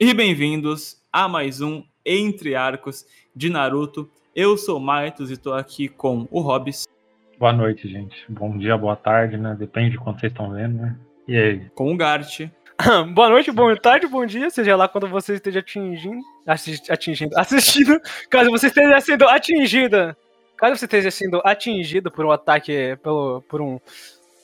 e bem-vindos a mais um Entre Arcos de Naruto. Eu sou o Maitos e estou aqui com o Hobbs. Boa noite, gente. Bom dia, boa tarde, né? Depende de quando vocês estão vendo, né? E aí? Com o Gart. boa noite, boa tarde, bom dia, seja lá quando você esteja atingindo, atingindo, assistindo, caso você esteja sendo atingida, caso você esteja sendo atingido por um ataque, pelo, por um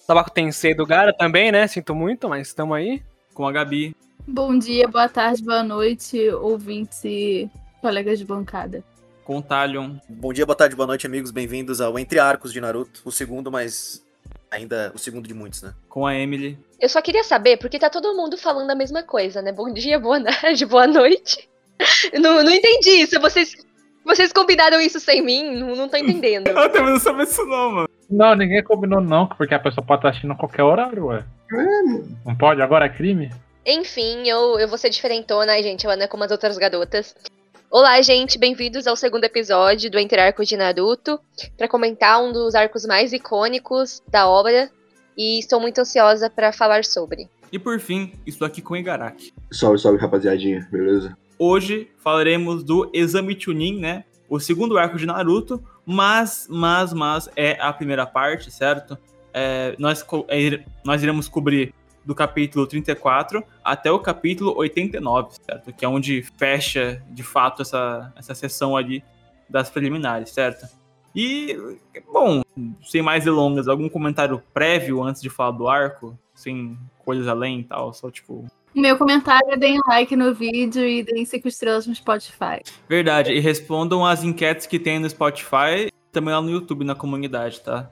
tabaco tensei do Gara também, né? Sinto muito, mas estamos aí. Com a Gabi. Bom dia, boa tarde, boa noite, ouvintes e colegas de bancada. Com o Talion. Bom dia, boa tarde, boa noite, amigos. Bem-vindos ao Entre Arcos de Naruto. O segundo, mas ainda o segundo de muitos, né? Com a Emily. Eu só queria saber, porque tá todo mundo falando a mesma coisa, né? Bom dia, boa tarde, boa noite. não, não entendi isso. Vocês, vocês combinaram isso sem mim? Não, não tô entendendo. Eu também não sabia isso não, mano. Não, ninguém combinou não, porque a pessoa pode estar assistindo a qualquer horário, ué. Não pode? Agora é crime? Enfim, eu, eu vou ser diferentona, gente. Eu ando como as outras garotas. Olá, gente, bem-vindos ao segundo episódio do Entre Arcos de Naruto, para comentar um dos arcos mais icônicos da obra, e estou muito ansiosa para falar sobre. E por fim, estou aqui com o Igaraki. Salve, salve, rapaziadinha, beleza? Hoje falaremos do Exame Chunin, né? O segundo arco de Naruto, mas, mas, mas é a primeira parte, certo? É, nós, é, nós iremos cobrir do capítulo 34 até o capítulo 89, certo? Que é onde fecha, de fato, essa, essa sessão ali das preliminares, certo? E, bom, sem mais delongas, algum comentário prévio antes de falar do arco? Sem coisas além e tal, só tipo. Meu comentário é deem like no vídeo e deem 5 estrelas no Spotify. Verdade, e respondam as enquetes que tem no Spotify também lá no YouTube, na comunidade, tá?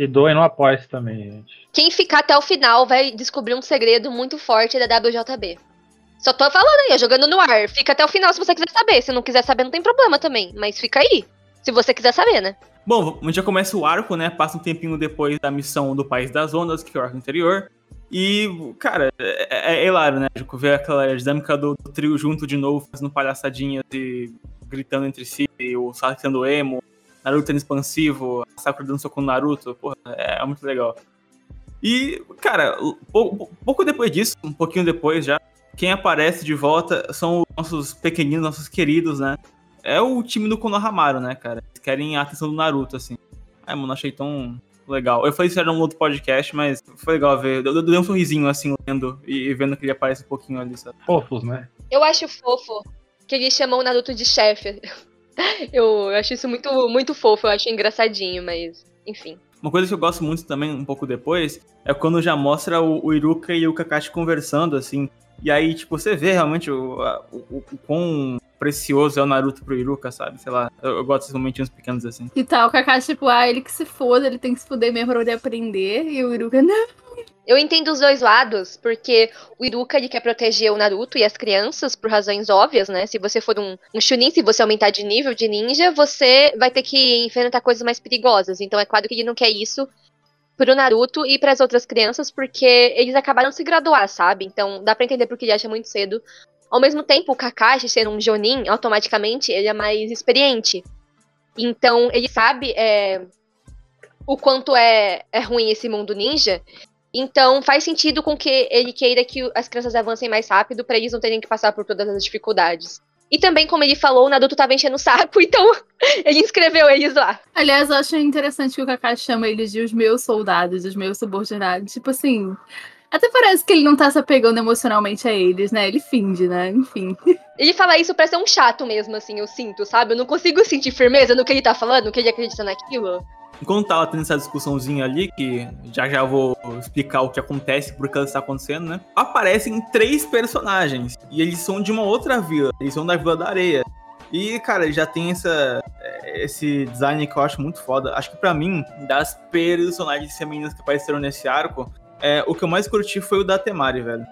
E doem no apoia também, gente. Quem ficar até o final vai descobrir um segredo muito forte da WJB. Só tô falando aí, jogando no ar. Fica até o final se você quiser saber. Se não quiser saber, não tem problema também. Mas fica aí. Se você quiser saber, né? Bom, a gente já começa o arco, né? Passa um tempinho depois da missão do País das Ondas, que é o arco anterior. E, cara, é, é, é hilário, né? Ver aquela dinâmica do, do, trio junto de novo, fazendo palhaçadinhas e gritando entre si, o Sasuke sendo emo, Naruto sendo expansivo, a Sakura dando soco no Naruto, porra, é, é muito legal. E, cara, pouco, pouco depois disso, um pouquinho depois já, quem aparece de volta são os nossos pequeninos, nossos queridos, né? É o time do Konohamaru, né, cara? Eles querem a atenção do Naruto, assim. Ai, mano, achei tão legal. Eu falei isso era um outro podcast, mas foi legal ver. Eu, eu dei um sorrisinho, assim, lendo e, vendo que ele aparece um pouquinho ali, sabe? Fofos, né? Eu acho fofo que eles chamam o Naruto de chefe. eu acho isso muito, muito fofo, eu acho engraçadinho, mas enfim. Uma coisa que eu gosto muito também, um pouco depois, é quando já mostra o, o Iruka e o Kakashi conversando, assim. E aí, tipo, você vê realmente o, o, o, o quão precioso é o Naruto pro Iruka, sabe? Sei lá, eu, eu gosto desses momentinhos pequenos assim. E tal, o Kakashi, tipo, ah, ele que se foda, ele tem que se fuder mesmo pra poder aprender. E o Iruka, não, eu entendo os dois lados, porque o Iruka ele quer proteger o Naruto e as crianças por razões óbvias, né? Se você for um, um Chunin, se você aumentar de nível de ninja, você vai ter que enfrentar coisas mais perigosas. Então é claro que ele não quer isso pro Naruto e para as outras crianças, porque eles acabaram de se graduar, sabe? Então dá para entender porque ele acha muito cedo. Ao mesmo tempo, o Kakashi ser um Jonin, automaticamente ele é mais experiente. Então ele sabe é, o quanto é, é ruim esse mundo ninja. Então faz sentido com que ele queira que as crianças avancem mais rápido para eles não terem que passar por todas as dificuldades. E também, como ele falou, o Naruto tava enchendo o saco, então ele inscreveu eles lá. Aliás, eu acho interessante que o Kaká chama eles de os meus soldados, os meus subordinados. Tipo assim, até parece que ele não tá se apegando emocionalmente a eles, né? Ele finge, né? Enfim. Ele fala isso pra ser um chato mesmo, assim, eu sinto, sabe? Eu não consigo sentir firmeza no que ele tá falando, no que ele acredita naquilo. Enquanto tava tendo essa discussãozinha ali, que já já vou explicar o que acontece, por que ela está acontecendo, né? Aparecem três personagens. E eles são de uma outra vila. Eles são da Vila da Areia. E, cara, já tem essa, esse design que eu acho muito foda. Acho que para mim, das personagens femininas que apareceram nesse arco, é, o que eu mais curti foi o da Temari, velho.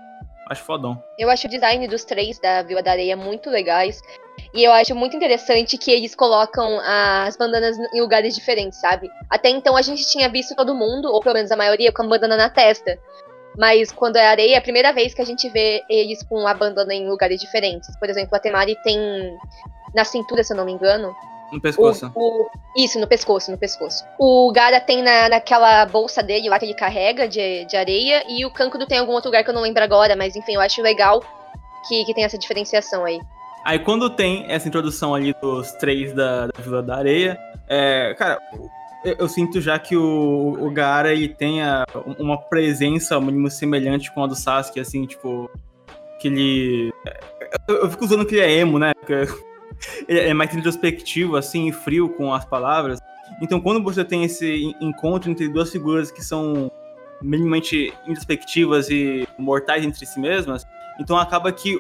Acho fodão. Eu acho o design dos três da Vila da Areia muito legais. E eu acho muito interessante que eles colocam as bandanas em lugares diferentes, sabe? Até então a gente tinha visto todo mundo, ou pelo menos a maioria, com a bandana na testa. Mas quando é areia, é a primeira vez que a gente vê eles com a bandana em lugares diferentes. Por exemplo, a Temari tem na cintura, se eu não me engano. No pescoço. O, o, isso, no pescoço, no pescoço. O Gara tem na, naquela bolsa dele lá que ele carrega de, de areia. E o Kankudo tem algum outro lugar que eu não lembro agora, mas enfim, eu acho legal que, que tem essa diferenciação aí. Aí quando tem essa introdução ali dos três da, da Vila da Areia, é, cara, eu, eu, sinto já que o, o Gaara ele tenha uma presença mínimo semelhante com a do Sasuke, assim, tipo, que ele. Eu, eu fico usando que ele é emo, né? Ele é mais introspectivo, assim, frio com as palavras. Então, quando você tem esse encontro entre duas figuras que são minimamente introspectivas e mortais entre si mesmas, então acaba que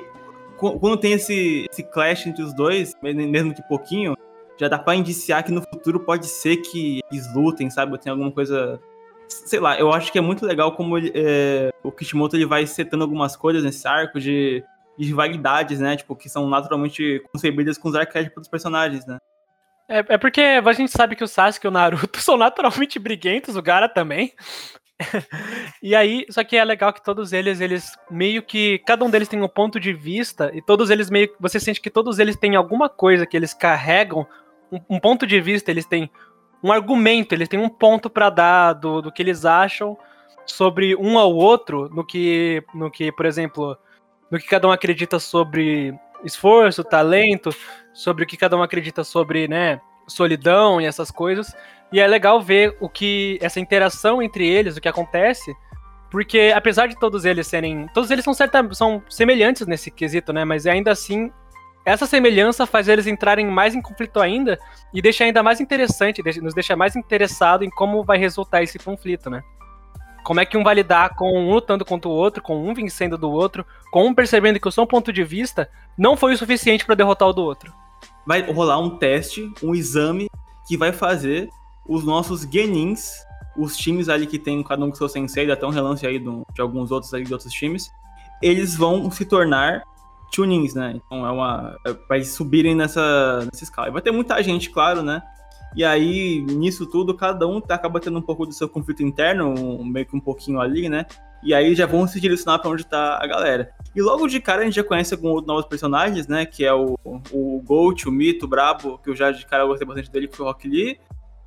quando tem esse, esse clash entre os dois, mesmo que pouquinho, já dá pra indiciar que no futuro pode ser que eles lutem, sabe? Tem alguma coisa. Sei lá, eu acho que é muito legal como ele, é, o Kishimoto ele vai setando algumas coisas nesse arco de, de rivalidades, né? Tipo, que são naturalmente concebidas com os arquétipos dos personagens, né? É, é porque a gente sabe que o Sasuke e o Naruto são naturalmente briguentos, o Gara também. e aí, só que é legal que todos eles, eles meio que. Cada um deles tem um ponto de vista, e todos eles meio. Você sente que todos eles têm alguma coisa que eles carregam, um, um ponto de vista, eles têm um argumento, eles têm um ponto para dar do, do que eles acham sobre um ao outro, no que, no que, por exemplo, no que cada um acredita sobre esforço, talento, sobre o que cada um acredita sobre, né, solidão e essas coisas. E é legal ver o que essa interação entre eles, o que acontece, porque apesar de todos eles serem, todos eles são certa, são semelhantes nesse quesito, né? Mas ainda assim, essa semelhança faz eles entrarem mais em conflito ainda e deixa ainda mais interessante, nos deixa mais interessado em como vai resultar esse conflito, né? Como é que um vai lidar com um lutando contra o outro, com um vencendo do outro, com um percebendo que o seu ponto de vista não foi o suficiente para derrotar o do outro. Vai rolar um teste, um exame que vai fazer os nossos genins, os times ali que tem cada um com seu sensei, dá até um relance aí do, de alguns outros ali de outros times, eles vão se tornar tunings, né? Então é uma. É, vai subirem nessa, nessa escala. E vai ter muita gente, claro, né? E aí, nisso tudo, cada um tá, acaba tendo um pouco do seu conflito interno, um, meio que um pouquinho ali, né? E aí já vão se direcionar para onde tá a galera. E logo de cara a gente já conhece alguns novos personagens, né? Que é o, o Gold, o Mito, o Brabo, que eu já de cara gostei bastante dele, que foi o Rock Lee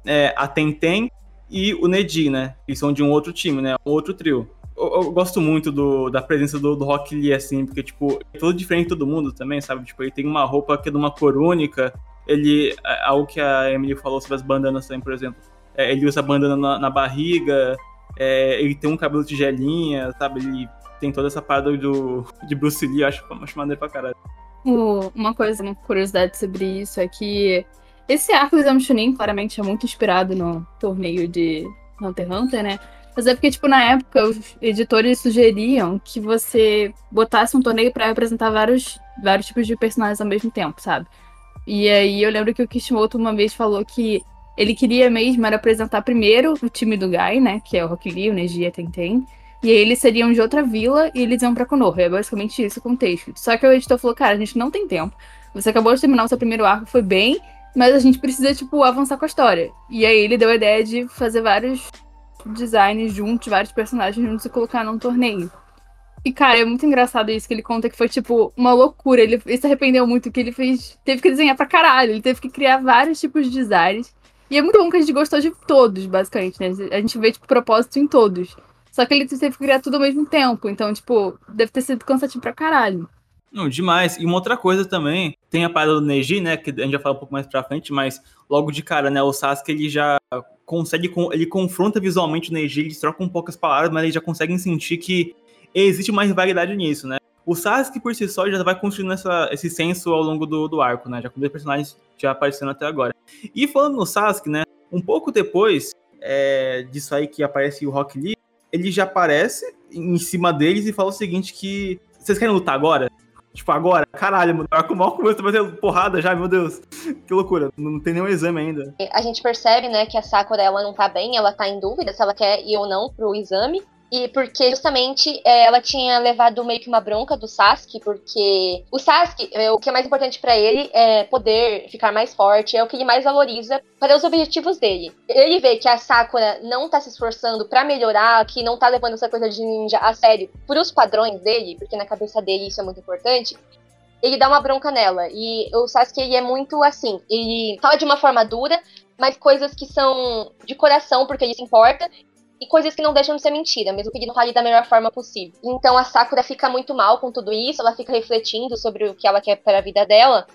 é, a Tenten e o Nedi, né? Que são de um outro time, né? Um outro trio. Eu, eu gosto muito do, da presença do, do Rock Lee, assim, porque, tipo, é todo diferente de todo mundo também, sabe? Tipo, ele tem uma roupa que é de uma cor única, ele... É, algo que a Emily falou sobre as bandanas também, por exemplo. É, ele usa bandana na, na barriga, é, ele tem um cabelo de gelinha, sabe? Ele tem toda essa parada do, de Bruce Lee, acho, acho maneiro pra caralho. Uma coisa, uma curiosidade sobre isso é que esse arco do Exame Chunin, claramente, é muito inspirado no torneio de Hunter x Hunter, né? Mas é porque, tipo, na época, os editores sugeriam que você botasse um torneio para representar vários, vários tipos de personagens ao mesmo tempo, sabe? E aí eu lembro que o Kishimoto uma vez falou que ele queria mesmo era apresentar primeiro o time do Gai, né? Que é o Rock Lee, o Neji a Tenten. E aí eles seriam de outra vila e eles iam pra Konoha. É basicamente isso o contexto. Só que o editor falou, cara, a gente não tem tempo. Você acabou de terminar o seu primeiro arco, foi bem, mas a gente precisa, tipo, avançar com a história. E aí ele deu a ideia de fazer vários designs juntos, vários personagens juntos e colocar num torneio. E, cara, é muito engraçado isso que ele conta que foi, tipo, uma loucura. Ele, ele se arrependeu muito que ele fez. Teve que desenhar pra caralho. Ele teve que criar vários tipos de designs. E é muito bom que a gente gostou de todos, basicamente, né? A gente vê, tipo, propósito em todos. Só que ele teve que criar tudo ao mesmo tempo. Então, tipo, deve ter sido cansativo pra caralho. Não, demais. E uma outra coisa também, tem a parada do Neji, né, que a gente vai falar um pouco mais pra frente, mas logo de cara, né, o Sasuke, ele já consegue, ele confronta visualmente o Neji, eles trocam poucas palavras, mas eles já conseguem sentir que existe uma rivalidade nisso, né. O Sasuke, por si só, já vai construindo essa, esse senso ao longo do, do arco, né, já com dois personagens já aparecendo até agora. E falando no Sasuke, né, um pouco depois é, disso aí que aparece o Rock Lee, ele já aparece em cima deles e fala o seguinte que vocês querem lutar agora? Tipo, agora, caralho, mano, o mal começou a bater porrada já, meu Deus. Que loucura, não tem nenhum exame ainda. A gente percebe, né, que a Sakura, ela não tá bem, ela tá em dúvida se ela quer ir ou não pro exame. E porque justamente é, ela tinha levado meio que uma bronca do Sasuke, porque o Sasuke, é, o que é mais importante para ele é poder ficar mais forte, é o que ele mais valoriza para os objetivos dele. Ele vê que a Sakura não tá se esforçando para melhorar, que não tá levando essa coisa de ninja a sério pros padrões dele, porque na cabeça dele isso é muito importante. Ele dá uma bronca nela. E o Sasuke ele é muito assim. Ele fala de uma forma dura, mas coisas que são de coração, porque ele se importa e coisas que não deixam de ser mentira, mesmo que não fale da melhor forma possível. Então a Sakura fica muito mal com tudo isso, ela fica refletindo sobre o que ela quer para a vida dela.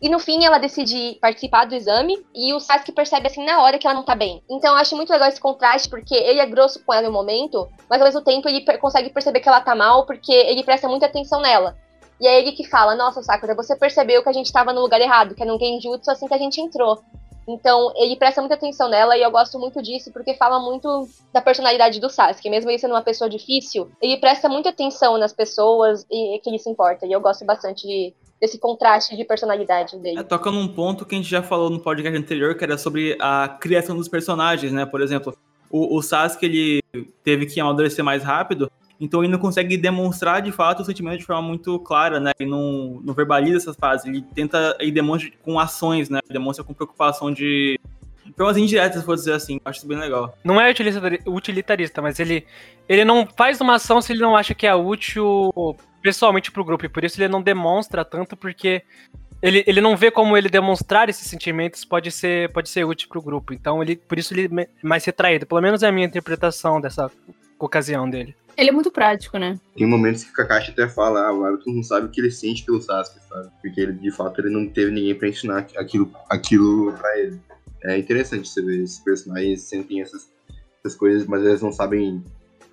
E no fim ela decide participar do exame e o Sasuke percebe assim na hora que ela não tá bem. Então eu acho muito legal esse contraste porque ele é grosso com ela no momento, mas ao mesmo tempo ele consegue perceber que ela tá mal porque ele presta muita atenção nela. E é ele que fala: Nossa, Sakura, você percebeu que a gente tava no lugar errado, que é no Genjutsu assim que a gente entrou. Então, ele presta muita atenção nela e eu gosto muito disso porque fala muito da personalidade do Sasuke. Mesmo ele sendo uma pessoa difícil, ele presta muita atenção nas pessoas e que ele se importa. E eu gosto bastante de, desse contraste de personalidade dele. É, toca num ponto que a gente já falou no podcast anterior, que era sobre a criação dos personagens, né? Por exemplo, o, o Sasuke ele teve que amadurecer mais rápido, então ele não consegue demonstrar de fato o sentimento de forma muito clara, né? Ele não, não verbaliza essas fases. Ele tenta e demonstra com ações, né? Demonstra com preocupação de. Formas indiretas, for dizer assim. Acho isso bem legal. Não é utilitarista, mas ele, ele não faz uma ação se ele não acha que é útil pessoalmente pro grupo. E por isso ele não demonstra tanto, porque ele, ele não vê como ele demonstrar esses sentimentos pode ser, pode ser útil pro grupo. Então, ele, por isso ele é mais retraído. Pelo menos é a minha interpretação dessa ocasião dele. Ele é muito prático, né? Tem momentos que o Kakashi até fala, ah, o Naruto não sabe o que ele sente pelo Sasuke, sabe? Porque ele, de fato, ele não teve ninguém pra ensinar aquilo, aquilo pra ele. É interessante você ver esses personagens sentem essas, essas coisas, mas eles não sabem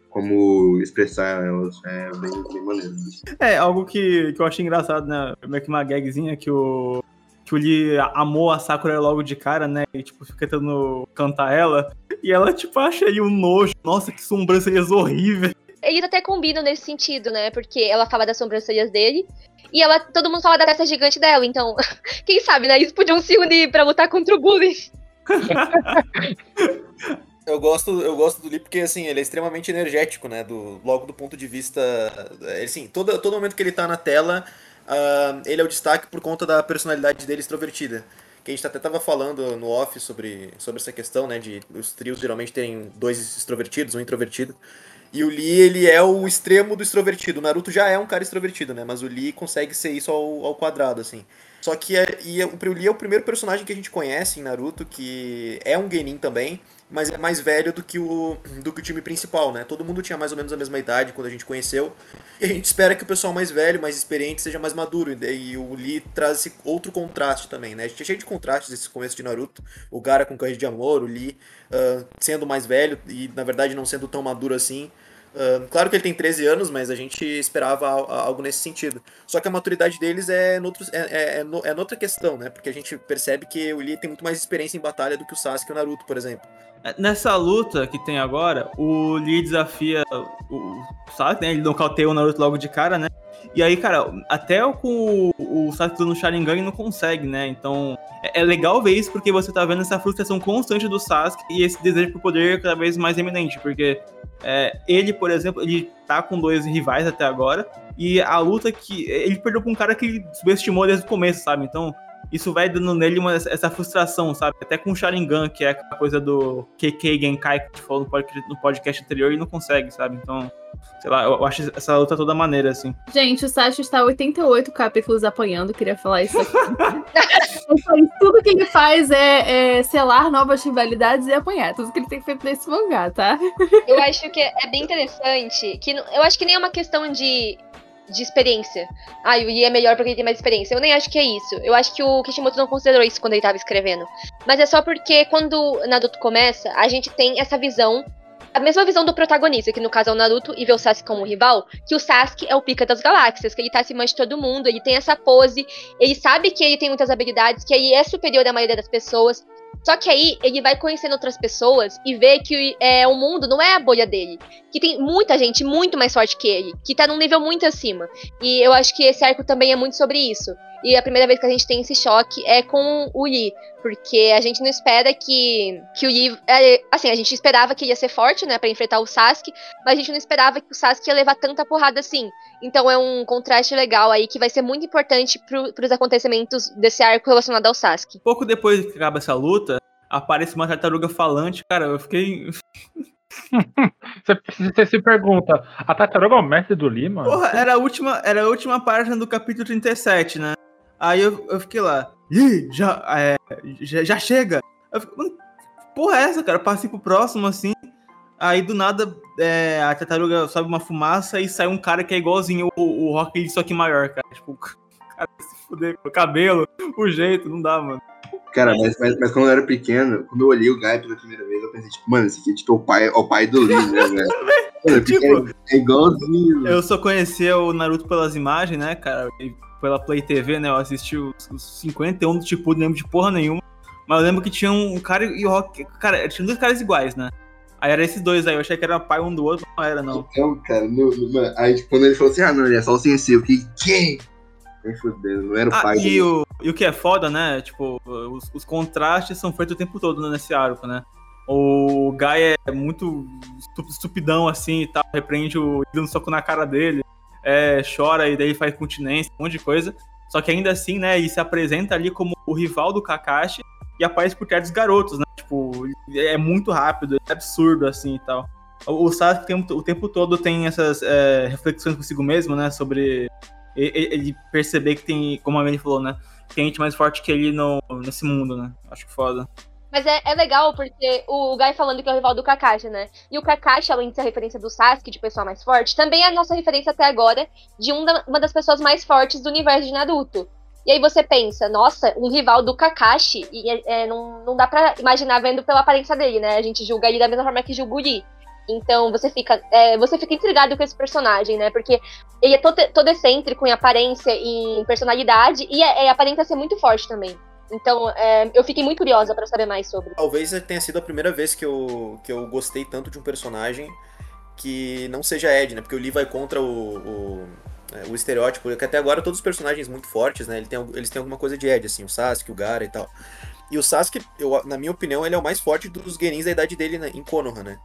como expressar elas. É bem, bem maneiro. É, algo que, que eu achei engraçado, né? Meio que uma gagzinha que o. Que o Lee amou a Sakura logo de cara, né? E, tipo, fica tentando cantar ela. E ela, tipo, acha ele um nojo. Nossa, que sobrancelhas horríveis. Eles até combinam nesse sentido, né? Porque ela fala das sobrancelhas dele. E ela, todo mundo fala da testa gigante dela. Então, quem sabe, né? Eles podiam se unir pra lutar contra o bullying. Eu gosto, eu gosto do Lee porque, assim, ele é extremamente energético, né? Do, logo do ponto de vista. Assim, todo, todo momento que ele tá na tela, uh, ele é o destaque por conta da personalidade dele extrovertida. Que a gente até tava falando no off sobre, sobre essa questão, né? De os trios geralmente terem dois extrovertidos, um introvertido. E o Lee, ele é o extremo do extrovertido. O Naruto já é um cara extrovertido, né? Mas o Lee consegue ser isso ao, ao quadrado, assim. Só que é, e é, o Lee é o primeiro personagem que a gente conhece em Naruto, que é um genin também, mas é mais velho do que o, do que o time principal, né? Todo mundo tinha mais ou menos a mesma idade quando a gente conheceu. E a gente espera que o pessoal mais velho, mais experiente, seja mais maduro. E o Lee traz esse outro contraste também, né? A gente é cheio de contrastes nesse começo de Naruto. O Gara com Correio de Amor, o Lee uh, sendo mais velho e, na verdade, não sendo tão maduro assim. Claro que ele tem 13 anos, mas a gente esperava algo nesse sentido. Só que a maturidade deles é, noutro, é, é, é, é noutra questão, né? Porque a gente percebe que o Lee tem muito mais experiência em batalha do que o Sasuke e o Naruto, por exemplo. É, nessa luta que tem agora, o Lee desafia o Sasuke, né? Ele nocauteia o Naruto logo de cara, né? E aí, cara, até com o, o Sasuke no Sharingan ele não consegue, né? Então, é, é, legal ver isso porque você tá vendo essa frustração constante do Sasuke e esse desejo por poder cada vez mais eminente, porque é, ele, por exemplo, ele tá com dois rivais até agora e a luta que ele perdeu pra um cara que subestimou desde o começo, sabe? Então, isso vai dando nele uma, essa frustração, sabe? Até com o Sharingan, que é aquela coisa do KK Genkai que a gente falou no podcast, no podcast anterior, e não consegue, sabe? Então, sei lá, eu acho essa luta toda maneira, assim. Gente, o Sasha está 88 capítulos apanhando, queria falar isso aqui. Tudo que ele faz é, é, selar novas rivalidades e apanhar. Tudo que ele tem feito nesse mangá, tá? Eu acho que é bem interessante. que Eu acho que nem é uma questão de de experiência. Ah, o Yi é melhor porque ele tem mais experiência. Eu nem acho que é isso. Eu acho que o Kishimoto não considerou isso quando ele estava escrevendo. Mas é só porque quando Naruto começa, a gente tem essa visão a mesma visão do protagonista, que no caso é o Naruto, e vê o Sasuke como rival, que o Sasuke é o pica das galáxias, que ele tá acima de todo mundo, ele tem essa pose, ele sabe que ele tem muitas habilidades, que ele é superior à maioria das pessoas, só que aí ele vai conhecendo outras pessoas e vê que é, o mundo não é a bolha dele. Que tem muita gente muito mais forte que ele, que tá num nível muito acima. E eu acho que esse arco também é muito sobre isso. E a primeira vez que a gente tem esse choque é com o Yi, porque a gente não espera que, que o Yi. É, assim, a gente esperava que ia ser forte, né, para enfrentar o Sasuke, mas a gente não esperava que o Sasuke ia levar tanta porrada assim. Então é um contraste legal aí que vai ser muito importante pro, pros acontecimentos desse arco relacionado ao Sasuke. Pouco depois que acaba essa luta, aparece uma tartaruga falante, cara, eu fiquei. Você se pergunta, a tartaruga é o mestre do Lima? Porra, era a última, era a última página do capítulo 37, né? Aí eu, eu fiquei lá, Ih, já, é, já, já chega. Eu fiquei, porra é essa, cara? Eu passei pro próximo assim. Aí do nada é, a tartaruga sobe uma fumaça e sai um cara que é igualzinho o, o Rock Lee, só que maior, cara. Tipo, o cara se fuder com o cabelo, o jeito, não dá, mano. Cara, mas, mas, mas quando eu era pequeno, quando eu olhei o Guy pela primeira vez, eu pensei, tipo, mano, esse aqui é tipo o pai, o pai do Lee, né, velho? Mano, Tipo, é igualzinho. Eu só conhecia o Naruto pelas imagens, né, cara? E pela Play TV, né? Eu assisti os, os 51 do tipo, não lembro de porra nenhuma. Mas eu lembro que tinha um cara e o Rock. Cara, tinha dois caras iguais, né? Aí era esses dois aí, eu achei que era pai um do outro, não era, não. Então, cara, no, no- mano, aí tipo, quando ele falou assim, ah, não, ele é só o sensei, eu fiquei, quem? Fudendo, não era o Ah, pai e o, e o que é foda, né? Tipo, os, os contrastes são feitos o tempo todo nesse arco, né? O Guy é muito estu- estupidão assim e tal, repreende o dando um soco na cara dele, é, chora e daí faz continência, um monte de coisa. Só que ainda assim, né, e se apresenta ali como o rival do Kakashi e aparece por trás dos garotos, né? Tipo, é muito rápido, é absurdo assim e tal. O Sasuke tem- o tempo todo tem essas é, reflexões consigo mesmo, né? Sobre ele perceber que tem, como a Manny falou, né? Tem gente mais forte que ele no, nesse mundo, né? Acho que foda. Mas é, é legal porque o Guy falando que é o rival do Kakashi, né? E o Kakashi, além de ser a referência do Sasuke, de pessoa mais forte, também é a nossa referência até agora de um da- uma das pessoas mais fortes do universo de Naruto. E aí você pensa, nossa, um rival do Kakashi, e é- é, não, não dá pra imaginar vendo pela aparência dele, né? A gente julga ele da mesma forma que julga o Lee. Então você fica, é, você fica intrigado com esse personagem, né? Porque ele é todo, todo excêntrico em aparência e em personalidade, e é, é, aparenta ser muito forte também. Então, é, eu fiquei muito curiosa pra saber mais sobre. Talvez tenha sido a primeira vez que eu, que eu gostei tanto de um personagem que não seja Ed, né? Porque o Lee vai contra o, o, é, o estereótipo, porque até agora todos os personagens muito fortes, né? Ele tem, eles têm alguma coisa de Ed, assim, o Sasuke, o Gara e tal. E o Sasuke, eu, na minha opinião, ele é o mais forte dos Genins da idade dele né, em Konoha, né?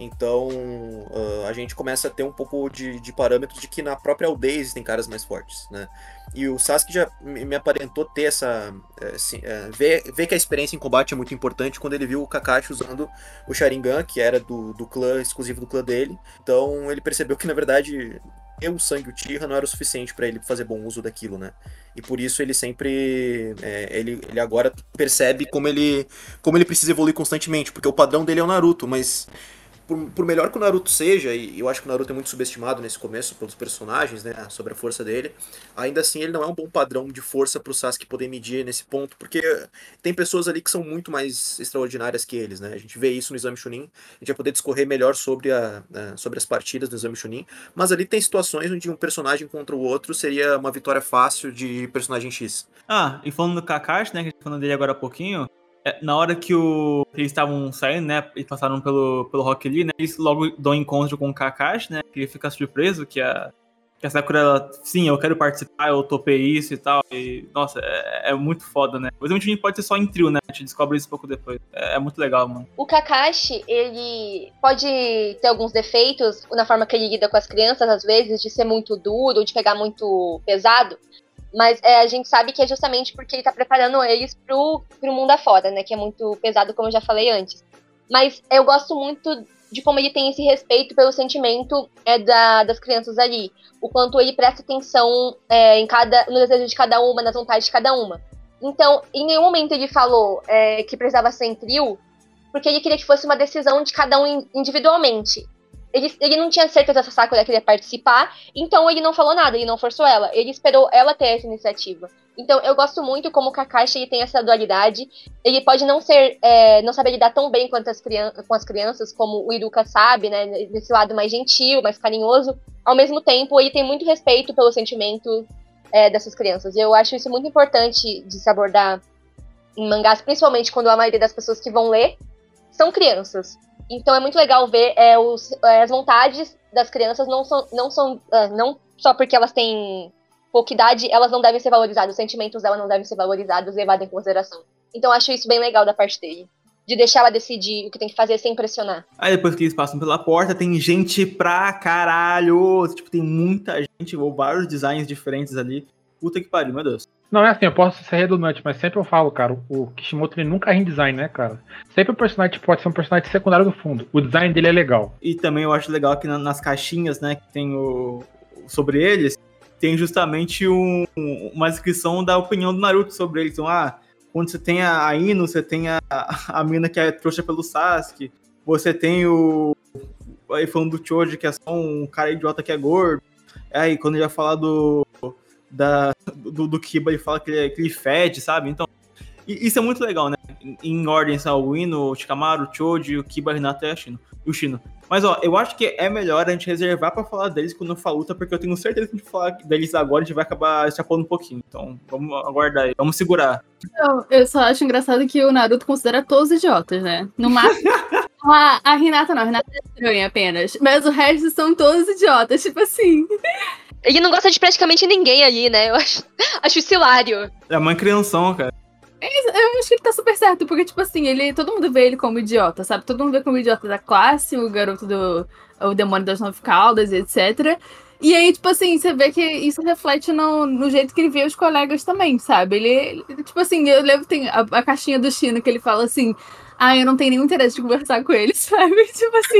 Então uh, a gente começa a ter um pouco de, de parâmetro de que na própria aldeia existem caras mais fortes, né? E o Sasuke já me aparentou ter essa. assim, ver, ver que a experiência em combate é muito importante quando ele viu o Kakashi usando o Sharingan, que era do, do clã, exclusivo do clã dele. Então ele percebeu que na verdade ter o sangue Uchiha não era o suficiente pra ele fazer bom uso daquilo, né? E por isso ele sempre. eh, ele, ele agora percebe como ele, como ele precisa evoluir constantemente, porque o padrão dele é o Naruto, mas por, por melhor que o Naruto seja, e eu acho que o Naruto é muito subestimado nesse começo pelos personagens, né, sobre a força dele, ainda assim ele não é um bom padrão de força pro Sasuke poder medir nesse ponto, porque tem pessoas ali que são muito mais extraordinárias que eles, né, a gente vê isso no Exame Chunin, a gente vai poder discorrer melhor sobre, a, sobre as partidas do Exame Chunin, mas ali tem situações onde um personagem contra o outro seria uma vitória fácil de personagem X. Ah, e falando do Kakashi, né? Que a gente tá falando dele agora há pouquinho. É, na hora que, o, eles estavam saindo, né? E passaram pelo, pelo Rock Lee, né? Eles logo dão encontro com o Kakashi, né? Que ele fica surpreso que a, que a Sakura, ela, sim, eu quero participar, eu topei isso e tal. E, nossa, é, é muito foda, né? O Exame Chunin pode ser só em trio, né? A gente descobre isso pouco depois. É, é muito legal, mano. O Kakashi, ele pode ter alguns defeitos na forma que ele lida com as crianças, às vezes, de ser muito duro, de pegar muito pesado. Mas é, a gente sabe que é justamente porque ele tá preparando eles pro, pro mundo afora, né? Que é muito pesado, como eu já falei antes. Mas eu gosto muito de como ele tem esse respeito pelo sentimento é, da, das crianças ali. O quanto ele presta atenção é, em cada, no desejo de cada uma, nas vontades de cada uma. Então, em nenhum momento ele falou é, que precisava ser em trio, porque ele queria que fosse uma decisão de cada um in- individualmente. Ele, ele não tinha certeza se a Sakura queria participar, então ele não falou nada, ele não forçou ela. Ele esperou ela ter essa iniciativa. Então eu gosto muito como o Kakashi ele tem essa dualidade. Ele pode não ser, é, não saber lidar tão bem quanto as com as crianças, como o Iruka sabe, né? Lado mais gentil, mais carinhoso. Ao mesmo tempo, ele tem muito respeito pelo sentimento é, dessas crianças. Eu acho isso muito importante de se abordar em mangás, principalmente quando a maioria das pessoas que vão ler são crianças. Então é muito legal ver é, os- é, as vontades das crianças não são, não são é, não só porque elas têm pouca idade, elas não devem ser valorizadas, os sentimentos dela não devem ser valorizados levados em consideração. Então acho isso bem legal da parte dele. De deixar ela decidir o que tem que fazer sem pressionar. Aí depois que eles passam pela porta, tem gente pra caralho. Tipo, tem muita gente, ou vários designs diferentes ali. Puta que pariu, meu Deus. Não, é assim, eu posso ser redundante, mas sempre eu falo, cara, o Kishimoto ele nunca em design, né, cara? Sempre o personagem pode ser um personagem secundário do fundo. O design dele é legal. E também eu acho legal que na- nas caixinhas, né, que tem o sobre eles, tem justamente um- uma descrição da opinião do Naruto sobre eles. Então, ah, quando você tem a a Ino, você tem a, a mina que é trouxa pelo Sasuke, você tem o, aí falando do Choji, que é só um cara idiota que é gordo. Aí quando ele vai falar do. Da, do, do Kiba, ele fala que ele, que ele fede, sabe? Então, e isso é muito legal, né? Em, em ordem, são o Ino, o Shikamaru, o Choji, o Kiba, o Renato e, a Shino, e o Shino. Mas, ó, eu acho que é melhor a gente reservar pra falar deles quando for luta, porque eu tenho certeza que a gente falar deles agora, a gente vai acabar escapando um pouquinho. Então, vamos aguardar aí. Vamos segurar. Eu, eu só acho engraçado que o Naruto considera todos idiotas, né? No máximo. a, a Renata não, a Renata é estranha apenas. Mas o resto são todos idiotas, tipo assim. Ele não gosta de praticamente ninguém ali, né? Eu acho, acho isso hilário. É uma crianção, cara. Eu acho que ele tá super certo, porque, tipo assim, ele, todo mundo vê ele como idiota, sabe? Todo mundo vê como idiota da classe, o garoto do. o demônio das nove caudas, etc. E aí, tipo assim, você vê que isso reflete no, no jeito que ele vê os colegas também, sabe? Ele, ele tipo assim, eu lembro tem a, a caixinha do Chino que ele fala assim: ah, eu não tenho nenhum interesse de conversar com ele, sabe? Tipo assim,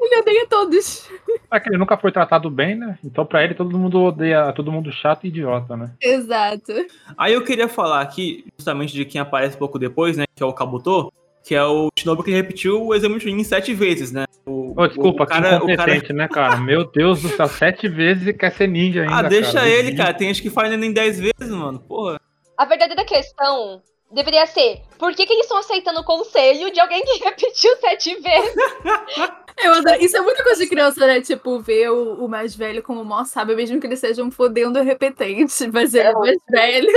ele odeia todos. É que ele nunca foi tratado bem, né? Então pra ele todo mundo odeia, todo mundo chato e idiota, né? Exato. Aí eu queria falar aqui, justamente de quem aparece pouco depois, né? Que é o Kabuto, que é o Shinobu que repetiu o exame Chunin sete vezes, né? O, Ô, desculpa, o cara, que o cara... incompetente, né, cara? Meu Deus do céu, sete vezes e quer ser ninja ainda, Ah, deixa cara. ele, cara. Tem gente que faz nem dez vezes, mano. Porra. A verdadeira questão deveria ser: por que, que eles estão aceitando o conselho de alguém que repetiu sete vezes? Eu adoro- Isso é muita coisa de criança, né? Tipo, ver o, o mais velho como mó sábio, mesmo que ele seja um fodendo repetente, mas ele é mais velho.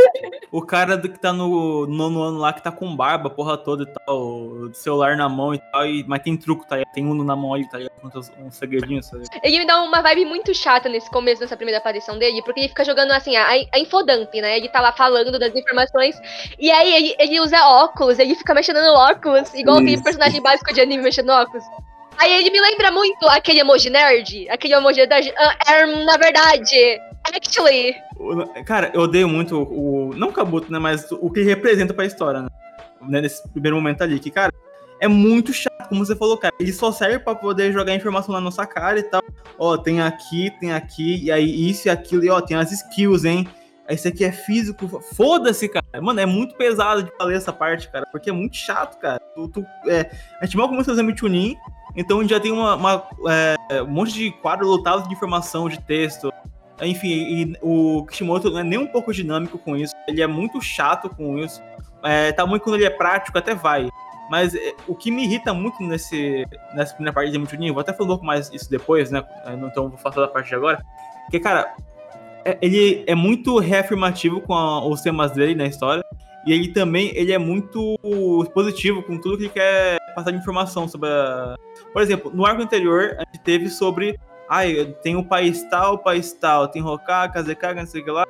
O cara do que tá no nono ano lá, que tá com barba, porra toda e tal, celular na mão e tal, e, mas tem truco, tá? Tem uno na mão ali, tá segredinhos, tá ligado? Ele me dá uma vibe muito chata nesse começo, nessa primeira aparição dele, porque ele fica jogando assim, a, a infodump, né? Ele tá lá falando das informações, e aí ele, ele usa óculos, ele fica mexendo no óculos, igual aquele personagem básico de anime mexendo no óculos. Aí ele me lembra muito aquele emoji nerd, aquele emoji nerd, ah, é, na verdade, actually. Cara, eu odeio muito o. Não o Kabuto, né? Mas o que ele representa pra história, né? né, Nesse primeiro momento ali. Que, cara, é muito chato, como você falou, cara. Ele só serve pra poder jogar informação na nossa cara e tal. Ó, tem aqui, tem aqui, e aí isso e aquilo, e ó, tem as skills, hein? Esse aqui é físico. Foda-se, cara. Mano, é muito pesado de falar essa parte, cara. Porque é muito chato, cara. Tu, tu- é, a gente mal começa a exame Chunin, então já tem uma, uma, é, um monte de quadro lotado de informação, de texto. Enfim, e o Kishimoto não é nem um pouco dinâmico com isso. Ele é muito chato com isso. É, tá muito quando ele é prático, até vai. Mas é, o que me irrita muito nesse, nessa primeira parte de muito Chunin, vou até falar um pouco mais isso depois, né? Então vou falar da parte de agora. Porque, cara, é- ele é muito reafirmativo com a- os temas dele na história. E ele também ele é muito positivo com tudo que ele quer passar de informação sobre a... Por exemplo, no arco anterior, a gente teve sobre. Ai, tem o país tal, o país tal, tem Hokage, Kazekage, não sei o que lá.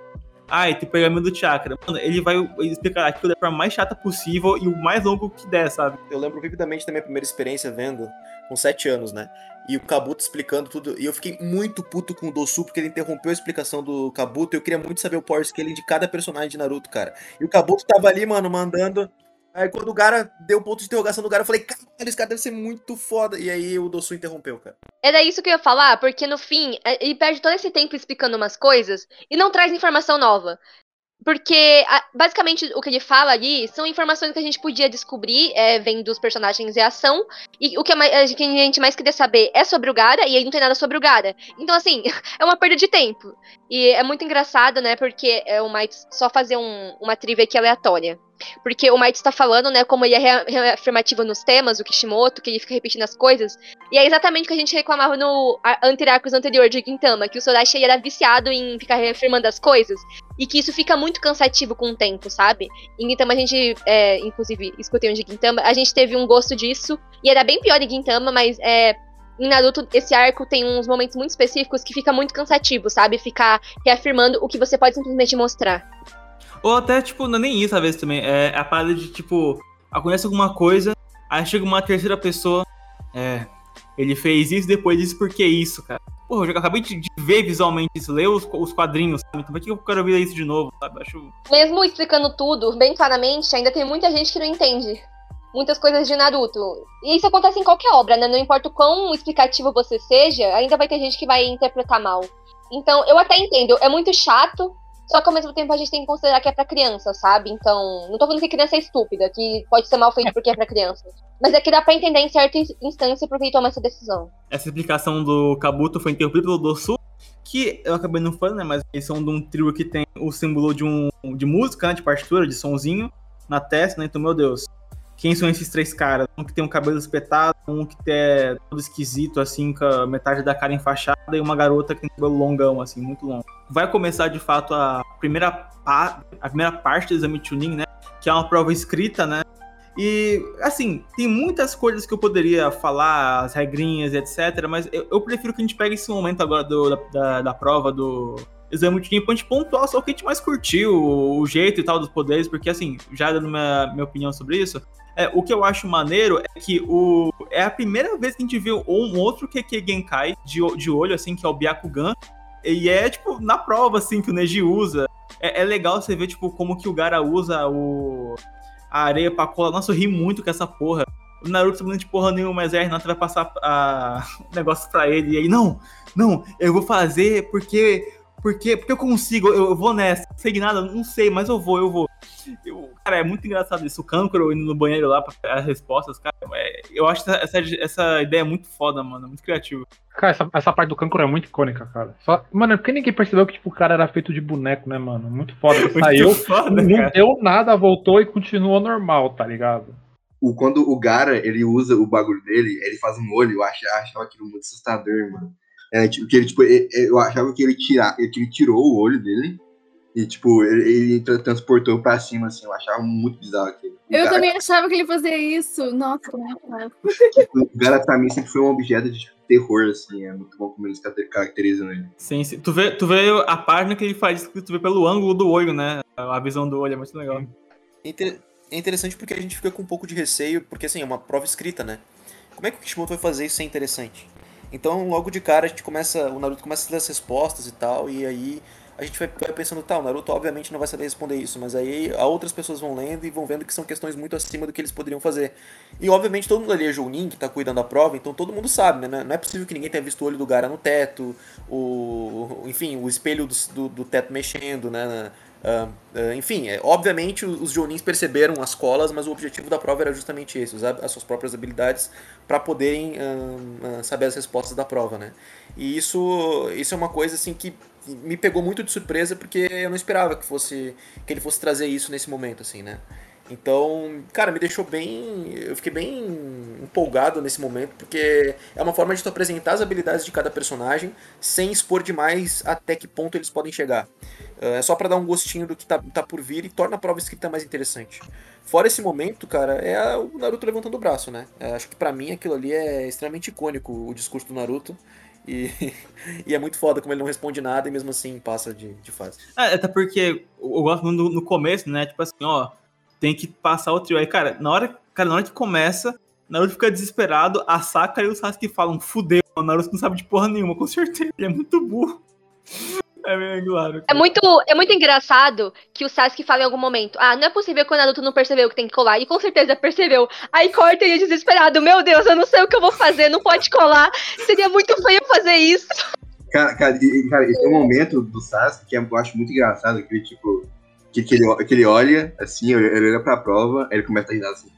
Ai, tem o pergaminho do chakra. Mano, ele vai explicar aquilo da forma mais chata possível e o mais longo que der, sabe? Eu lembro vividamente da minha primeira experiência vendo, com 7 anos, né? E o Kabuto explicando tudo. E eu fiquei muito puto com o Dosu, porque ele interrompeu a explicação do Kabuto. Eu queria muito saber o power scaling de cada personagem de Naruto, cara. E o Kabuto tava ali, mano, mandando. Aí quando o cara deu o ponto de interrogação do cara, eu falei, caralho, esse cara deve ser muito foda. E aí o Dosu interrompeu, cara. Era isso que eu ia falar, porque no fim, é, ele perde todo esse tempo explicando umas coisas e não traz informação nova. Porque, a- basicamente, o que ele fala ali são informações que a gente podia descobrir é, vendo os personagens em ação. E o que a, a gente- a mais queria saber é sobre o Gara, e aí não tem nada sobre o Gara. Então, assim, é uma perda de tempo. E é muito engraçado, né, porque é o Mites só fazer um- uma trivia aqui aleatória. Porque o Mites tá falando, né, como ele é rea- reafirmativo nos temas, o Kishimoto, que ele fica repetindo as coisas. E é exatamente o que a gente reclamava no anti-arcos anterior de Gintama, que o Sorashi era viciado em ficar reafirmando as coisas, e que isso fica muito cansativo com o tempo, sabe? Em Gintama a gente, é, inclusive, escutei um de Gintama, a gente teve um gosto disso, e era bem pior em Gintama, mas é, em Naruto esse arco tem uns momentos muito específicos que fica muito cansativo, sabe? Ficar reafirmando o que você pode simplesmente mostrar. Ou até, tipo, não é nem isso às vezes também. É a parada de, tipo, acontece alguma coisa, aí chega uma terceira pessoa. É. Ele fez isso, depois disso, por que isso, cara? Porra, eu acabei de ver visualmente isso, ler os, os quadrinhos, sabe? Então por que eu quero ver isso de novo, sabe? Acho. Mesmo explicando tudo bem claramente, ainda tem muita gente que não entende muitas coisas de Naruto. E isso acontece em qualquer obra, né? Não importa o quão explicativo você seja, ainda vai ter gente que vai interpretar mal. Então, eu até entendo, é muito chato, Só que ao mesmo tempo a gente tem que considerar que é pra criança, sabe? Então, não tô falando que criança é estúpida, que pode ser mal feito porque é pra criança. Mas é que dá pra entender em certa instância porque ele toma essa decisão. Essa explicação do Kabuto foi interrompida pelo Dosu, que eu acabei não falando, né? Mas eles são de um trio que tem o símbolo de um de música, né? De partitura, de sonzinho na testa, né? Então, meu Deus. Quem são esses três caras? Um que tem um cabelo espetado, um que é todo esquisito, assim, com a metade da cara enfaixada, e uma garota que tem cabelo longão, assim, muito longo. Vai começar, de fato, a primeira, a primeira parte do exame tuning, né? Que é uma prova escrita, né? E, assim, tem muitas coisas que eu poderia falar, as regrinhas, etc. Mas eu, eu prefiro que a gente pegue esse momento agora do, da, da, da prova do exame de pra gente pontuar só o que a gente mais curtiu, o jeito e tal dos poderes, porque, assim, já dando minha, minha opinião sobre isso, é, o que eu acho maneiro é que o, é a primeira vez que a gente viu um outro Keke Genkai de, de olho, assim, que é o Byakugan. E é, tipo, na prova, assim, que o Neji usa. É, é legal você ver, tipo, como que o Gara usa o, a areia pra colar. Nossa, eu ri muito com essa porra. O Naruto sabendo de porra nenhuma, mas a Renata vai passar a, o negócio pra ele. E aí, não, não, eu vou fazer porque porque, porque eu consigo, eu, eu vou nessa. Não sei nada, não sei, mas eu vou, eu vou. Eu, cara, é muito engraçado isso. O Cancro indo no banheiro lá pra pegar as respostas, cara. É, eu acho essa, essa ideia muito foda, mano. Muito criativo. Cara, essa, essa parte do Cancro é muito icônica, cara. Só, mano, é porque ninguém percebeu que tipo, o cara era feito de boneco, né, mano? Muito foda. Ele muito saiu, foda, não cara. deu nada, voltou e continuou normal, tá ligado? O, quando o Gara, ele usa o bagulho dele, ele faz um olho, eu achava, achava aquilo muito assustador, mano. É, tipo, que ele, tipo, eu achava que ele, tira, ele tirou o olho dele e, tipo, ele, ele transportou pra cima, assim. Eu achava muito bizarro aquilo. Eu também achava que ele fazia isso. Nossa, como é O cara, pra mim, sempre foi um objeto de tipo, terror, assim. É muito bom como eles caracterizam ele. Sim, sim. Tu vê, tu vê a página que ele faz, tu vê pelo ângulo do olho, né? A visão do olho é muito legal. É interessante porque a gente fica com um pouco de receio, porque, assim, é uma prova escrita, né? Como é que o Kishimoto vai fazer isso ser interessante? Então, logo de cara, a gente começa, o Naruto começa a ler as respostas e tal, e aí a gente vai, pensando, tá, o Naruto obviamente não vai saber responder isso, mas aí outras pessoas vão lendo e vão vendo que são questões muito acima do que eles poderiam fazer. E obviamente todo mundo ali é Jounin, que tá cuidando da prova, então todo mundo sabe, né? Não é possível que ninguém tenha visto o olho do Gara no teto, o, enfim, o espelho do, do, do teto mexendo, né? Uh, uh, enfim, é, obviamente os Jonins perceberam as colas, mas o objetivo da prova era justamente esse, usar as suas próprias habilidades para poderem uh, saber as respostas da prova, né? E isso, isso é uma coisa assim que me pegou muito de surpresa porque eu não esperava que fosse que ele fosse trazer isso nesse momento, assim, né? Então, cara, me deixou bem. Eu fiquei bem empolgado nesse momento, porque é uma forma de tu apresentar as habilidades de cada personagem sem expor demais até que ponto eles podem chegar. É só para dar um gostinho do que tá, tá por vir e torna a prova escrita mais interessante. Fora esse momento, cara, é o Naruto levantando o braço, né? É, acho que para mim aquilo ali é extremamente icônico, o discurso do Naruto. E, e, é muito foda como ele não responde nada e mesmo assim passa de, de fase. É, até porque eu gosto muito no, começo, né? Tipo assim, ó, tem que passar o trio. Aí, cara, na hora, cara, na hora que começa, Naruto fica desesperado, a Saka e o Sasuke falam, fudeu, o Naruto não sabe de porra nenhuma, com certeza, ele é muito burro. É meio claro. É muito, é muito engraçado que o Sasuke fala em algum momento: Ah, não é possível que o Naruto não percebeu que tem que colar. E com certeza percebeu. Aí corta ele desesperado: Meu Deus, eu não sei o que eu vou fazer, não pode colar. Seria muito feio fazer isso. Cara, cara, cara esse é um momento do Sasuke que eu acho muito engraçado, que ele, tipo, que, que, ele, que ele olha, assim, ele olha pra prova, aí ele começa a rir assim,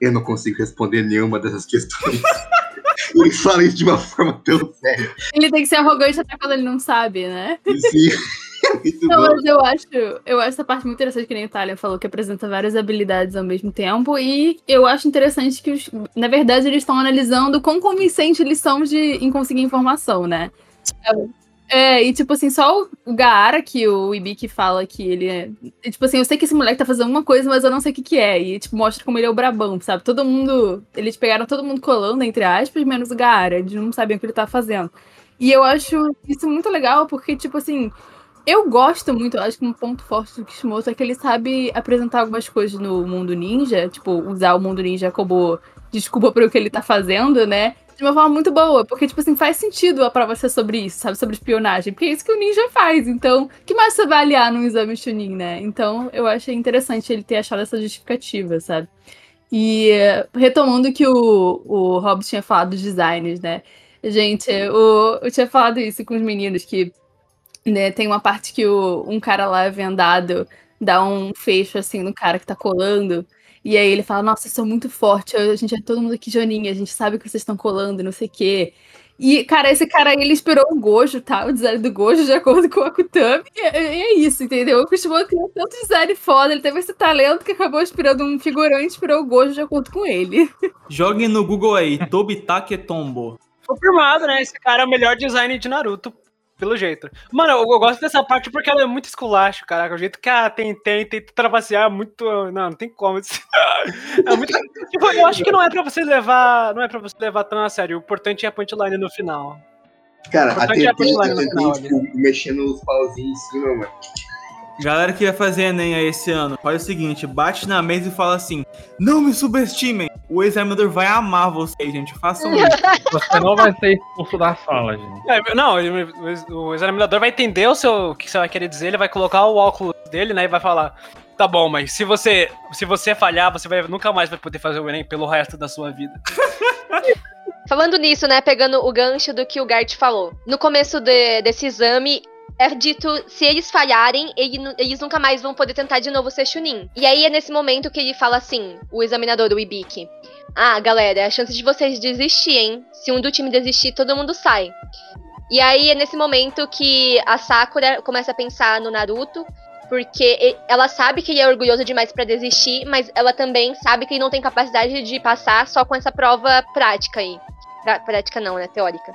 eu não consigo responder nenhuma dessas questões. ele fala isso de uma forma tão séria. Ele tem que ser arrogante até quando ele não sabe, né? Sim. não, mas eu acho, eu acho essa parte muito interessante que nem o Thalia falou, que apresenta várias habilidades ao mesmo tempo. E eu acho interessante que, os, na verdade, eles estão analisando quão convincente eles são de, em conseguir informação, né? É, e tipo assim, só o Gaara, que o Ibiki fala que ele é. Tipo assim, eu sei que esse moleque tá fazendo uma coisa, mas eu não sei o que, que é. E tipo, mostra como ele é o brabão, sabe? Todo mundo. Eles pegaram todo mundo colando, entre aspas, menos o Gaara. Eles não sabiam o que ele tá fazendo. E eu acho isso muito legal, porque, tipo assim, eu gosto muito, eu acho que um ponto forte do Kishimoto é que ele sabe apresentar algumas coisas no mundo ninja, tipo, usar o mundo ninja como desculpa para o que ele tá fazendo, né? De uma forma muito boa, porque, tipo assim, faz sentido a prova ser sobre isso, sabe? Sobre espionagem, porque é isso que o ninja faz. Então, que mais você vai aliar num exame Chunin, né? Então, eu achei interessante ele ter achado essa justificativa, sabe? E retomando que o, o Hobbs tinha falado dos designers, né? Gente, o, eu tinha falado isso com os meninos, que né, tem uma parte que o, um cara lá vendado dá um fecho assim no cara que tá colando. E aí ele fala, nossa, eu sou muito forte, a gente é todo mundo aqui Joninha, a gente sabe que vocês estão colando, não sei o quê. E, cara, esse cara aí, ele inspirou o Gojo, tá? O design do Gojo, de acordo com o Akutami. E é, é isso, entendeu? O Kushimoto criou tanto design foda, ele teve esse talento que acabou inspirando um figurante, inspirou o Gojo de acordo com ele. Joguem no Google aí, Tobitake Tombo. Confirmado, né? Esse cara é o melhor design de Naruto pelo jeito. Mano, eu, eu, gosto dessa parte porque ela é muito esculacho, caraca. O jeito que a tem tem tenta trapacear é muito. Não, não tem como. é muito. tipo, eu acho que não é pra você levar. Não é pra você levar tão a sério. O importante é a punchline no final. Cara, a é a punchline no final, tipo, mexendo os pauzinhos em cima, mano. Galera que vai fazer Enem aí esse ano, faz o seguinte, bate na mesa e fala assim, não me subestimem, o examinador vai amar vocês, gente, façam isso. Você não vai ser expulso da sala, gente. É, não, o examinador vai entender o, seu, o que você vai querer dizer, ele vai colocar o óculos dele, né, e vai falar, tá bom, mas se você, se você falhar, você vai, nunca mais vai poder fazer o Enem pelo resto da sua vida. Falando nisso, né, pegando o gancho do que o Gart falou. No começo de, desse exame, é dito se eles falharem, eles nunca mais vão poder tentar de novo ser Chunin. E aí é nesse momento que ele fala assim, o examinador do Ibiki. Ah, galera, é a chance de vocês desistir, hein? Se um do time desistir, todo mundo sai. E aí é nesse momento que a Sakura começa a pensar no Naruto, porque ela sabe que ele é orgulhoso demais para desistir, mas ela também sabe que ele não tem capacidade de passar só com essa prova prática aí. Prática não, né? Teórica.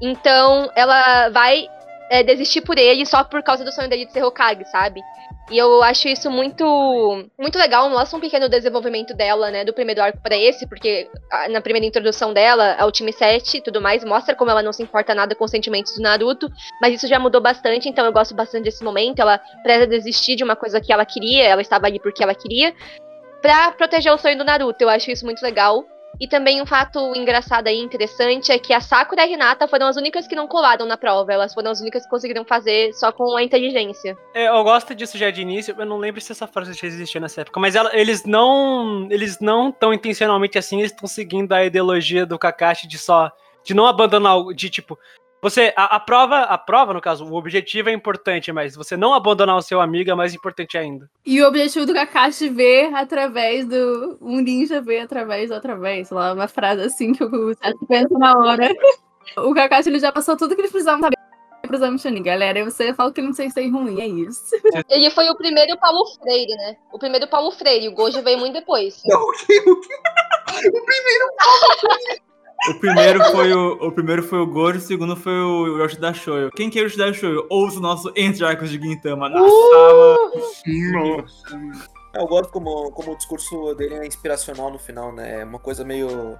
Então, ela vai é, desistir por ele só por causa do sonho dele de ser Hokage, sabe? E eu acho isso muito muito legal, mostra um pequeno desenvolvimento dela, né, do primeiro arco para esse, porque na primeira introdução dela, ao time 7 e tudo mais, mostra como ela não se importa nada com os sentimentos do Naruto, mas isso já mudou bastante, então eu gosto bastante desse momento, ela preza desistir de uma coisa que ela queria, ela estava ali porque ela queria, pra proteger o sonho do Naruto, eu acho isso muito legal. E também um fato engraçado aí, interessante, é que a Sakura e a Hinata foram as únicas que não colaram na prova. Elas foram as únicas que conseguiram fazer só com a inteligência. É, eu gosto disso já de início. Eu não lembro se essa frase já existia nessa época. Mas ela, eles não. Eles não tão intencionalmente assim, eles estão seguindo a ideologia do Kakashi de só. De não abandonar. De tipo, você, a, a, prova, a prova, no caso, o objetivo é importante, mas você não abandonar o seu amigo é mais importante ainda. E o objetivo do Kakashi ver através do. Um ninja ver através do através. Lá, uma frase assim que o Seth pensa na hora. o Kakashi ele já passou tudo que ele precisava saber pro exame Chunin, galera. E você fala que ele não sei se é ruim, é isso. Ele foi o primeiro Paulo Freire, né? O primeiro Paulo Freire. O Gojo veio muito depois. Não, o, o primeiro Paulo Freire. O primeiro foi o, o primeiro foi o Goro, o segundo foi o Yoshida Shoyo. Quem que é o Yoshida Shoyo? Ouça o nosso Entre Arcos de Gintama na uh! sala. Nossa. Eu gosto como, como o discurso dele é inspiracional no final, né? É uma coisa meio.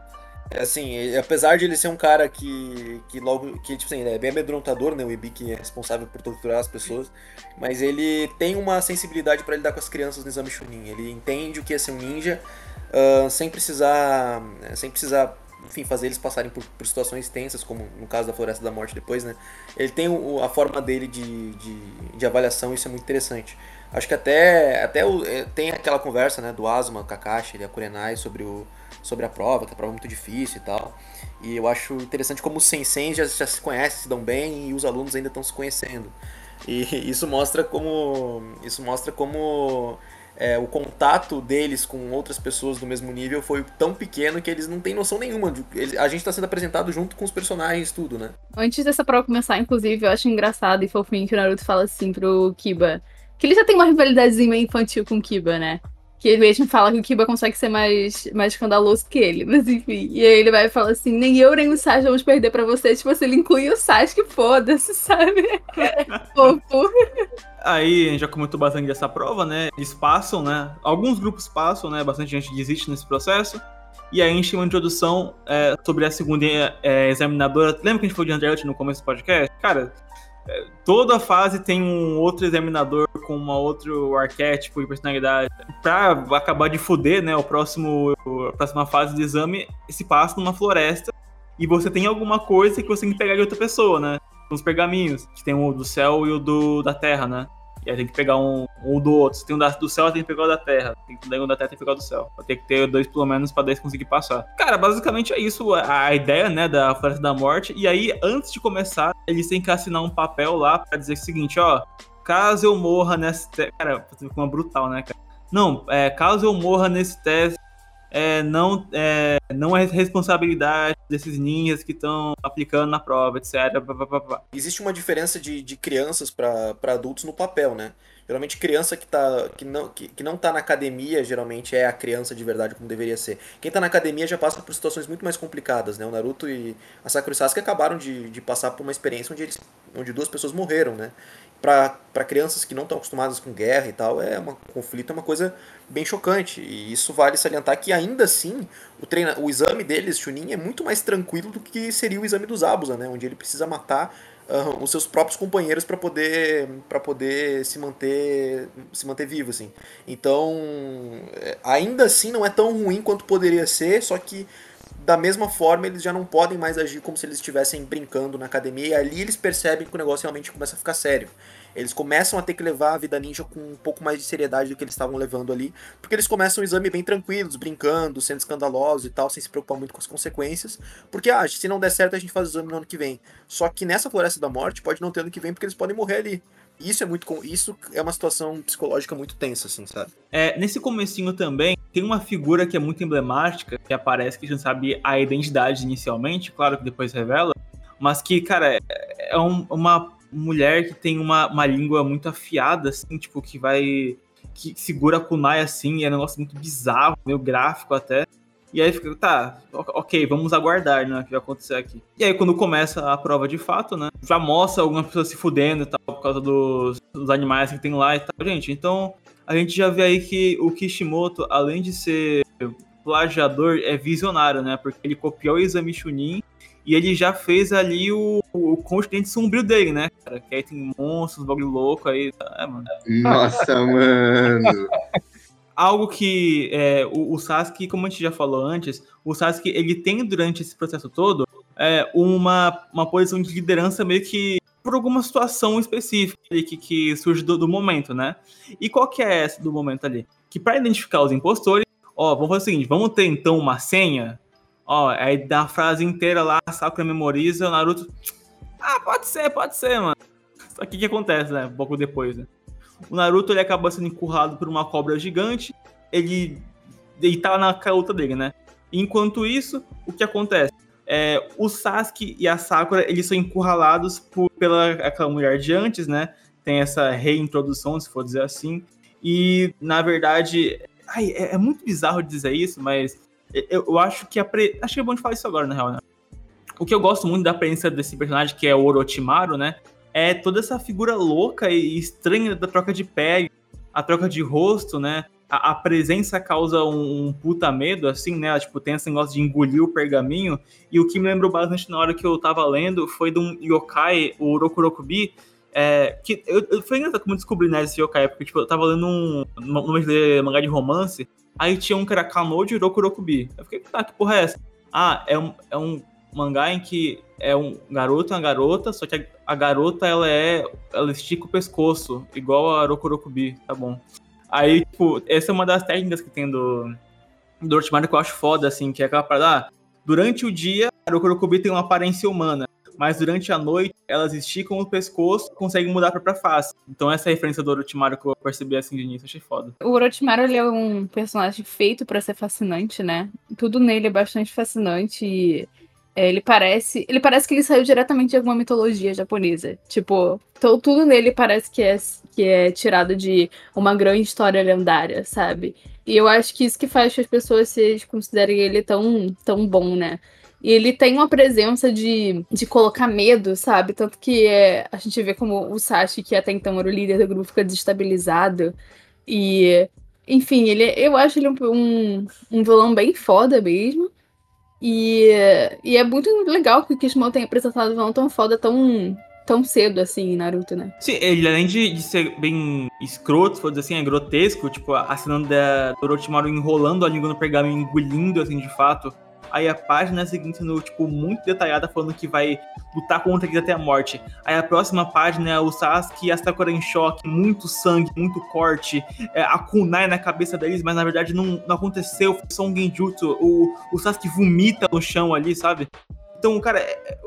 É assim, apesar de ele ser um cara que, que logo. que, tipo assim, é bem amedrontador, né? O Ibiki é responsável por torturar as pessoas. Mas ele tem uma sensibilidade para lidar com as crianças no exame Chunin. Ele entende o que é ser um ninja uh, sem precisar. sem precisar enfim, fazer eles passarem por, por, situações tensas, como no caso da Floresta da Morte depois, né? Ele tem o, a forma dele de, de, de, avaliação, isso é muito interessante. Acho que até, até o, é, tem aquela conversa, né, do Asuma, Kakashi e a Kurenai sobre, o, sobre a prova, que a prova é muito difícil e tal. E eu acho interessante como os senseis já, já se conhecem, se dão bem e os alunos ainda estão se conhecendo. E isso mostra como isso mostra como é, o contato deles com outras pessoas do mesmo nível foi tão pequeno que eles não têm noção nenhuma. De, a gente está sendo apresentado junto com os personagens, tudo, né? Antes dessa prova começar, inclusive, eu acho engraçado e fofinho que o Naruto fala assim pro Kiba. Que ele já tem uma rivalidadezinha infantil com o Kiba, né? Que ele mesmo fala que o Kiba consegue ser mais, mais escandaloso que ele, mas enfim. E aí ele vai falar assim: nem eu nem o Sasuke vamos perder pra você. Tipo assim, ele inclui o Sasuke, foda-se, sabe? Fofo. Aí a gente já comentou bastante dessa prova, né? Eles passam, né? Alguns grupos passam, né? Bastante gente desiste nesse processo. E aí a gente tem uma introdução é, sobre a segunda é, examinadora. Lembra que a gente falou de Andretti no começo do podcast? Cara, toda fase tem um outro examinador com um outro arquétipo e personalidade. Pra acabar de fuder, né? O próximo, a próxima fase do exame se passa numa floresta e você tem alguma coisa que você tem que pegar de outra pessoa, né? Os pergaminhos, que tem o do céu e o do, da terra, né? E aí tem que pegar um, um do outro. Se tem um da, do céu, tem que pegar o da terra. Tem que pegar um da terra, tem que pegar o do céu. Vai ter que ter dois pelo menos pra daí conseguir passar. Cara, basicamente é isso a, a ideia, né, da Floresta da Morte. E aí, antes de começar, eles têm que assinar um papel lá pra dizer o seguinte, ó. Caso eu morra teste. Cara, uma brutal, né, cara? Não, é, caso eu morra nesse teste, é, não, é, não é responsabilidade desses ninjas que estão aplicando na prova, etc. Existe uma diferença de, de crianças para adultos no papel, né? Geralmente criança que, tá, que, não, que, que não tá na academia, geralmente é a criança de verdade como deveria ser. Quem tá na academia já passa por situações muito mais complicadas, né? O Naruto e a Sakura e Sasuke acabaram de, de passar por uma experiência onde, eles, onde duas pessoas morreram, né? Para crianças que não estão acostumadas com guerra e tal, é um conflito é uma coisa bem chocante. E isso vale salientar que ainda assim o, treina, o exame deles, Chunin, é muito mais tranquilo do que seria o exame dos Abusa, né? Onde ele precisa matar uh, os seus próprios companheiros para poder para poder se manter se manter vivo assim. Então, é, ainda assim não é tão ruim quanto poderia ser, só que da mesma forma, eles já não podem mais agir como se eles estivessem brincando na academia, e ali eles percebem que o negócio realmente começa a ficar sério. Eles começam a ter que levar a vida ninja com um pouco mais de seriedade do que eles estavam levando ali, porque eles começam o exame bem tranquilos, brincando, sendo escandalosos e tal, sem se preocupar muito com as consequências, porque, ah, se não der certo, a gente faz o exame no ano que vem. Só que nessa Floresta da Morte pode não ter ano que vem, porque eles podem morrer ali. Isso é muito isso é uma situação psicológica muito tensa, assim, sabe? É, nesse comecinho também, tem uma figura que é muito emblemática, que aparece que a gente sabe a identidade inicialmente, claro que depois revela, mas que, cara, é, um, uma mulher que tem uma, uma língua muito afiada, assim, tipo, que vai. que segura a kunai assim, é um negócio muito bizarro, meio gráfico até. E aí fica, tá, ok, vamos aguardar, né, o que vai acontecer aqui. E aí quando começa a prova de fato, né, já mostra algumas pessoas se fudendo e tal, por causa dos, dos animais que tem lá e tal. Gente, então a gente já vê aí que o Kishimoto, além de ser plagiador, é visionário, né, porque ele copiou o Exame Chunin e ele já fez ali o, o continente sombrio dele, né, cara? Que aí tem monstros, bagulho louco aí. É, mano. Nossa, mano. algo que é, o, o, Sasuke, como a gente já falou antes, o Sasuke ele tem durante esse processo todo é, uma, uma posição de liderança meio que por alguma situação específica que, que surge do, do, momento, né? E qual que é essa do momento ali? Que para identificar os impostores, ó, vamos fazer o seguinte, vamos ter então uma senha, ó, aí dá frase inteira lá, Sakura memoriza, o Naruto, ah, pode ser, pode ser, mano. Só que o que acontece, né, um pouco depois, né? O Naruto ele acaba sendo encurrado por uma cobra gigante. Ele, ele tá na caluta dele, né? Enquanto isso, o que acontece? É, o Sasuke e a Sakura eles são encurralados por, pela aquela mulher de antes, né? Tem essa reintrodução, se for dizer assim. E, na verdade, ai, é, é, muito bizarro dizer isso, mas eu, eu acho que a pre... acho que é bom de falar isso agora, na real, né? O que eu gosto muito da presença desse personagem, que é o Orochimaru, né? É toda essa figura louca e estranha da troca de pele, a troca de rosto, né? A, a presença causa um, um, puta medo, assim, né? Tipo, tem esse negócio de engolir o pergaminho. E o que me lembrou bastante na hora que eu tava lendo foi de um yokai, o Rokurokubi, é, que eu, eu, foi engraçado como eu descobri né, esse yokai, porque tipo, eu tava lendo um, numa de mangá de romance, aí tinha um que era Kanoji Rokurokubi. Eu fiquei, tá, que porra é essa? Ah, é um, é um mangá em que é um garoto e uma garota, só que a, a, garota ela é. Ela estica o pescoço, igual a Rokurokubi, tá bom. Aí, tipo, essa é uma das técnicas que tem do. Do que eu acho foda, assim, que é aquela parada. Ah, durante o dia, a Rokurokubi tem uma aparência humana, mas durante a noite, elas esticam o pescoço e conseguem mudar pra, pra face. Então, essa é a referência do Orochimaru que eu percebi assim de início, achei foda. O Orochimaru, ele é um personagem feito para ser fascinante, né? Tudo nele é bastante fascinante e é, ele parece. Ele parece que ele saiu diretamente de alguma mitologia japonesa. Tipo, então, tudo nele parece que é, que é tirado de uma grande história lendária, sabe? E eu acho que isso que faz que as pessoas se considerem ele tão, tão bom, né? E ele tem uma presença de, de colocar medo, sabe? Tanto que é, a gente vê como o Sashi, que até então era o líder do grupo, fica desestabilizado. E, enfim, ele, eu acho ele um, um, um vilão bem foda mesmo. E, e é muito legal que o Kishimoto tenha apresentado o vilão tão foda tão, tão cedo assim em Naruto, né? Sim, ele além de, de ser bem escroto, se assim, é grotesco, tipo, assinando da, do Orochimaru enrolando a língua no pergaminho, engolindo, assim, de fato, Aí a página seguinte, no, tipo, muito detalhada, falando que vai lutar contra ele até a morte. Aí a próxima página é o Sasuke e a Sakura em choque, muito sangue, muito corte, é, a kunai na cabeça deles, mas na verdade não, não aconteceu, foi só um genjutsu. O, o Sasuke vomita no chão ali, sabe? Então, cara, é, é,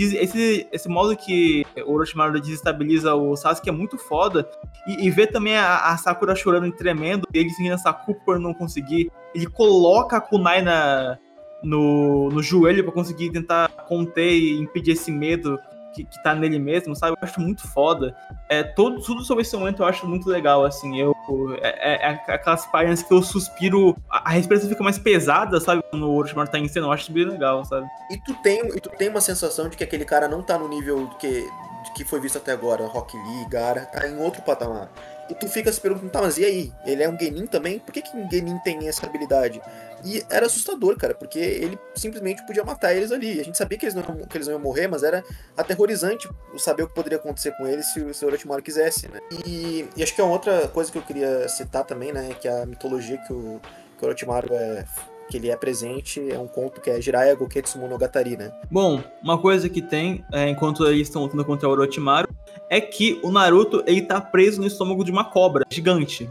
esse, esse modo que o Orochimaru desestabiliza o Sasuke é muito foda. E, e ver também a, a, Sakura chorando e tremendo, ele seguindo essa culpa por não conseguir. Ele coloca a kunai na, no, no joelho para conseguir tentar conter e impedir esse medo que, que tá nele mesmo, sabe? Eu acho muito foda. É, todo, tudo sobre esse momento eu acho muito legal, assim. Eu, é, é, é aquelas páginas que eu suspiro, a, a respiração fica mais pesada, sabe? Quando o Orochimaru tá em cena, eu acho bem legal, sabe? E tu tem, e tu tem uma sensação de que aquele cara não tá no nível que, que foi visto até agora, Rock Lee, Gara, tá em outro patamar. E tu fica se perguntando, tá, mas e aí? Ele é um Genin também? Por que, que um Genin tem essa habilidade? E era assustador, cara, porque ele simplesmente podia matar eles ali. A gente sabia que eles não, que eles não iam morrer, mas era aterrorizante saber o que poderia acontecer com eles se, o Orochimaru quisesse, né? E, e, acho que é outra coisa que eu queria citar também, né? Que é a mitologia que o, que o é que ele é presente, é um conto que é Jiraiya Goketsu Monogatari, né? Bom, uma coisa que tem, é, enquanto eles estão lutando contra o Orochimaru, é que o Naruto, ele tá preso no estômago de uma cobra gigante.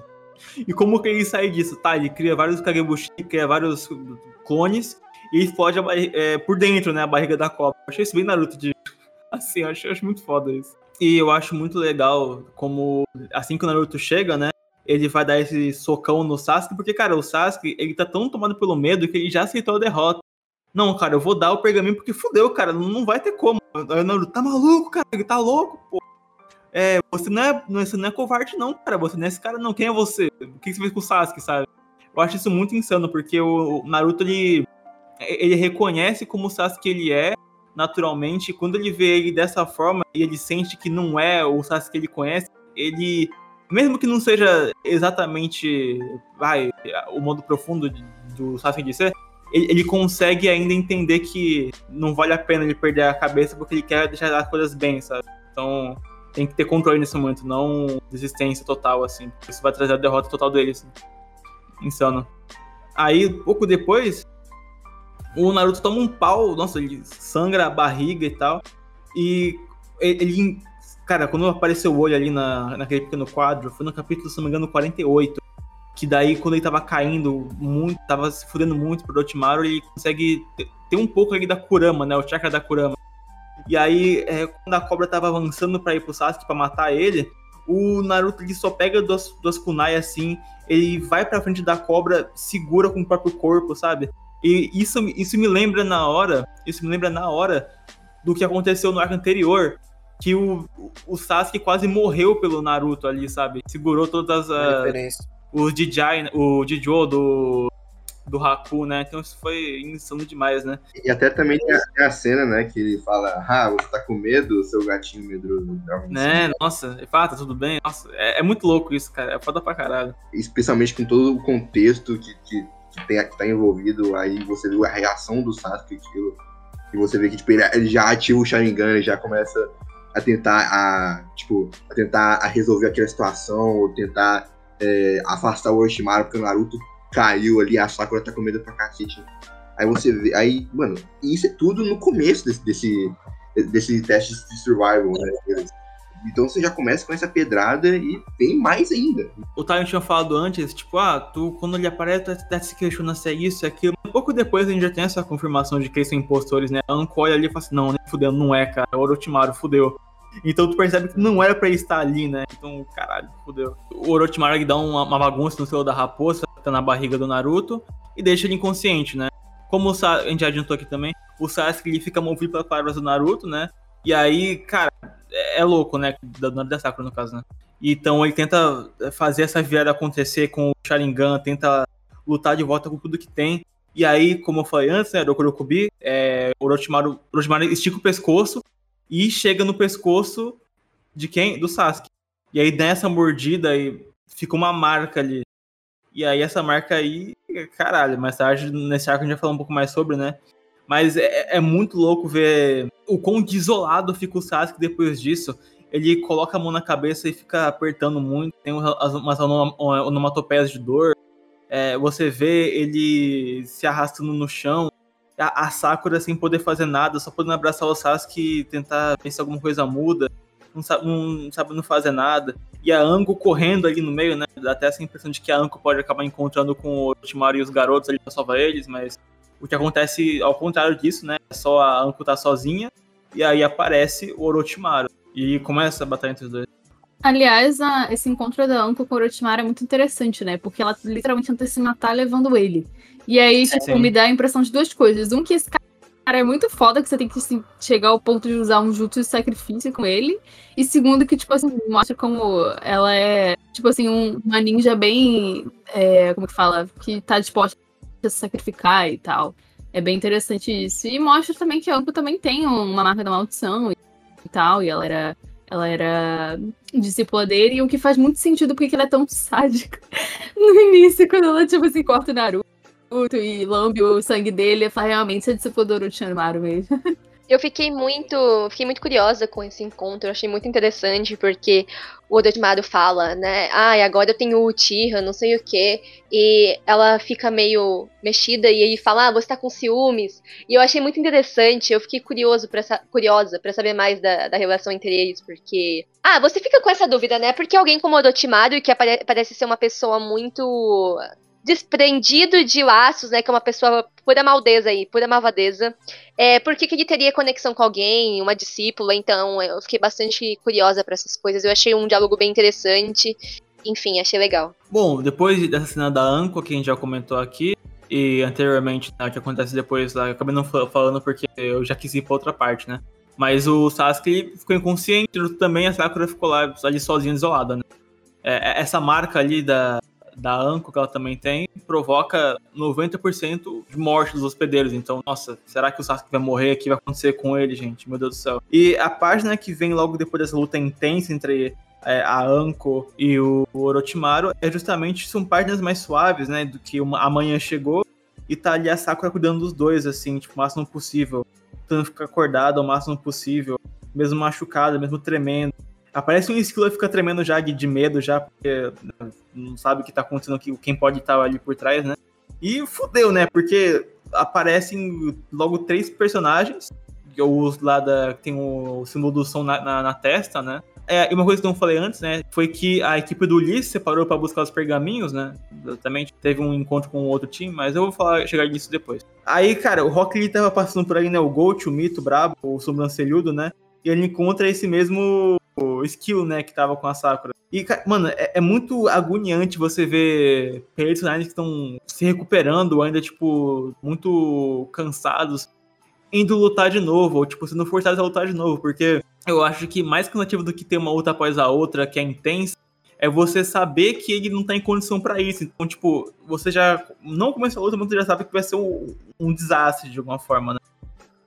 E como que ele sai disso? Tá, ele cria vários Kagebushi, cria vários clones, e foge é, por dentro, né, a barriga da cobra. Eu achei isso bem Naruto de... Assim, eu acho, eu acho muito foda isso. E eu acho muito legal como, assim que o Naruto chega, né, ele vai dar esse socão no Sasuke, porque, cara, o Sasuke, ele tá tão tomado pelo medo que ele já aceitou a derrota. Não, cara, eu vou dar o pergaminho porque fudeu, cara, não vai ter como. O Naruto, tá maluco, cara, ele tá louco, pô. É, você não é, você não é covarde não, cara, você não é esse cara não, quem é você? O que você fez com o Sasuke, sabe? Eu acho isso muito insano, porque o Naruto, ele, ele reconhece como o Sasuke ele é, naturalmente, quando ele vê ele dessa forma, e ele sente que não é o Sasuke que ele conhece, ele mesmo que não seja exatamente vai, o modo profundo do Sasuke de ser, ele, ele, consegue ainda entender que não vale a pena ele perder a cabeça porque ele quer deixar as coisas bem, sabe? Então tem que ter controle nesse momento, não desistência total, assim. Isso vai trazer a derrota total dele, assim. Insano. Aí, pouco depois, o Naruto toma um pau, nossa, ele sangra a barriga e tal. E ele Cara, quando apareceu o olho ali na, naquele pequeno quadro, foi no capítulo, se não me engano, 48. Que daí, quando ele tava caindo muito, tava se fudendo muito pro Orochimaru, ele consegue ter um pouco ali da Kurama, né? O chakra da Kurama. E aí, é, quando a cobra tava avançando para ir pro Sasuke pra matar ele, o Naruto ele só pega duas, duas kunai assim, ele vai pra frente da cobra, segura com o próprio corpo, sabe? E isso, isso me lembra na hora, isso me lembra na hora do que aconteceu no arco anterior, que o, o Sasuke quase morreu pelo Naruto ali, sabe? Segurou todas as. O DJ, o Jijo do, do Haku, né? Então isso foi insano demais, né? E até também tem a, tem a, cena, né? Que ele fala, ah, você tá com medo, seu gatinho medroso. Né, nossa, ele fala, tá tudo bem? Nossa, é, é, muito louco isso, cara. É foda pra caralho. Especialmente com todo o contexto que, que, que, tem, que tá envolvido, aí você viu a reação do Sasuke aquilo. E você vê que, tipo, ele, ele já ativa o Sharingan, ele já começa a tentar a, tipo, a tentar a resolver aquela situação, ou tentar é, afastar o Orochimaru, porque o Naruto caiu ali, a Sakura tá com medo pra cacete. Aí você vê, aí, mano, isso é tudo no começo desse, desse, desse teste de survival, né? Então você já começa com essa pedrada e tem mais ainda. O Tyron tinha falado antes, tipo, ah, tu, quando ele aparece, tu até se questiona se é isso, é aquilo. Pouco depois a gente já tem essa confirmação de que eles são impostores, né? A olha ali fala assim, não, nem não é, cara, o Orochimaru, fudeu. Então tu percebe que não era pra ele estar ali, né? Então, caralho, fudeu. O Orochimaru dá uma, uma bagunça no selo da raposa, tá na barriga do Naruto, e deixa ele inconsciente, né? Como Sa a gente adiantou aqui também, o Sasuke ele fica movido pelas palavras do Naruto, né? E aí, cara, é, é louco, né? Da, da Sakura, no caso, né? Então ele tenta fazer essa virada acontecer com o Sharingan, tenta lutar de volta com tudo que tem. E aí, como eu falei antes, né, do Kurokubi, é, o Orochimaru, Orochimaru estica o pescoço e chega no pescoço de quem? Do Sasuke. E aí nessa mordida aí fica uma marca ali. E aí essa marca aí, caralho, mais tarde nesse arco a gente vai falar um pouco mais sobre, né? Mas é, é muito louco ver o quão desolado fica o Sasuke depois disso. Ele coloca a mão na cabeça e fica apertando muito. Tem umas onomatopeias de dor. É, você vê ele se arrastando no chão. A, Sakura sem poder fazer nada, só podendo abraçar o Sasuke e tentar se alguma coisa muda, não sabe, não sabe não fazer nada. E a Anko correndo ali no meio, né? Dá até essa impressão de que a Anko pode acabar encontrando com o Orochimaru e os garotos ali pra salvar eles, mas o que acontece ao contrário disso, né? É só a Anko tá sozinha e aí aparece o Orochimaru. E começa a batalha entre os dois. Aliás, a, esse encontro da Anko com Orochimaru é muito interessante, né? Porque ela literalmente tenta se matar levando ele. E aí, tipo, Sim. me dá a impressão de duas coisas. Um, que esse cara é muito foda, que você tem que assim, chegar ao ponto de usar um jutsu de sacrifício com ele. E segundo, que, tipo assim, mostra como ela é, tipo assim, um- uma ninja bem. é, como que fala? Que tá disposta a se sacrificar e tal. É bem interessante isso. E mostra também que a Anko também tem uma marca da maldição e, e tal. E ela era. Ela era discípula dele, e o que faz muito sentido porque que ela é tão sádica no início, quando ela, tipo assim, corta o Naruto e lambe o sangue dele, fala realmente ser discípula do Orochimaru mesmo. Eu fiquei muito, fiquei muito curiosa com esse encontro, eu achei muito interessante, porque o Orochimaru fala, né, ai, agora eu tenho o Uchiha, não sei o que, e ela fica meio mexida e ele fala, ah, você tá com ciúmes, e eu achei muito interessante, eu fiquei curioso pra, sa- curiosa pra saber mais da, da relação entre eles, porque... Ah, você fica com essa dúvida, né, porque alguém como o Orochimaru, que parece ser uma pessoa muito desprendido de laços, né, que é uma pessoa pura maldeza aí, pura malvadeza, é, por que, que ele teria conexão com alguém, uma discípula, então eu fiquei bastante curiosa pra essas coisas. Eu achei um diálogo bem interessante. Enfim, achei legal. Bom, depois dessa cena da Anko, que a gente já comentou aqui, e anteriormente, né, o que acontece depois lá, eu acabei não fa- falando porque eu já quis ir pra outra parte, né? Mas o Sasuke ficou inconsciente, também a Sakura ficou lá ali sozinha, isolada, né? É, essa marca ali da, da Anko, que ela também tem, provoca 90% de morte dos hospedeiros. Então, nossa, será que o Sasuke vai morrer? O que vai acontecer com ele, gente? Meu Deus do céu. E a página que vem logo depois dessa luta intensa entre é, a Anko e o Orochimaru é justamente são páginas mais suaves, né? Do que uma, amanhã chegou e tá ali a Sakura cuidando dos dois, assim, tipo, o máximo possível. Tentando ficar acordada o máximo possível, mesmo machucada, mesmo tremendo. Aparece um esquilo e fica tremendo já de, de medo, já, porque não sabe o que tá acontecendo quem pode estar ali por trás, né? E fudeu, né? Porque aparecem logo três personagens. Os lá da. tem o símbolo do som na, na, na testa, né? É, e uma coisa que eu não falei antes, né? Foi que a equipe do se separou pra buscar os pergaminhos, né? Exatamente. Teve um encontro com outro time, mas eu vou falar, chegar nisso depois. Aí, cara, o Rock Lee tava passando por aí, né? O Gold, o Mito, o Brabo, o Sobrancelhudo, né? E ele encontra esse mesmo skill, né? Que tava com a Sakura. E, mano, é, é muito agoniante você ver personagens que estão se recuperando, ainda, tipo, muito cansados, indo lutar de novo, ou, tipo, sendo forçados a lutar de novo, porque eu acho que mais cansativo do que ter uma luta após a outra, que é intensa, é você saber que ele não tá em condição pra isso. Então, tipo, você já não começou a luta, mas você já sabe que vai ser um, um desastre de alguma forma, né?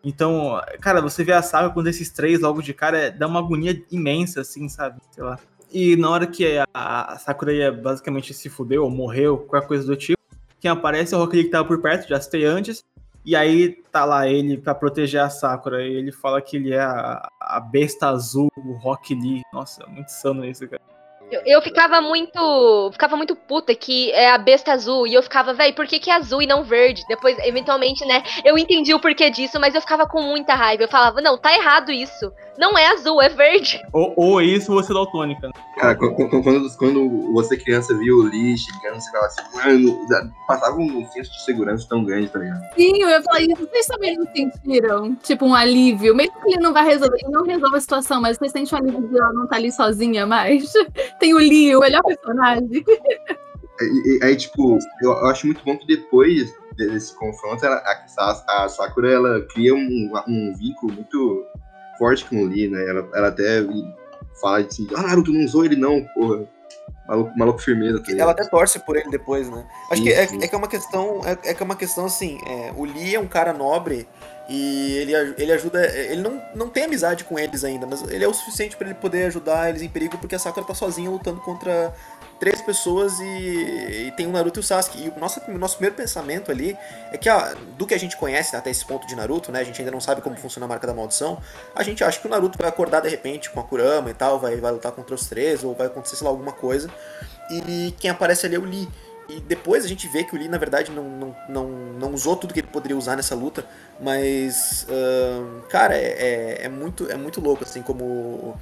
Então, cara, você vê a saga com esses três logo de cara, é- dá uma agonia imensa, assim, sabe? Sei lá. E na hora que a, a Sakura ia basicamente se fudeu, ou morreu, qualquer coisa do tipo, quem aparece é o Rock Lee que tava por perto, já citei antes, e aí tá lá ele pra proteger a Sakura, e ele fala que ele é a, a besta azul, o Rock Lee. Nossa, é muito insano isso, cara. Eu, eu ficava muito. Ficava muito puta que é a besta azul. E eu ficava, véi, por que, que é azul e não verde? Depois, eventualmente, né? Eu entendi o porquê disso, mas eu ficava com muita raiva. Eu falava, não, tá errado isso. Não é azul, é verde. Ou, ou isso, ou você daltônica, né? Cara, quando, quando, quando você criança via o lixo, você falava assim, mano, passava um senso de segurança tão grande, tá ligado? Sim, eu ia falar isso. Vocês também não sentiram? Tipo, um alívio. Mesmo que ele não vai resolver, ele não resolve a situação, mas vocês sentem um alívio de ela não estar ali sozinha mais. Tem o Lee, o melhor personagem. Aí, tipo, eu, acho muito bom que depois desse confronto, ela, a, a Sakura, ela cria um, um vínculo muito forte com o Lee, né? Ela, ela até fala assim, ah, Naruto não usou ele não, porra. Maluco, maluco firmeza, tá Ela até torce por ele depois, né? Acho Sim, que é, é que é uma questão. É, é que é uma questão assim. é, o Lee é um cara nobre e ele, ele ajuda. Ele não, não tem amizade com eles ainda, mas ele é o suficiente pra ele poder ajudar eles em perigo, porque a Sakura tá sozinha lutando contra três pessoas e, e tem o Naruto e o Sasuke. E o nosso, nosso primeiro pensamento ali é que, ó, do que a gente conhece até esse ponto de Naruto, né? A gente ainda não sabe como funciona a marca da maldição. A gente acha que o Naruto vai acordar de repente com a Kurama e tal, vai, vai lutar contra os três, ou vai acontecer, sei lá, alguma coisa. E quem aparece ali é o Lee. E depois a gente vê que o Lee, na verdade, não, não, não, não usou tudo que ele poderia usar nessa luta, mas, uh, cara, é, é, é, muito, é muito louco, assim, como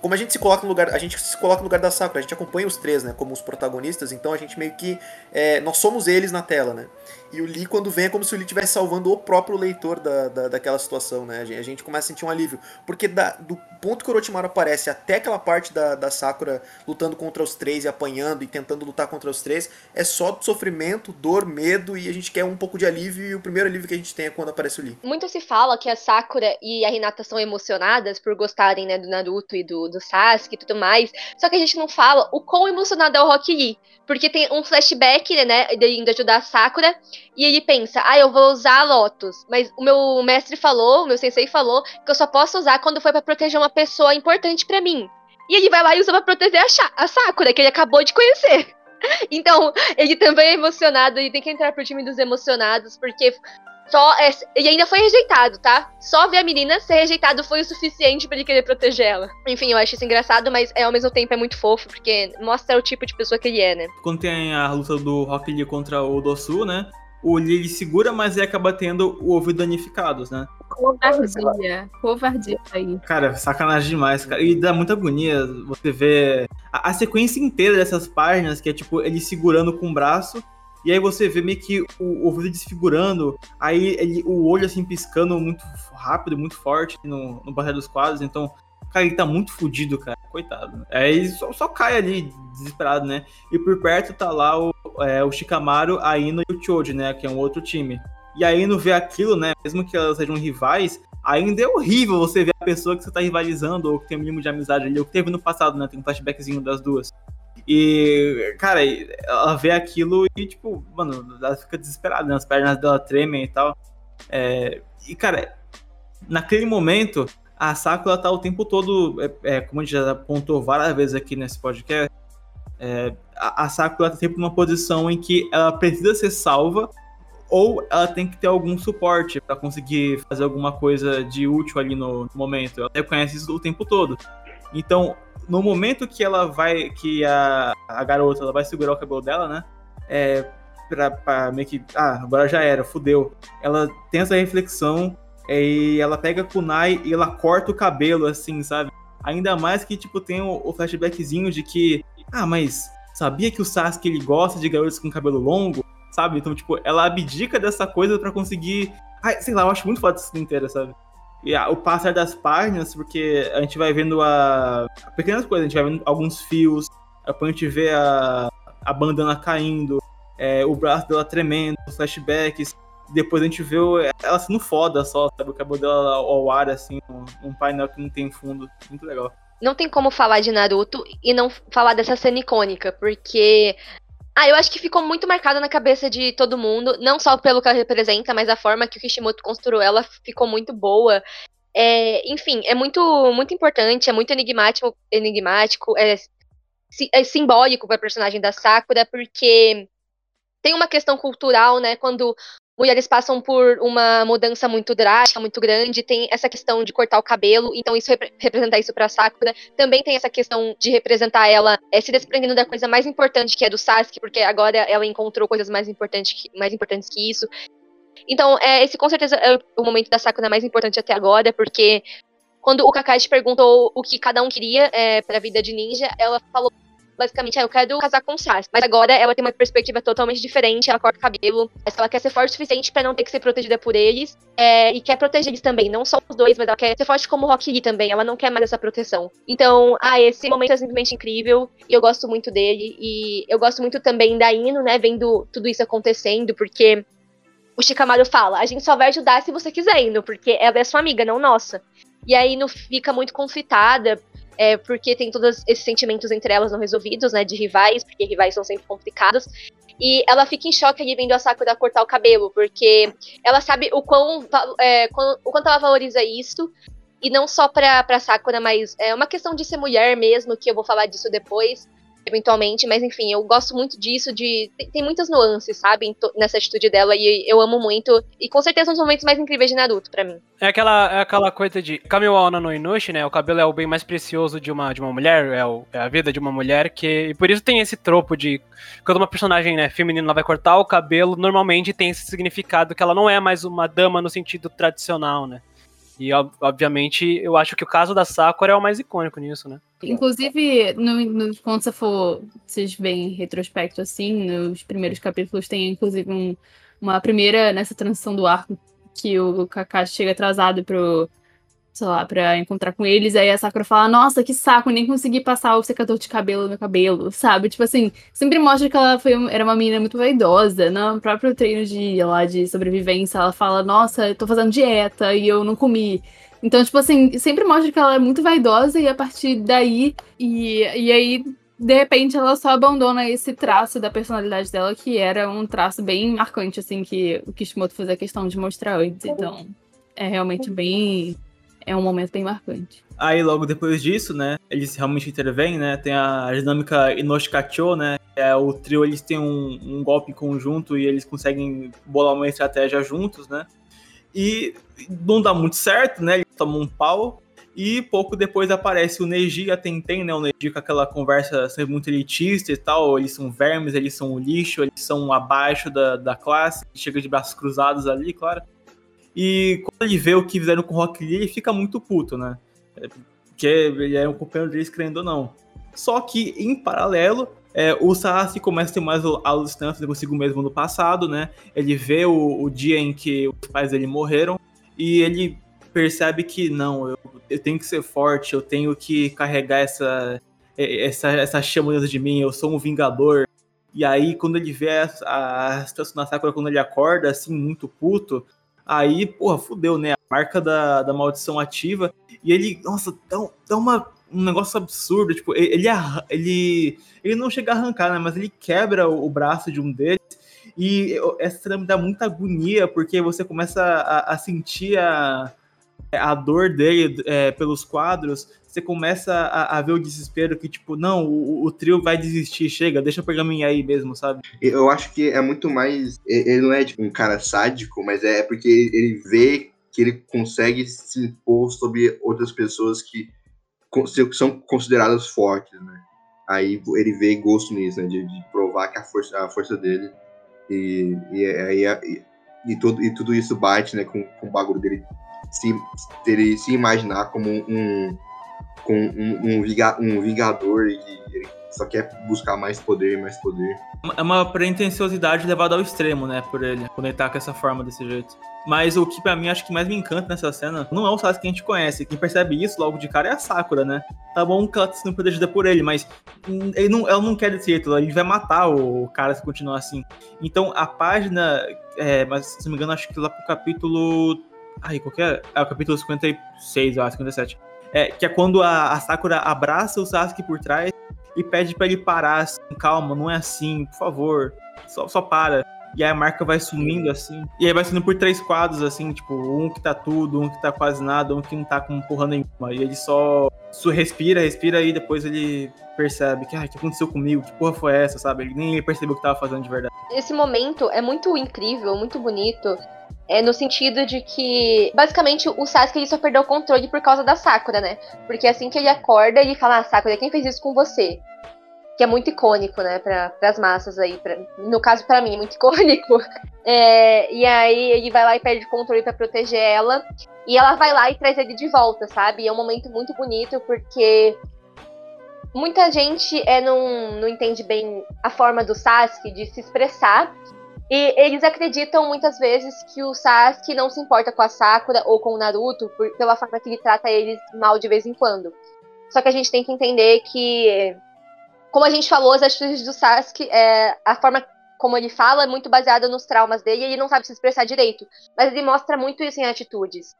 como a gente se coloca no lugar, a gente se coloca no lugar da Sakura, a gente acompanha os três, né, como os protagonistas, então a gente meio que é, nós somos eles na tela, né? E o Lee, quando vem, é como se o Lee estivesse salvando o próprio leitor da, da, daquela situação, né? A gente começa a sentir um alívio. Porque da, do ponto que o Orochimaru aparece até aquela parte da, da Sakura lutando contra os três e apanhando e tentando lutar contra os três, é só sofrimento, dor, medo e a gente quer um pouco de alívio. E o primeiro alívio que a gente tem é quando aparece o Lee. Muito se fala que a Sakura e a Hinata são emocionadas por gostarem né, do Naruto e do, do Sasuke e tudo mais. Só que a gente não fala o quão emocionado é o Rock Lee. Porque tem um flashback, né, dele indo ajudar a Sakura. E ele pensa, ah, eu vou usar a Lotus. Mas o meu mestre falou, o meu sensei falou, que eu só posso usar quando for para proteger uma pessoa importante para mim. E ele vai lá e usa pra proteger a, a Sakura, que ele acabou de conhecer. Então, ele também é emocionado e tem que entrar pro time dos emocionados, porque só é, ele ainda foi rejeitado, tá? Só ver a menina ser rejeitado foi o suficiente para ele querer proteger ela. Enfim, eu acho isso engraçado, mas é, ao mesmo tempo é muito fofo, porque mostra o tipo de pessoa que ele é, né? Quando tem a luta do Rock Lee contra o Dosu, né? O Lily segura, mas ele acaba tendo o ouvido danificado, né? Covardia. Covardia aí. Cara, sacanagem demais, cara. E dá muita agonia você ver a, a, sequência inteira dessas páginas, que é tipo ele segurando com o braço. E aí você vê meio que o ouvido desfigurando, aí ele, o olho assim piscando muito rápido, muito forte no, no barreiro dos quadros. Então, cara, ele tá muito fudido, cara. Coitado. Aí só, só cai ali, desesperado, né? E por perto tá lá o, é, o Shikamaru, a Ino e o Choji, né? Que é um outro time. E a Ino vê aquilo, né? Mesmo que elas sejam rivais, ainda é horrível você ver a pessoa que você tá rivalizando, ou que tem um mínimo de amizade ali, ou que teve no passado, né? Tem um flashbackzinho das duas. E, cara, ela vê aquilo e, tipo, mano, ela fica desesperada, né? As pernas dela tremem e tal. É, e, cara, naquele momento, a Sakura tá o tempo todo, é, é, como a gente já apontou várias vezes aqui nesse podcast, é, a, Sakura tá sempre numa posição em que ela precisa ser salva ou ela tem que ter algum suporte para conseguir fazer alguma coisa de útil ali no, no momento. Ela reconhece isso o tempo todo. Então, no momento que ela vai, que a, a garota ela vai segurar o cabelo dela, né? É, pra, pra meio que, ah, agora já era, fudeu. Ela tem essa reflexão e ela pega a kunai e ela corta o cabelo, assim, sabe? Ainda mais que, tipo, tem o, o flashbackzinho de que, ah, mas sabia que o Sasuke ele gosta de garotos com cabelo longo, sabe? Então, tipo, ela abdica dessa coisa para conseguir. Ai, sei lá, eu acho muito foda essa inteira, sabe? E o passar das páginas, porque a gente vai vendo a. pequenas coisas, a gente vai vendo alguns fios, depois a gente vê a, a bandana caindo, é, o braço dela tremendo, flashbacks. Depois a gente vê ela sendo foda só, sabe? O cabelo dela ao ar, assim, um, painel que não tem fundo. Muito legal. Não tem como falar de Naruto e não falar dessa cena icônica, porque ah, eu acho que ficou muito marcada na cabeça de todo mundo, não só pelo que ela representa, mas a forma que o Kishimoto construiu ela ficou muito boa. É, enfim, é muito muito importante, é muito enigmático, enigmático é, é simbólico para a personagem da Sakura, porque tem uma questão cultural, né? Quando mulheres passam por uma mudança muito drástica, muito grande, tem essa questão de cortar o cabelo, então isso rep representar isso pra Sakura. Também tem essa questão de representar ela é, se desprendendo da coisa mais importante que é do Sasuke, porque agora ela encontrou coisas mais importantes que, mais importantes que isso. Então, é, esse com certeza é o momento da Sakura mais importante até agora, porque quando o Kakashi perguntou o que cada um queria é, para a vida de ninja, ela falou basicamente, ah, eu quero casar com o Sasuke. Mas agora ela tem uma perspectiva totalmente diferente, ela corta o cabelo, ela quer ser forte o suficiente para não ter que ser protegida por eles, é, e quer proteger eles também, não só os dois, mas ela quer ser forte como o Rock Lee também, ela não quer mais essa proteção. Então, ah, esse momento é simplesmente incrível, e eu gosto muito dele, e eu gosto muito também da Ino, né, vendo tudo isso acontecendo, porque o Shikamaru fala, a gente só vai ajudar se você quiser, Ino, porque ela é sua amiga, não nossa. E aí Ino fica muito confitada, é, porque tem todos esses sentimentos entre elas não resolvidos, né, de rivais, porque rivais são sempre complicados. E ela fica em choque ali vendo a Sakura cortar o cabelo, porque ela sabe o quão, é, o quanto ela valoriza isso, e não só pra, pra Sakura, mas é uma questão de ser mulher mesmo, que eu vou falar disso depois. Eventualmente, mas enfim, eu gosto muito disso, de tem, tem muitas nuances, sabe, nessa atitude dela e eu amo muito e com certeza são os momentos mais incríveis de Naruto para mim. É aquela é aquela coisa de Kamiwa no Inushi, né? O cabelo é o bem mais precioso de uma de uma mulher, é, o, é a vida de uma mulher que e por isso tem esse tropo de quando uma personagem, né, feminina vai cortar o cabelo, normalmente tem esse significado que ela não é mais uma dama no sentido tradicional, né? E, obviamente, eu acho que o caso da Sakura é o mais icônico nisso, né? Inclusive, no, no, quando você for, vocês veem em retrospecto, assim, nos primeiros capítulos tem, inclusive, um, uma primeira, nessa transição do arco, que o Kakashi chega atrasado pro, sei lá, pra encontrar com eles, aí a Sakura fala, nossa, que saco, nem consegui passar o secador de cabelo no meu cabelo, sabe? Tipo assim, sempre mostra que ela foi, era uma menina muito vaidosa, no próprio treino de, lá, de sobrevivência, ela fala, nossa, tô fazendo dieta e eu não comi. Então, tipo assim, sempre mostra que ela é muito vaidosa e a partir daí, e, e aí, de repente, ela só abandona esse traço da personalidade dela, que era um traço bem marcante, assim, que o Kishimoto fazia questão de mostrar antes. Então, é realmente bem é um momento bem marcante. Aí logo depois disso, né, eles realmente intervêm, né, tem a dinâmica Inoshikacho, né, é o trio, eles têm um, um golpe conjunto e eles conseguem bolar uma estratégia juntos, né, e não dá muito certo, né, eles tomam um pau, e pouco depois aparece o Neji a Tenten, né? O Neji com aquela conversa sempre muito elitista e tal. Eles são vermes, eles são lixo, eles são abaixo da, da classe. Chega de braços cruzados ali, claro. E quando ele vê o que fizeram com o Rock Lee, ele fica muito puto, né? É, porque ele é um companheiro deles, crendo ou não. Só que, em paralelo, é, o Sasuke começa a ter mais alucinações consigo mesmo no passado, né? Ele vê o, o, dia em que os pais dele morreram e ele percebe que, não, eu, eu tenho que ser forte, eu tenho que carregar essa, essa, essa chama dentro de mim, eu sou um vingador. E aí, quando ele vê a, a situação da Sakura, quando ele acorda, assim, muito puto, Aí, porra, fudeu, né? A marca da, da maldição ativa. E ele, nossa, dá, dá uma, um negócio absurdo. Tipo, ele, ele, ele não chega a arrancar, né? Mas ele quebra o, o braço de um deles. E essa cena me dá muita agonia, porque você começa a, a sentir a, a dor dele é, pelos quadros você começa a, a, ver o desespero que, tipo, não, o, o, trio vai desistir, chega, deixa o pergaminho aí mesmo, sabe? Eu acho que é muito mais. Ele não é tipo, um cara sádico, mas é porque ele vê que ele consegue se impor sobre outras pessoas que são consideradas fortes, né? Aí ele vê gosto nisso, né? De, de provar que a força, a força dele. E, e, e, e, e, tudo, e tudo isso bate, né? Com, com o bagulho dele se, dele se imaginar como um, com um, um, viga, um vingador e ele só quer buscar mais poder, mais poder. É uma pretensiosidade levada ao extremo, né, por ele, quando ele tá com essa forma desse jeito. Mas o que para mim acho que mais me encanta nessa cena não é o Sasuke que a gente conhece. Quem percebe isso logo de cara é a Sakura, né? Tá bom que ela tá sendo protegida por ele, mas ele não, ela não quer desse jeito, ele vai matar o cara se continuar assim. Então a página, é, mas se não me engano, acho que lá pro capítulo. Ai, qual que é? É o capítulo 56, ou 57 é, que é quando a, a, Sakura abraça o Sasuke por trás e pede para ele parar, assim, calma, não é assim, por favor, só, só para. E aí a marca vai sumindo assim. E aí vai sumindo por três quadros, assim, tipo, um que tá tudo, um que tá quase nada, um que não tá com porra nenhuma. E ele só, só respira, respira e depois ele percebe que, ah, o que aconteceu comigo? Que porra foi essa, sabe? Ele nem percebeu o que tava fazendo de verdade. Esse momento é muito incrível, muito bonito. É no sentido de que, basicamente, o Sasuke ele só perdeu o controle por causa da Sakura, né? Porque assim que ele acorda, ele fala: Ah, Sakura, quem fez isso com você? Que é muito icônico, né, para as massas aí. Pra, no caso, para mim, é muito icônico. É, e aí ele vai lá e perde o controle para proteger ela. E ela vai lá e traz ele de volta, sabe? E é um momento muito bonito porque muita gente é, não, não entende bem a forma do Sasuke de se expressar. E eles acreditam muitas vezes que o Sasuke não se importa com a Sakura ou com o Naruto por, pela forma que ele trata eles mal de vez em quando. Só que a gente tem que entender que, como a gente falou, as atitudes do Sasuke, é, a forma como ele fala é muito baseada nos traumas dele e ele não sabe se expressar direito. Mas ele mostra muito isso em atitudes.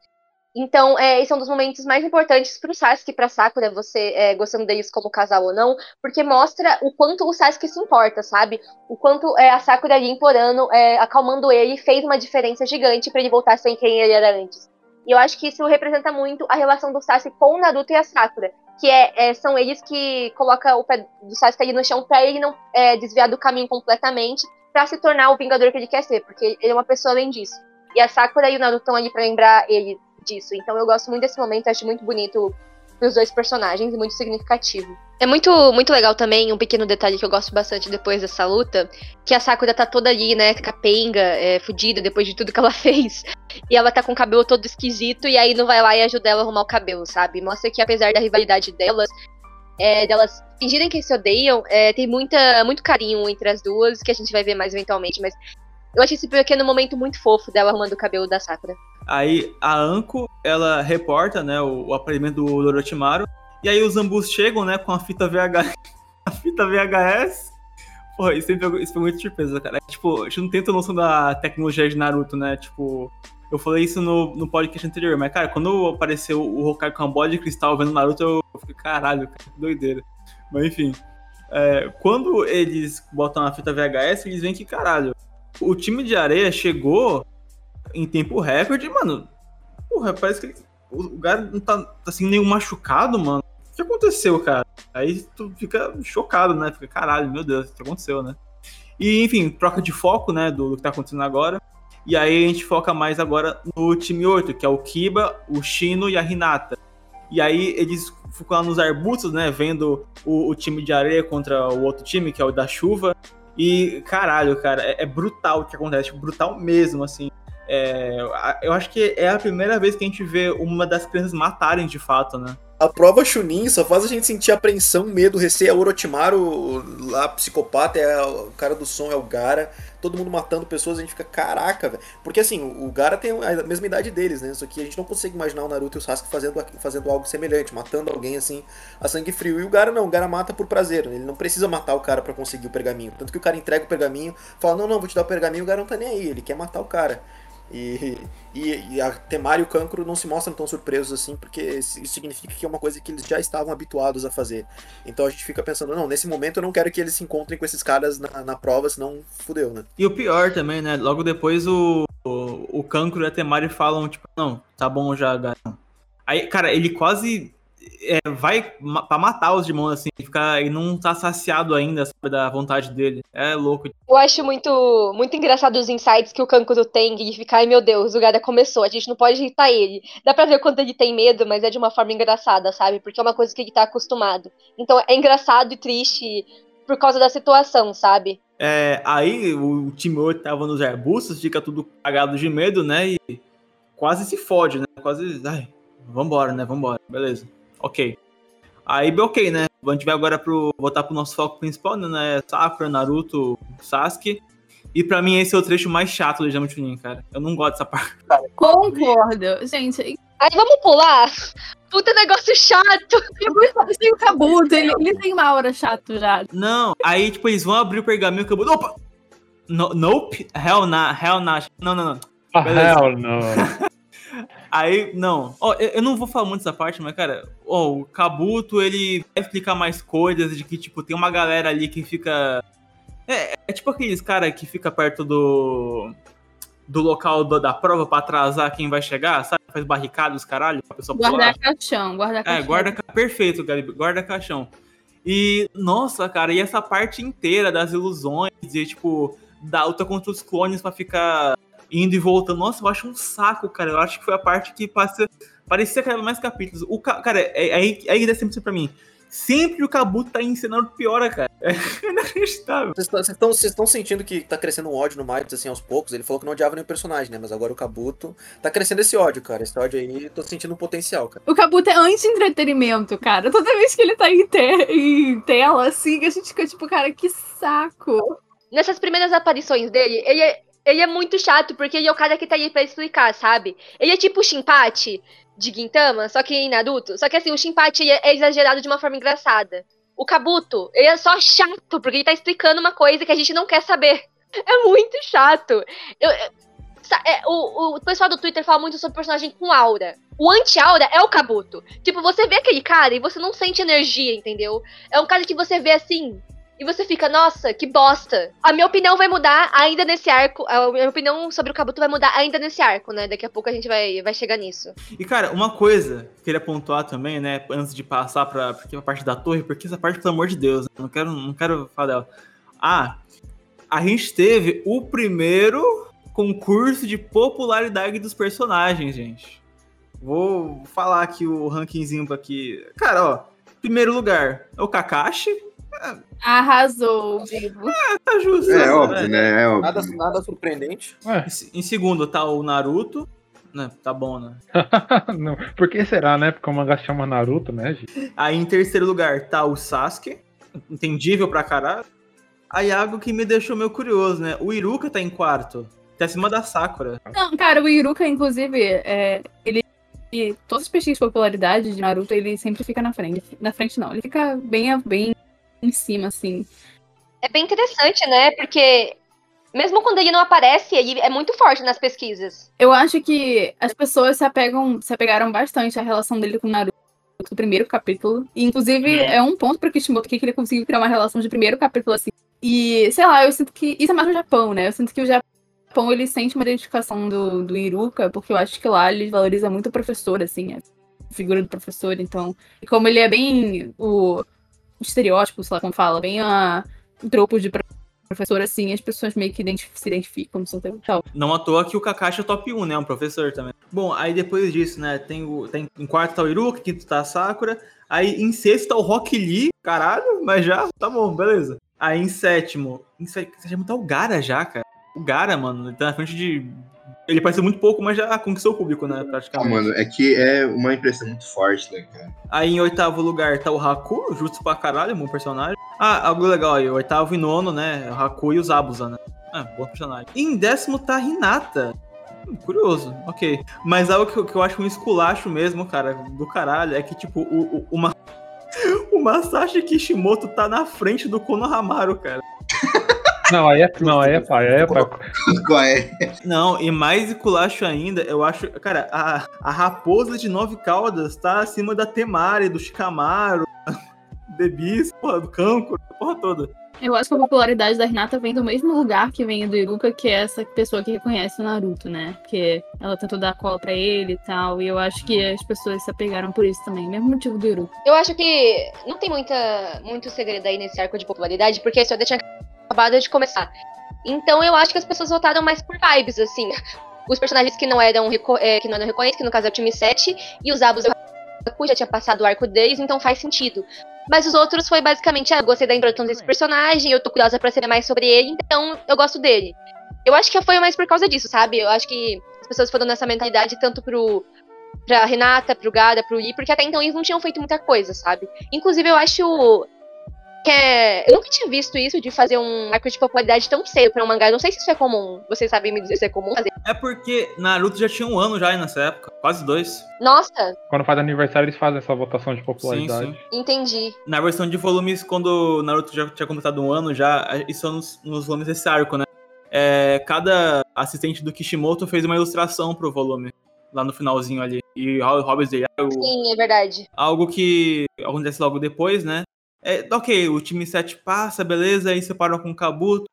Então, é, esse é um dos momentos mais importantes pro Sasuke e pra Sakura, você é, gostando deles como casal ou não, porque mostra o quanto o Sasuke se importa, sabe? O quanto é, a Sakura ali implorando, é, acalmando ele, fez uma diferença gigante para ele voltar a ser quem ele era antes. E eu acho que isso representa muito a relação do Sasuke com o Naruto e a Sakura. que é, é, são eles que colocam o pé do Sasuke ali no chão pra ele não é, desviar do caminho completamente para se tornar o Vingador que ele quer ser, porque ele é uma pessoa além disso. E a Sakura e o Naruto estão ali pra lembrar ele disso. Então eu gosto muito desse momento, acho muito bonito os dois personagens e muito significativo. É muito, muito legal também, um pequeno detalhe que eu gosto bastante depois dessa luta, que a Sakura tá toda ali, né, capenga, é, fudida depois de tudo que ela fez. E ela tá com o cabelo todo esquisito, e aí não vai lá e ajuda ela a arrumar o cabelo, sabe? Mostra que apesar da rivalidade delas, é, delas fingirem que se odeiam, é, tem muita, muito carinho entre as duas, que a gente vai ver mais eventualmente, mas eu achei esse pequeno momento muito fofo dela arrumando o cabelo da Sakura. Aí a Anko, ela reporta, né, o, o do Orochimaru, e aí os Zambus chegam, né, com a fita VHS, a fita VHS. Pô, isso, foi, isso foi muito surpresa, cara. É, tipo, a gente não tem noção da tecnologia de Naruto, né, tipo... Eu falei isso no, no podcast anterior, mas, cara, quando apareceu o Hokage com a bola de cristal vendo Naruto, eu fiquei, caralho, cara, que doideira. Mas, enfim. É, quando eles botam a fita VHS, eles veem que, caralho, o time de areia chegou em tempo recorde, mano. Porra, parece que o cara não tá assim nenhum machucado, mano. Que aconteceu, cara? Aí tu fica chocado, né? Fica, caralho, meu Deus, o que aconteceu, né? E, enfim, troca de foco, né, do, do que tá acontecendo agora. E aí a gente foca mais agora no time 8, que é o Kiba, o Shino e a Hinata. E aí eles ficam lá nos arbustos, né, vendo o, o, time de areia contra o outro time, que é o da chuva. E, caralho, cara, é, é brutal o que acontece, tipo, brutal mesmo, assim. É, eu acho que é a primeira vez que a gente vê uma das crianças matarem de fato, né? A prova Chunin só faz a gente sentir apreensão, medo, receio. É o Orochimaru, lá, psicopata, é o cara do som, é o Gara. Todo mundo matando pessoas, a gente fica, caraca, velho. Porque assim, o Gara tem a mesma idade deles, né? Só que a gente não consegue imaginar o Naruto e o Sasuke fazendo, fazendo algo semelhante, matando alguém assim, a sangue frio. E o Gara não, o Gara mata por prazer. Ele não precisa matar o cara para conseguir o pergaminho. Tanto que o cara entrega o pergaminho, fala, não, não, vou te dar o pergaminho, o Gara não tá nem aí, ele quer matar o cara. E, e, e, a Temari e o Cancro não se mostram tão surpresos assim, porque isso significa que é uma coisa que eles já estavam habituados a fazer. Então a gente fica pensando, não, nesse momento eu não quero que eles se encontrem com esses caras na, na prova, senão fudeu, né? E o pior também, né? Logo depois o, o, o Cancro e a Temari falam, tipo, não, tá bom já, gato. Aí, cara, ele quase é, vai para matar os demônios, assim, ficar, e não tá saciado ainda, sabe, da vontade dele. É louco. Eu acho muito, muito engraçado os insights que o Kankuro tem de ficar, ai meu Deus, o Gara começou, a gente não pode irritar ele. Dá pra ver quando ele tem medo, mas é de uma forma engraçada, sabe? Porque é uma coisa que ele tá acostumado. Então é engraçado e triste por causa da situação, sabe? É, aí o time 8 tava nos arbustos, fica tudo cagado de medo, né? E quase se fode, né? Quase. Ai, vambora, né? Vambora, beleza ok. Aí, ok, né? A gente vai agora pro, voltar pro nosso foco principal, né? Sakura, Naruto, Sasuke. E pra mim esse é o trecho mais chato do Exame Chunin, cara. Eu não gosto dessa parte. Concordo. Gente... Aí vamos pular? Puta negócio chato. Tem o Kabuto, ele, ele tem uma hora chato já. Não, aí tipo, eles vão abrir o pergaminho, o Kabuto... Opa! No, nope, hell na, hell na. Não, não, não. Oh, hell no. Aí, não. Ó, eu não vou falar muito dessa parte, mas, cara, ó, o Kabuto, ele vai explicar mais coisas de que, tipo, tem uma galera ali que fica. É, é tipo aqueles cara que fica perto do. do local do, da prova pra atrasar quem vai chegar, sabe? Faz barricadas, caralho, pra pessoa Guarda caixão, guarda caixão. É, guarda perfeito, Garibe, guarda caixão. E, nossa, cara, e essa parte inteira das ilusões e, tipo, da luta contra os clones pra ficar indo e voltando. Nossa, eu acho um saco, cara. Eu acho que foi a parte que passa, parecia que era mais capítulos. O cara, é, é, aí, aí dá sempre pra mim. Sempre o Kabuto tá ensinando piora, cara. É inacreditável. Vocês estão sentindo que tá crescendo um ódio no Miles, assim, aos poucos? Ele falou que não odiava nenhum personagem, né? Mas agora o Kabuto tá crescendo esse ódio, cara. Esse ódio aí, tô sentindo um potencial, cara. O Kabuto é anti-entretenimento, cara. Toda vez que ele tá em, te em tela, assim, a gente fica tipo, cara, que saco. Nessas primeiras aparições dele, ele é, ele é muito chato, porque ele é o cara que tá aí pra explicar, sabe? Ele é tipo o Shinpachi de Gintama, só que em Naruto. Só que assim, o Shinpachi é exagerado de uma forma engraçada. O Kabuto, ele é só chato, porque ele tá explicando uma coisa que a gente não quer saber. É muito chato. Eu, é, o, o pessoal do Twitter fala muito sobre personagem com aura. O anti-aura é o Kabuto. Tipo, você vê aquele cara e você não sente energia, entendeu? É um cara que você vê assim, e você fica, nossa, que bosta. A minha opinião vai mudar ainda nesse arco. A minha opinião sobre o Kabuto vai mudar ainda nesse arco, né? Daqui a pouco a gente vai, vai chegar nisso. E, cara, uma coisa que eu queria pontuar também, né? Antes de passar pra, pra parte da torre, porque essa parte, pelo amor de Deus, não quero, não quero falar dela. Ah, a gente teve o primeiro concurso de popularidade dos personagens, gente. Vou falar aqui o rankingzinho aqui. Cara, ó, primeiro lugar é o Kakashi. Arrasou, vivo. É, tá justo. É né? óbvio, né? É óbvio. Nada, nada surpreendente. Ué, Em segundo tá o Naruto. Né, tá bom, né? não. Por que será, né? Porque o mangá chama Naruto, né, gente? Aí em terceiro lugar tá o Sasuke. Entendível pra caralho. Aí algo que me deixou meio curioso, né? O Iruka tá em quarto. Tá acima da Sakura. Não, cara, o Iruka, inclusive, é, ele. E todas as pesquisas de popularidade de Naruto, ele sempre fica na frente. Na frente, não. Ele fica bem, bem em cima, assim. É bem interessante, né? Porque mesmo quando ele não aparece, ele é muito forte nas pesquisas. Eu acho que as pessoas se apegam, se apegaram bastante à relação dele com o Naruto do primeiro capítulo. E, inclusive, é um ponto pro Kishimoto que ele conseguiu criar uma relação de primeiro capítulo assim. E, sei lá, eu sinto que. Isso é mais no Japão, né? Eu sinto que o Japão ele sente uma identificação do, do Iruka, porque eu acho que lá ele valoriza muito o professor, assim, a figura do professor. Então, e como ele é bem o, o estereótipo, sei lá como fala, bem a, tropo de professor, assim, as pessoas meio que identif se identificam no seu tal. Não à toa que o Kakashi é top 1, né? Um professor também. Bom, aí depois disso, né? Tem o. Tem, em quarto tá o Iruka, quinto tá a Sakura. Aí em sexto tá o Rock Lee. Caralho, mas já tá bom, beleza. Aí em sétimo. Em sétimo tá o Gara já, cara. O Gara, mano, ele tá na frente de. Ele apareceu muito pouco, mas já conquistou o público, né? Ah, Praticamente. mano, é que é uma impressão muito forte, né, cara? Aí em oitavo lugar tá o Haku, justo pra caralho, bom personagem. Ah, algo legal aí, oitavo e nono, né? O Haku e os Abusa, né? Ah, bom personagem. E em décimo tá a Hinata. Hum, curioso, ok. Mas algo que, eu- que eu acho um esculacho mesmo, cara, do caralho, é que, tipo, o, o, o, Ma- o Masashi Kishimoto tá na frente do Konohamaru, cara. Não, aí é, não, aí é pai, aí é pai. Qual é? Não, e mais esculacho ainda, eu acho. Cara, a, a raposa de nove caudas tá acima da Temari, do Shikamaru, Debis, porra, do Kanko, porra toda. Eu acho que a popularidade da Hinata vem do mesmo lugar que vem do Iruka, que é essa pessoa que reconhece o Naruto, né? Porque ela tentou dar cola pra ele e tal. E eu acho que as pessoas se apegaram por isso também. Mesmo motivo do Iruka. Eu acho que não tem muita, muito segredo aí nesse arco de popularidade, porque a história tinha acabado de começar. Então eu acho que as pessoas votaram mais por vibes, assim. Os personagens que não eram, é, que não eram reconhecidos, que no caso é o time 7, e os Abus já tinha passado o arco deles, então faz sentido. Mas os outros foi basicamente, ah, eu gostei da introdução desse personagem, eu tô curiosa pra saber mais sobre ele, então eu gosto dele. Eu acho que foi mais por causa disso, sabe? Eu acho que as pessoas foram nessa mentalidade tanto pro pra Renata, pro Gada, pro Lee, porque até então eles não tinham feito muita coisa, sabe? Inclusive, eu acho que é... Eu nunca tinha visto isso de fazer um arco de popularidade tão cedo pra um mangá. Eu não sei se isso é comum. Vocês sabem me dizer se é comum fazer. É porque Naruto já tinha um ano já aí nessa época, quase dois. Nossa, Quando faz aniversário, eles fazem essa votação de Sim, popularidade. sim. entendi. Na versão de volumes, quando Naruto já tinha completado um ano, já, isso é nos, nos volumes desse arco, né? É, cada assistente do Kishimoto fez uma ilustração pro volume, lá no finalzinho ali. E o Hobbes dele, algo, Sim, é verdade. algo que acontece logo depois, né? É, ok, o time 7 passa, beleza, aí separam com o Kabuto.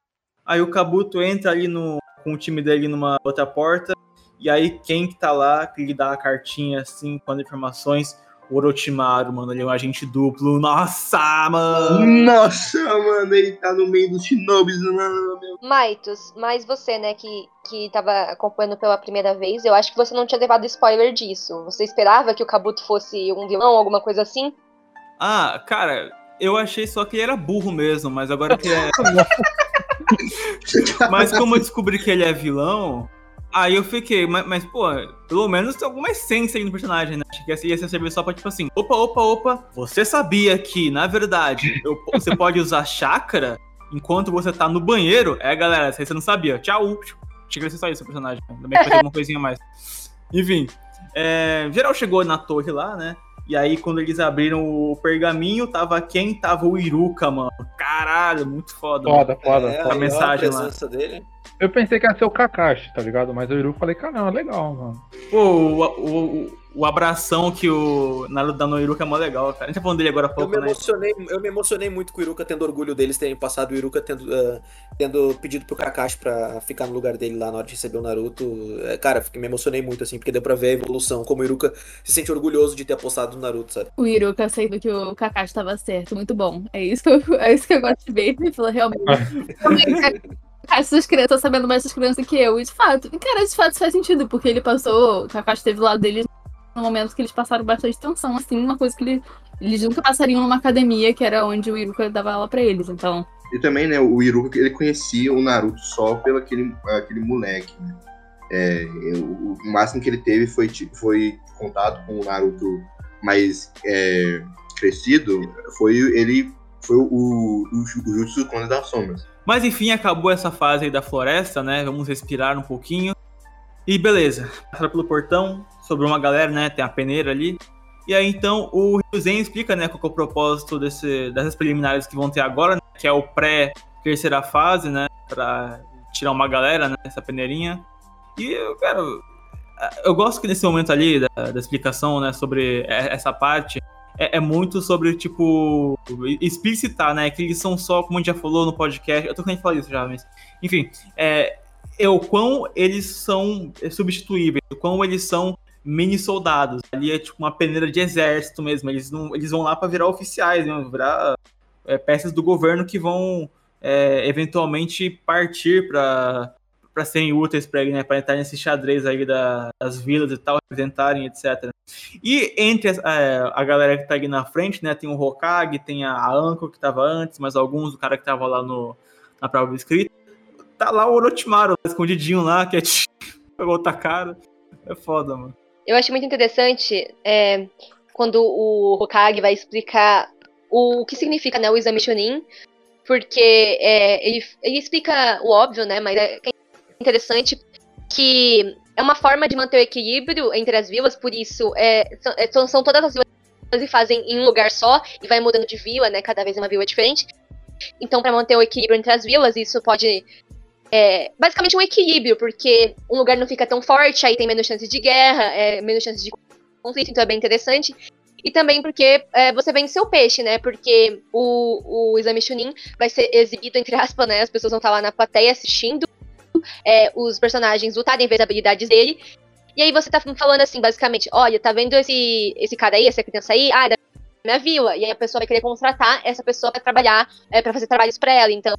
Aí o Kabuto entra ali no, com o time dele numa outra porta. E aí quem que tá lá, que lhe dá a cartinha assim, com as informações, o Orochimaru, mano, ele é um agente duplo. Nossa, mano! Nossa, mano, ele tá no meio dos shinobis, mano. meu. Maitos, mas você, né, que, que tava acompanhando pela primeira vez, eu acho que você não tinha levado spoiler disso. Você esperava que o Kabuto fosse um vilão, alguma coisa assim? Ah, cara, eu achei só que ele era burro mesmo, mas agora que é. mas como eu descobri que ele é vilão, aí eu fiquei, mas, mas, pô, pelo menos tem alguma essência aí no personagem, né? Achei que ia servir só pra, tipo assim, opa, opa, opa, você sabia que, na verdade, eu- você pode usar chakra enquanto você tá no banheiro? É, galera, isso aí você não sabia. Tchau. Chega a ser só isso o personagem. Que vai ter alguma coisinha mais. Enfim, é, geral chegou na torre lá, né? E aí, quando eles abriram o pergaminho, tava quem? Tava o Iruka, mano. Caralho, muito foda. mano. Foda, foda, É, foda. ó, mensagem a lá. dele. Eu pensei que ia ser o Kakashi, tá ligado? Mas o Iru falei, caramba, legal, mano. Pô, o, o, o, o abração que o Naruto dá no Iruka é mó legal, cara. A gente tá falando dele agora há pouco, eu me né? emocionei, Eu me emocionei muito com o Iruka tendo orgulho deles terem passado o Iruka tendo, uh, tendo pedido pro Kakashi pra ficar no lugar dele lá na hora de receber o Naruto. É, cara, me emocionei muito, assim, porque deu pra ver a evolução, como o Iruka se sente orgulhoso de ter apostado no Naruto, sabe? O Iruka aceita que o Kakashi tava certo, muito bom. É isso que eu, é isso que eu gosto de ver. Ele falou, realmente. realmente essas crianças sabendo mais das crianças que eu. E de fato, cara, de fato faz sentido, porque ele passou. O Kakashi teve do lado dele no momento que eles passaram bastante tensão, assim, uma coisa que ele, eles nunca passariam numa academia, que era onde o Iruka dava aula pra eles, então. E também, né, o Iruka, ele conhecia o Naruto só pelo aquele, aquele moleque, né? É, o, o, máximo que ele teve foi, foi contato com o Naruto mais é, crescido, foi ele foi o, o, o Jutsu Conde das Sombras. Mas enfim, acabou essa fase aí da floresta, né? Vamos respirar um pouquinho. E beleza, passar pelo portão, sobrou uma galera, né? Tem a peneira ali. E aí então o Ryuzen explica, né, qual é o propósito desse, dessas preliminares que vão ter agora, né, que é o pré-terceira fase, né? Pra tirar uma galera, né? Essa peneirinha. E eu quero. Eu gosto que nesse momento ali da, da explicação, né, sobre essa parte, é, é, muito sobre, tipo, explicitar, né? Que eles são só, como a gente já falou no podcast, eu tô querendo falar isso já, mas. Enfim, é, é o quão eles são substituíveis, o quão eles são mini soldados. Ali é tipo uma peneira de exército mesmo. Eles, não, eles vão lá para virar oficiais, né? virar é, peças do governo que vão é, eventualmente partir para para serem úteis para ele, né? Para entrar nesse xadrez aí da, das vilas e tal, representarem, etc. E entre a, é, a, galera que tá ali na frente, né? Tem o Hokage, tem a, Anko que tava antes, mas alguns, o cara que tava lá no, na prova escrita. Tá lá o Orochimaru, escondidinho lá, que é pegou outra cara. É foda, mano. Eu acho muito interessante é, quando o Hokage vai explicar o, o que significa né, o exame Chunin, porque é, ele, ele explica o óbvio, né? Mas é, interessante que é uma forma de manter o equilíbrio entre as vilas, por isso é, são, são todas as vilas e fazem em um lugar só e vai mudando de vila, né? Cada vez uma vila diferente. Então, para manter o equilíbrio entre as vilas, isso pode. É, basicamente um equilíbrio, porque um lugar não fica tão forte, aí tem menos chances de guerra, é, menos chances de conflito, então é bem interessante. E também porque é, você vence seu peixe, né? Porque o, o exame Chunin vai ser exibido, entre aspas, né? As pessoas vão estar lá na plateia assistindo é, os personagens lutarem, ver as habilidades dele. E aí você tá falando assim, basicamente, olha, tá vendo esse, esse cara aí, essa criança aí? Ah, é da minha vila. E aí a pessoa vai querer contratar essa pessoa para trabalhar, é, para fazer trabalhos para ela. Então,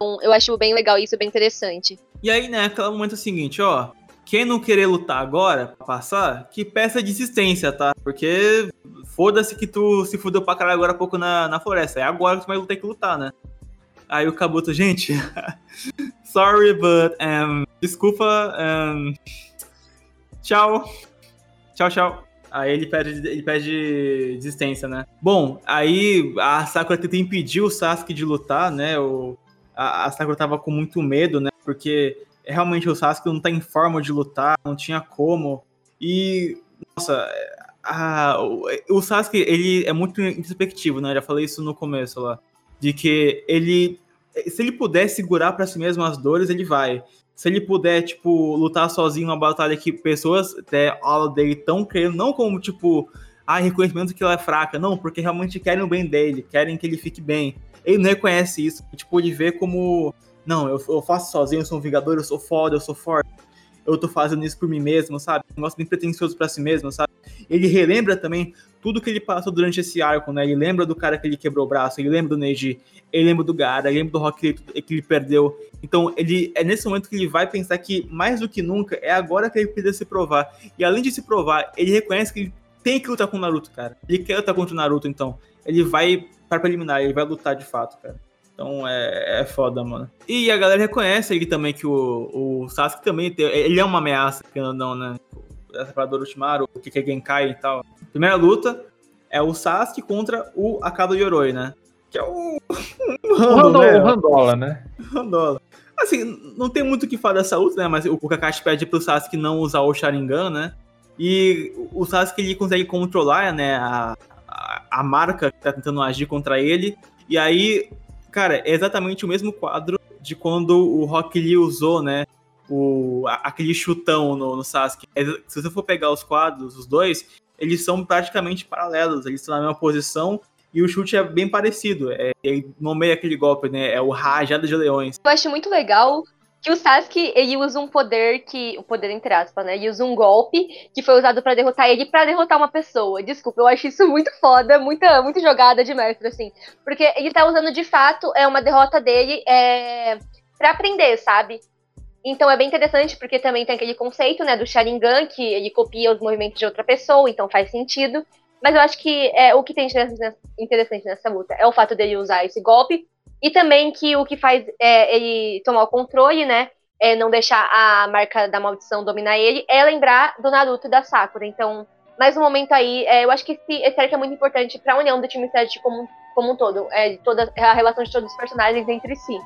eu acho bem legal isso, bem interessante. E aí, né, aquele momento seguinte, ó. Quem não querer lutar agora, pra passar, que peça desistência, tá? Porque foda-se que tu se fudeu pra caralho agora há pouco na, na floresta. É agora que tu vai ter que lutar, né? Aí o Kabuto, gente, sorry, but um, desculpa, um, tchau, tchau, tchau. Aí ele pede, ele pede desistência, né? Bom, aí a Sakura tenta impedir o Sasuke de lutar, né? O, a, Sakura tava com muito medo, né? Porque realmente o Sasuke não tá em forma de lutar, não tinha como. E, nossa, a, o, o Sasuke, ele é muito introspectivo, né? Eu já falei isso no começo lá de que ele, se ele puder segurar para si mesmo as dores, ele vai. Se ele puder, tipo, lutar sozinho uma batalha que pessoas até aula dele tão querendo, não como, tipo, ah, reconhecimento que ela é fraca, não, porque realmente querem o bem dele, querem que ele fique bem. Ele não reconhece isso, tipo, ele vê como, não, eu, eu faço sozinho, eu sou um vingador, eu sou foda, eu sou forte eu tô fazendo isso por mim mesmo, sabe? Um negócio bem pretencioso para si mesmo, sabe? Ele relembra também tudo que ele passou durante esse arco, né? Ele lembra do cara que ele quebrou o braço, ele lembra do Neji, ele lembra do Gara, ele lembra do Rock Lee que ele perdeu. Então, ele é nesse momento que ele vai pensar que, mais do que nunca, é agora que ele precisa se provar. E além de se provar, ele reconhece que ele tem que lutar com o Naruto, cara. Ele quer lutar contra o Naruto, então. Ele vai para preliminar, ele vai lutar de fato, cara. Então é, é foda, mano. E a galera reconhece aí também que o, o Sasuke também tem, ele é uma ameaça, que não, né? Essa parada do Orochimaru, o que é Genkai e tal. Primeira luta é o Sasuke contra o Akado Yoroi, né? Que é o. o, Rando, né? o Randola, né? Randola. Assim, não tem muito o que falar dessa luta, né? Mas o Kakashi pede pro Sasuke não usar o Sharingan, né? E o Sasuke ele consegue controlar, né? A, a, a marca que tá tentando agir contra ele. E aí Cara, é exatamente o mesmo quadro de quando o Rock Lee usou, né? o, aquele chutão no, no Sasuke. É, se você for pegar os quadros, os dois, eles são praticamente paralelos, eles estão na mesma posição e o chute é bem parecido. É, ele nomeia aquele golpe, né? É o Rajada de Leões. Eu acho muito legal que o Sasuke ele usa um poder que. O poder entre aspas, né? Ele usa um golpe que foi usado para derrotar ele para derrotar uma pessoa. Desculpa, eu acho isso muito foda, muita, muita jogada de mestre, assim. Porque ele tá usando de fato é uma derrota dele é, para aprender, sabe? Então é bem interessante porque também tem aquele conceito, né, do Sharingan, que ele copia os movimentos de outra pessoa, então faz sentido. Mas eu acho que é, o que tem interessante nessa luta é o fato dele usar esse golpe e também que o que faz é, ele tomar o controle, né, é não deixar a marca da maldição dominar ele, é lembrar do Naruto e da Sakura. Então, mais um momento aí, é, eu acho que esse, esse arco é muito importante para a união do time 7 como, como um todo, é, toda a relação de todos os personagens entre si.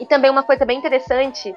E também uma coisa bem interessante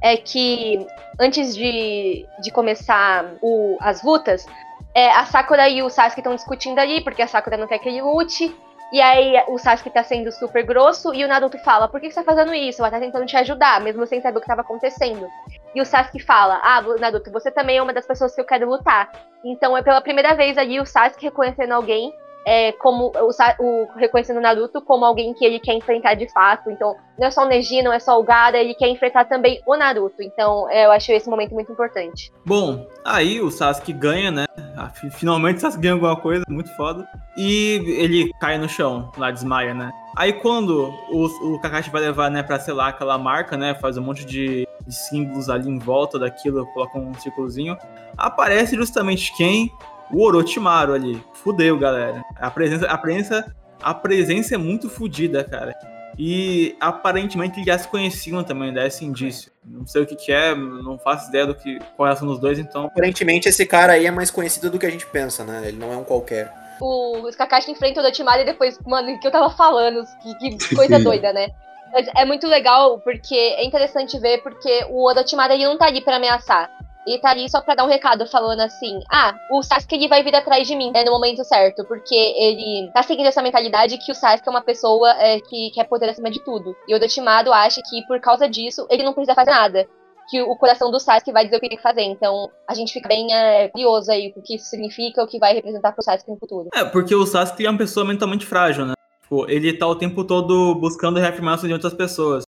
é que antes de, de começar o, as lutas, é, a Sakura e o Sasuke estão discutindo ali, porque a Sakura não quer que ele lute. E aí o Sasuke tá sendo super grosso e o Naruto fala: Por que você tá fazendo isso? Ela tá tentando te ajudar, mesmo sem saber o que tava acontecendo. E o Sasuke fala: Ah, Naruto, você também é uma das pessoas que eu quero lutar. Então é pela primeira vez ali o Sasuke reconhecendo alguém é, como o, o, reconhecendo o Naruto como alguém que ele quer enfrentar de fato. Então, não é só o Neji, não é só o Gara, ele quer enfrentar também o Naruto. Então, é, eu acho esse momento muito importante. Bom, aí o Sasuke ganha, né? Ah, finalmente o Sasuke ganha alguma coisa, muito foda. E ele cai no chão, lá desmaia, né? Aí quando o, o Kakashi vai levar, né, pra selar aquela marca, né? Faz um monte de, de símbolos ali em volta daquilo, coloca um círculozinho. Aparece justamente quem? O Orochimaru ali. Fudeu, galera. A presença, a presença, a presença é muito fodida, cara. E aparentemente eles já se conheciam também, dá esse indício. Não sei o que, que é, não faço ideia do que qual é dos dois, então. Aparentemente esse cara aí é mais conhecido do que a gente pensa, né? Ele não é um qualquer. O Kakashi enfrenta o Orochimaru e depois, mano, o que eu tava falando, que, que coisa doida, né? Mas é muito legal porque é interessante ver porque o Orochimaru ele não tá ali para ameaçar. E tá ali só pra dar um recado falando assim: ah, o Sasuke ele vai vir atrás de mim né, no momento certo, porque ele tá seguindo essa mentalidade que o Sasuke é uma pessoa é, que quer poder acima de tudo. E o Orochimaru acha que por causa disso ele não precisa fazer nada. Que o coração do Sasuke vai dizer o que tem que fazer. Então a gente fica bem é, curioso aí o que isso significa, o que vai representar pro Sasuke no futuro. É, porque o Sasuke é uma pessoa mentalmente frágil, né? Tipo, ele tá o tempo todo buscando reafirmar de outras pessoas.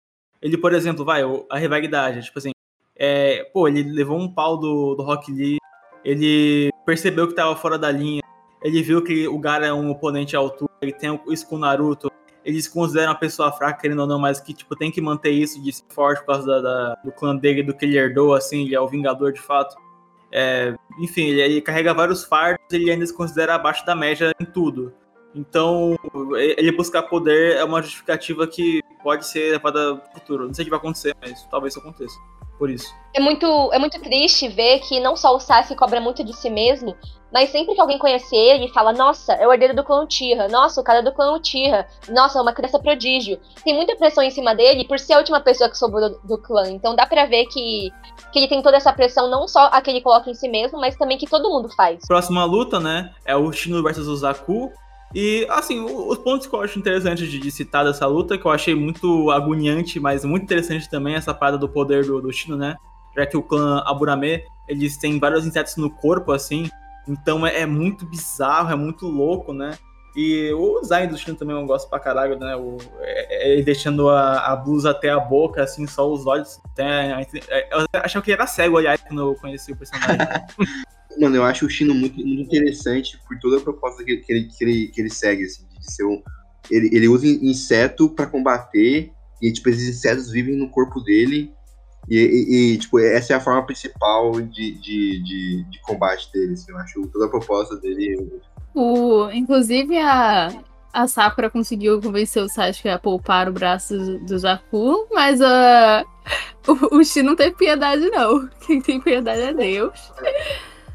Ele, por exemplo, vai, a rivalidade, tipo assim, é, pô, ele levou um pau do, do Rock Lee, ele percebeu que tava fora da linha, ele viu que o Gara é um oponente à altura, ele tem isso com o Naruto, eles consideram a pessoa fraca, querendo ou não, mas que, tipo, tem que manter isso de ser forte por causa da, da, do clã dele, do que ele herdou, assim, ele é o Vingador de fato. É, enfim, ele, ele, carrega vários fardos, ele ainda se considera abaixo da média em tudo. Então, ele buscar poder é uma justificativa que pode ser levada pro futuro. Não sei o que vai acontecer, mas talvez isso aconteça por isso. É muito, é muito triste ver que não só o Sasuke cobra muito de si mesmo, mas sempre que alguém conhece ele fala, nossa, é o herdeiro do clã Uchiha, nossa, o cara é do clã Uchiha, nossa, é uma criança prodígio. Tem muita pressão em cima dele por ser a última pessoa que sobrou do, do clã. Então dá pra ver que, que ele tem toda essa pressão, não só a que ele coloca em si mesmo, mas também que todo mundo faz. Próxima luta, né, é o Shino versus o Zaku. E, assim, os pontos que eu acho interessantes de, de, citar dessa luta, que eu achei muito agoniante, mas muito interessante também, essa parada do poder do, do Shino, né? Já que o clã Aburame, eles têm vários insetos no corpo, assim, então é, é muito bizarro, é muito louco, né? E o design do Shino também eu gosto pra caralho, né? O, é, é, ele deixando a, a, blusa até a boca, assim, só os olhos. Até, é, eu achava que ele era cego, aliás, quando eu conheci o personagem. Mano, eu acho o Chino muito, muito interessante por toda a proposta que, que, ele, que, ele, que ele segue, assim, de ser um. Ele, ele usa inseto para combater, e tipo, esses insetos vivem no corpo dele. E, e, e, tipo, essa é a forma principal de, de, de, de combate dele. Assim, eu acho toda a proposta dele. O, inclusive, a, a Sakura conseguiu convencer o Sasuke a poupar o braço do, Zaku, mas uh, o, o Shi não tem piedade, não. Quem tem piedade é Deus.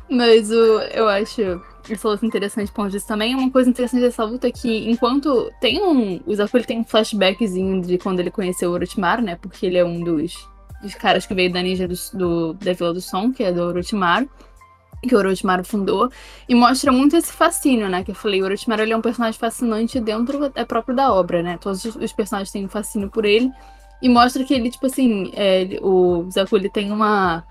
Mas o, eu acho. Falou que interessante ponto disso também. Uma coisa interessante dessa luta é que, enquanto tem um. O Zaku ele tem um flashbackzinho de quando ele conheceu o Orochimaru, né? Porque ele é um dos, dos caras que veio da ninja do, do, da Vila do Som, que é do Orochimaru. Que o Orochimaru fundou. E mostra muito esse fascínio, né? Que eu falei, o Orochimaru ele é um personagem fascinante dentro é próprio da obra, né? Todos os personagens têm um fascínio por ele. E mostra que ele, tipo assim, é, o Zaku ele tem uma.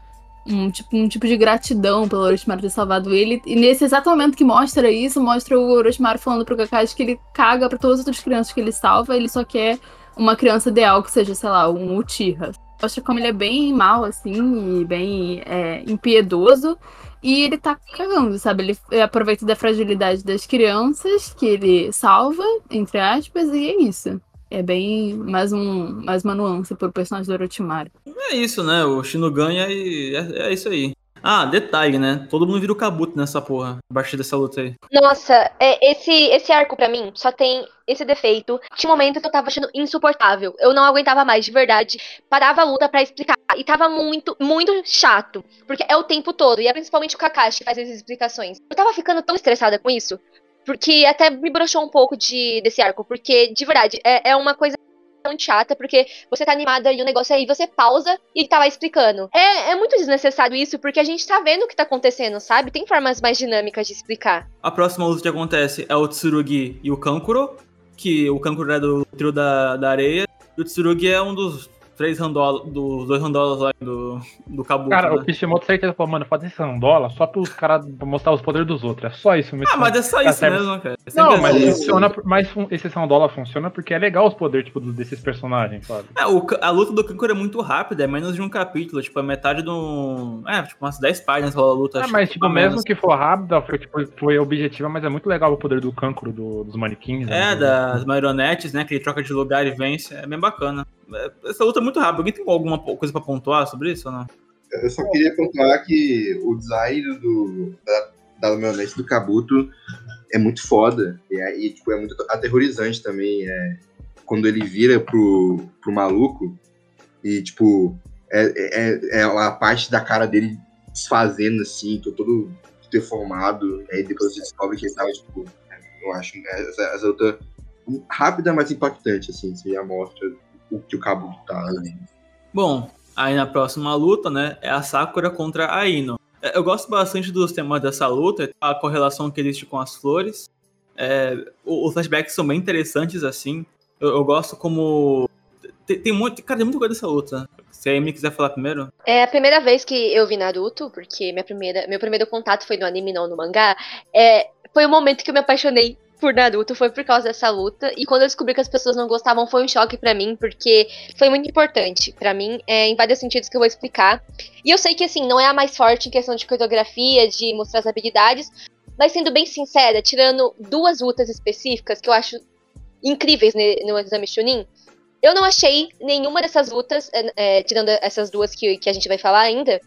Um tipo, um tipo de gratidão pelo Orochimaru ter salvado ele. E nesse exato momento que mostra isso, mostra o Orochimaru falando pro Kakashi que ele caga pra todas as outras crianças que ele salva, ele só quer uma criança ideal que seja, sei lá, um Uchiha. Mostra como ele é bem mal, assim, e bem é, impiedoso. E ele tá cagando, sabe? Ele aproveita da fragilidade das crianças que ele salva, entre aspas, e é isso. É bem mais, um, mais uma nuance pro personagem do Orochimaru. É isso, né? O Shino ganha e é, é isso aí. Ah, detalhe, né? Todo mundo vira o Kabuto nessa porra, a partir dessa luta aí. Nossa, é, esse, esse arco pra mim só tem esse defeito. Tinha um momento que eu tava achando insuportável. Eu não aguentava mais, de verdade. Parava a luta pra explicar. E tava muito, muito chato. Porque é o tempo todo. E é principalmente o Kakashi que faz essas explicações. Eu tava ficando tão estressada com isso. Porque até me broxou um pouco de, desse arco. Porque, de verdade, é, é uma coisa muito chata, porque você tá animada e o negócio aí, você pausa e tá lá explicando. É, é muito desnecessário isso, porque a gente tá vendo o que tá acontecendo, sabe? Tem formas mais dinâmicas de explicar. A próxima luta que acontece é o Tsurugi e o Kankuro, que o Kankuro é do trio da, da areia, e o Tsurugi é um dos três randolas, dos dois randolas lá do, do Kabuto, Cara, né? o Kishimoto certeza falou, mano, fazer esse randola só pros caras mostrar os poderes dos outros. É só isso mesmo. Ah, mas é só Tá isso certo. mesmo, cara. É Não, mas assim. funciona, mas esse randola funciona porque é legal os poderes, tipo, desses personagens, sabe? É, o a luta do Kankuro é muito rápida, é menos de um capítulo, tipo, é metade de um... É, tipo, umas 10 páginas rola a luta. Acho mas, tipo, menos. mesmo que for rápida, foi, tipo, foi objetiva, mas é muito legal o poder do cancro do- dos manequins. É, né? das marionetes, né? Que ele troca de lugar e vence. É bem bacana. É, Essa luta é muito rápida. Alguém tem alguma coisa pra pontuar sobre isso ou não? Eu só queria pontuar que o design do, da, da marionete do Kabuto é muito foda. E, aí, tipo, é muito aterrorizante também. É, quando ele vira pro, pro maluco e, tipo, é, é, é a parte da cara dele desfazendo, assim, tô todo deformado. Aí depois você descobre que ele tava, tipo, eu acho né, essa, essa luta rápida, mas impactante, assim. Você já mostra o que o Kabuto tá. Né? Bom, aí na próxima luta, né? É a Sakura contra a Ino. É, Eu gosto bastante dos temas dessa luta, a correlação que existe com as flores. É, os flashbacks são bem interessantes, assim. Eu, eu gosto como. Tem, tem muito. Cara, tem muita coisa dessa luta. Se a Amy quiser falar primeiro. É a primeira vez que eu vi Naruto, porque minha primeira, meu primeiro contato foi no anime, não no mangá. É, foi o momento que eu me apaixonei por Naruto, foi por causa dessa luta. E quando eu descobri que as pessoas não gostavam, foi um choque pra mim, porque foi muito importante pra mim, é, em vários sentidos que eu vou explicar. E eu sei que, assim, não é a mais forte em questão de coreografia, de mostrar as habilidades, mas sendo bem sincera, tirando duas lutas específicas que eu acho incríveis no exame Chunin, eu não achei nenhuma dessas lutas, é, é, tirando essas duas que, que a gente vai falar ainda,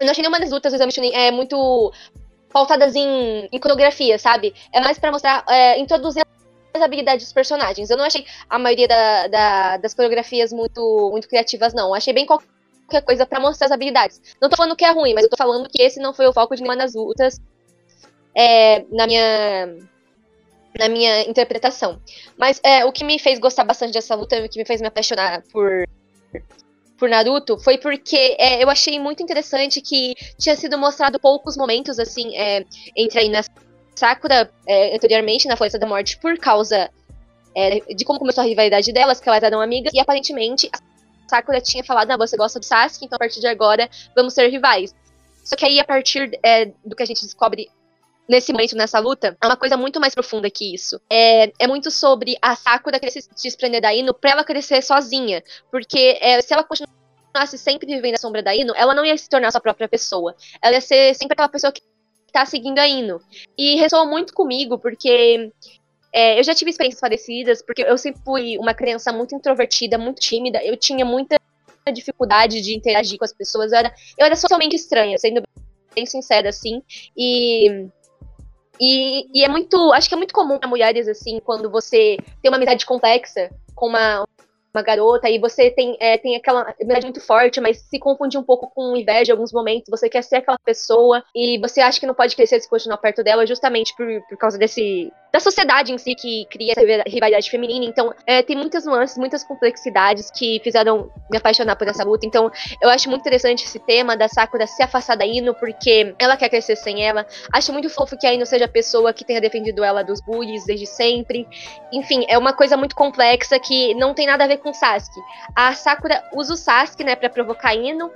eu não achei nenhuma das lutas do exame Chunin é muito pautadas em, coreografia, sabe? É mais pra mostrar, é, introduzir as habilidades dos personagens. Eu não achei a maioria da- da- das coreografias muito, muito criativas, não. Eu achei bem qualquer coisa pra mostrar as habilidades. Não tô falando que é ruim, mas eu tô falando que esse não foi o foco de nenhuma das lutas é, na minha na minha interpretação. Mas é, o que me fez gostar bastante dessa luta, o que me fez me apaixonar por por Naruto foi porque é, eu achei muito interessante que tinha sido mostrado poucos momentos assim é, entre aí na Sakura é, anteriormente na Floresta da Morte por causa é, de como começou a rivalidade delas, que elas eram amigas e aparentemente a Sakura tinha falado, ah, você gosta do Sasuke, então a partir de agora vamos ser rivais. Só que aí a partir é, do que a gente descobre nesse momento, nessa luta, é uma coisa muito mais profunda que isso. É, é muito sobre a Sakura querer se desprender da Ino pra ela crescer sozinha. Porque é, se ela continuasse sempre vivendo a sombra da Ino, ela não ia se tornar sua própria pessoa. Ela ia ser sempre aquela pessoa que tá seguindo a Ino. E ressoa muito comigo, porque é, eu já tive experiências parecidas, porque eu sempre fui uma criança muito introvertida, muito tímida. Eu tinha muita dificuldade de interagir com as pessoas. Eu era, eu era socialmente estranha, sendo bem sincera, assim. E e, e, é muito. Acho que é muito comum para mulheres, assim, quando você tem uma amizade complexa com uma, uma garota e você tem, é, tem aquela amizade muito forte, mas se confunde um pouco com inveja em alguns momentos. Você quer ser aquela pessoa e você acha que não pode crescer se continuar perto dela, justamente por, por causa desse. da sociedade em si que cria essa rivalidade feminina. Então, é, tem muitas nuances, muitas complexidades que fizeram me apaixonar por essa luta. Então, eu acho muito interessante esse tema da Sakura se afastar da Ino, porque ela quer crescer sem ela. Acho muito fofo que a Ino seja a pessoa que tenha defendido ela dos bullies desde sempre. Enfim, é uma coisa muito complexa que não tem nada a ver com o Sasuke. A Sakura usa o Sasuke, né, pra provocar Ino.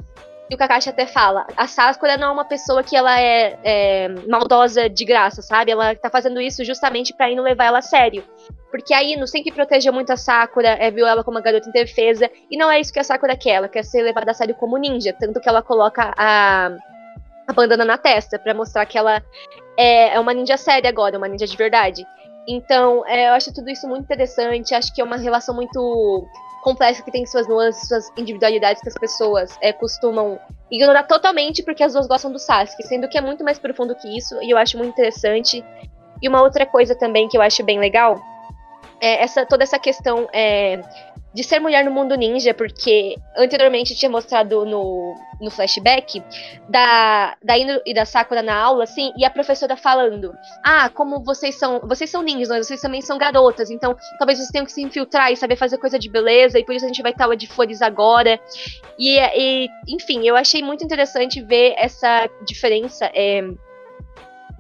E o Kakashi até fala, a Sakura não é uma pessoa que ela é, é maldosa de graça, sabe? Ela tá fazendo isso justamente pra Ino levar ela a sério. Porque a Ino sempre protegeu muito a Sakura, é, viu ela como uma garota indefesa, e não é isso que a Sakura quer, ela quer ser levada a sério como ninja, tanto que ela coloca a, a bandana na testa, para mostrar que ela é, é uma ninja séria agora, uma ninja de verdade. Então, é, eu acho tudo isso muito interessante, acho que é uma relação muito complexa que tem suas nuances, suas individualidades que as pessoas é, costumam ignorar totalmente porque as duas gostam do Sasuke, sendo que é muito mais profundo que isso, e eu acho muito interessante. E uma outra coisa também que eu acho bem legal é essa, toda essa questão é, de ser mulher no mundo ninja, porque anteriormente tinha mostrado no, no flashback da, da Ino e da Sakura na aula, assim, e a professora falando: Ah, como vocês são. Vocês são ninjas, mas vocês também são garotas, então talvez vocês tenham que se infiltrar e saber fazer coisa de beleza, e por isso a gente vai estar de flores agora. E, e, enfim, eu achei muito interessante ver essa diferença. É,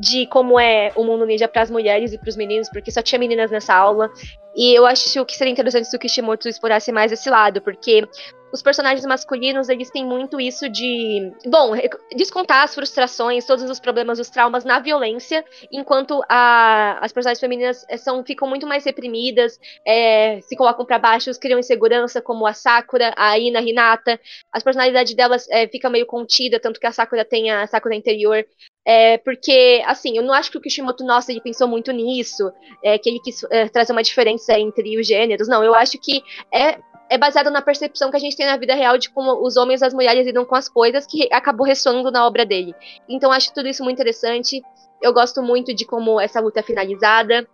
de como é o mundo ninja para as mulheres e para os meninos, porque só tinha meninas nessa aula. E eu acho que seria interessante se o Kishimoto explorasse mais esse lado, porque os personagens masculinos, eles têm muito isso de, bom, descontar as frustrações, todos os problemas, os traumas na violência, enquanto a, as personagens femininas eh, são, ficam muito mais reprimidas, é, se colocam para baixo, criam insegurança, como a Sakura, a Ina, a Hinata. As personalidades delas é, meio contida, tanto que a Sakura tem a Sakura interior. É, porque, assim, eu não acho que o Kishimoto, nossa, ele pensou muito nisso, é, que ele quis é, trazer uma diferença entre os gêneros. Não, eu acho que é, é baseado na percepção que a gente tem na vida real de como os homens e as mulheres lidam com as coisas, que acabou ressoando na obra dele. Então, acho tudo isso muito interessante. Eu gosto muito de como essa luta é finalizada.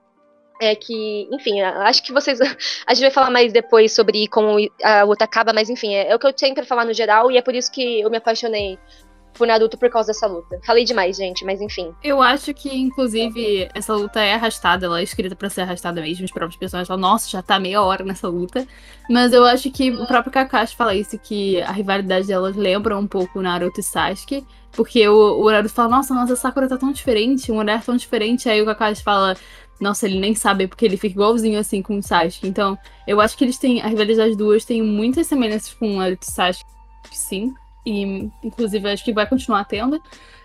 É que, enfim, acho que vocês. A gente vai falar mais depois sobre como a luta acaba, mas enfim, é, é o que eu tenho para falar no geral, e é por isso que eu me apaixonei por Naruto por causa dessa luta. Falei demais, gente, mas enfim. Eu acho que, inclusive, essa luta é arrastada, ela é escrita para ser arrastada mesmo. Os próprios personagens falam, nossa, já tá meia hora nessa luta. Mas eu acho que o próprio Kakashi fala isso, que a rivalidade delas lembra um pouco Naruto e Sasuke. Porque o, o Naruto fala, nossa, nossa, Sakura tá tão diferente, uma mulher tão diferente. Aí o Kakashi fala, nossa, ele nem sabe, porque ele fica igualzinho assim com o Sasuke. Então, eu acho que eles têm, a rivalidade das duas tem muitas semelhanças com o Naruto e Sasuke, sim e inclusive acho que vai continuar tendo.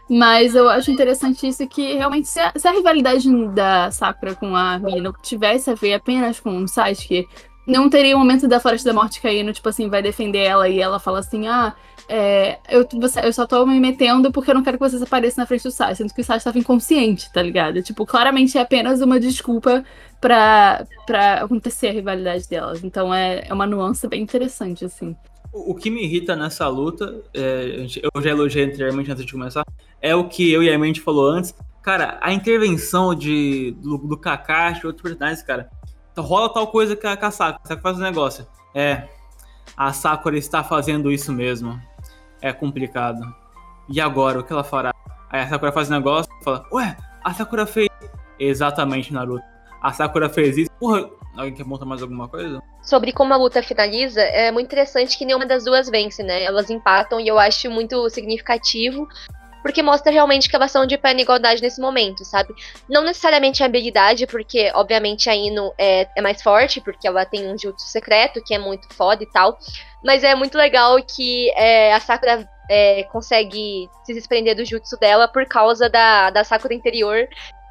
Mas eu acho interessante isso que realmente se a, se a rivalidade da Sakura com a Mina tivesse a ver apenas com o Sasuke, não teria o momento da Floresta da Morte caindo, tipo assim, vai defender ela e ela fala assim, ah, é, eu, você, eu só tô me metendo porque eu não quero que vocês apareçam na frente do Sasuke, sendo que o Sasuke estava inconsciente, tá ligado? Tipo, claramente é apenas uma desculpa pra acontecer a rivalidade delas. Então é, é uma nuance bem interessante, assim. O que me irrita nessa luta, é, eu já elogiei anteriormente antes de começar, é o que eu e a Mente falou antes. Cara, a intervenção de, do, do Kakashi, outros personagens, cara, rola tal coisa que a, que a Sakura, faz o um negócio. É, a Sakura está fazendo isso mesmo. É complicado. E agora, o que ela fará? Aí a Sakura faz um negócio e fala, ué, a Sakura fez. Exatamente, Naruto. A Sakura fez isso. Porra, alguém quer montar mais alguma coisa? sobre como a luta finaliza, é muito interessante que nenhuma das duas vence, né? Elas empatam e eu acho muito significativo, porque mostra realmente que elas são de pé na igualdade nesse momento, sabe? Não necessariamente a habilidade, porque obviamente a Ino é, é mais forte, porque ela tem um jutsu secreto que é muito foda e tal, mas é muito legal que é, a Sakura é, consegue se desprender do jutsu dela por causa da, da Sakura interior,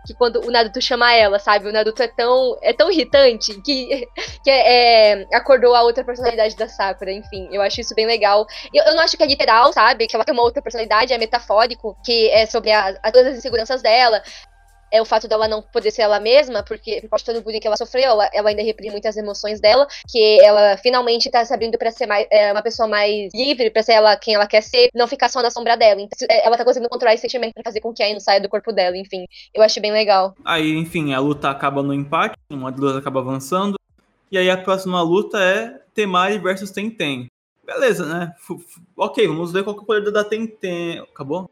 que quando o Naruto chama ela, sabe? O Naruto é tão, é tão irritante que, que é, é, acordou a outra personalidade da Sakura. Enfim, eu acho isso bem legal. Eu, eu não acho que é literal, sabe? Que ela tem uma outra personalidade, é metafórico, que é sobre a, a, todas as inseguranças dela é o fato dela não poder ser ela mesma, porque por causa do bullying que ela sofreu, ela, ela, ainda reprime muitas emoções dela, que ela finalmente tá se abrindo pra ser mais, é, uma pessoa mais livre, pra ser ela quem ela quer ser, não ficar só na sombra dela. Então, é, ela tá conseguindo controlar esse sentimento pra fazer com que a não saia do corpo dela, enfim. Eu acho bem legal. Aí, enfim, a luta acaba no empate, uma das duas acaba avançando, e aí a próxima luta é Temari versus Tenten. Beleza, né? F ok, vamos ver qual que é o poder da Tenten. Acabou?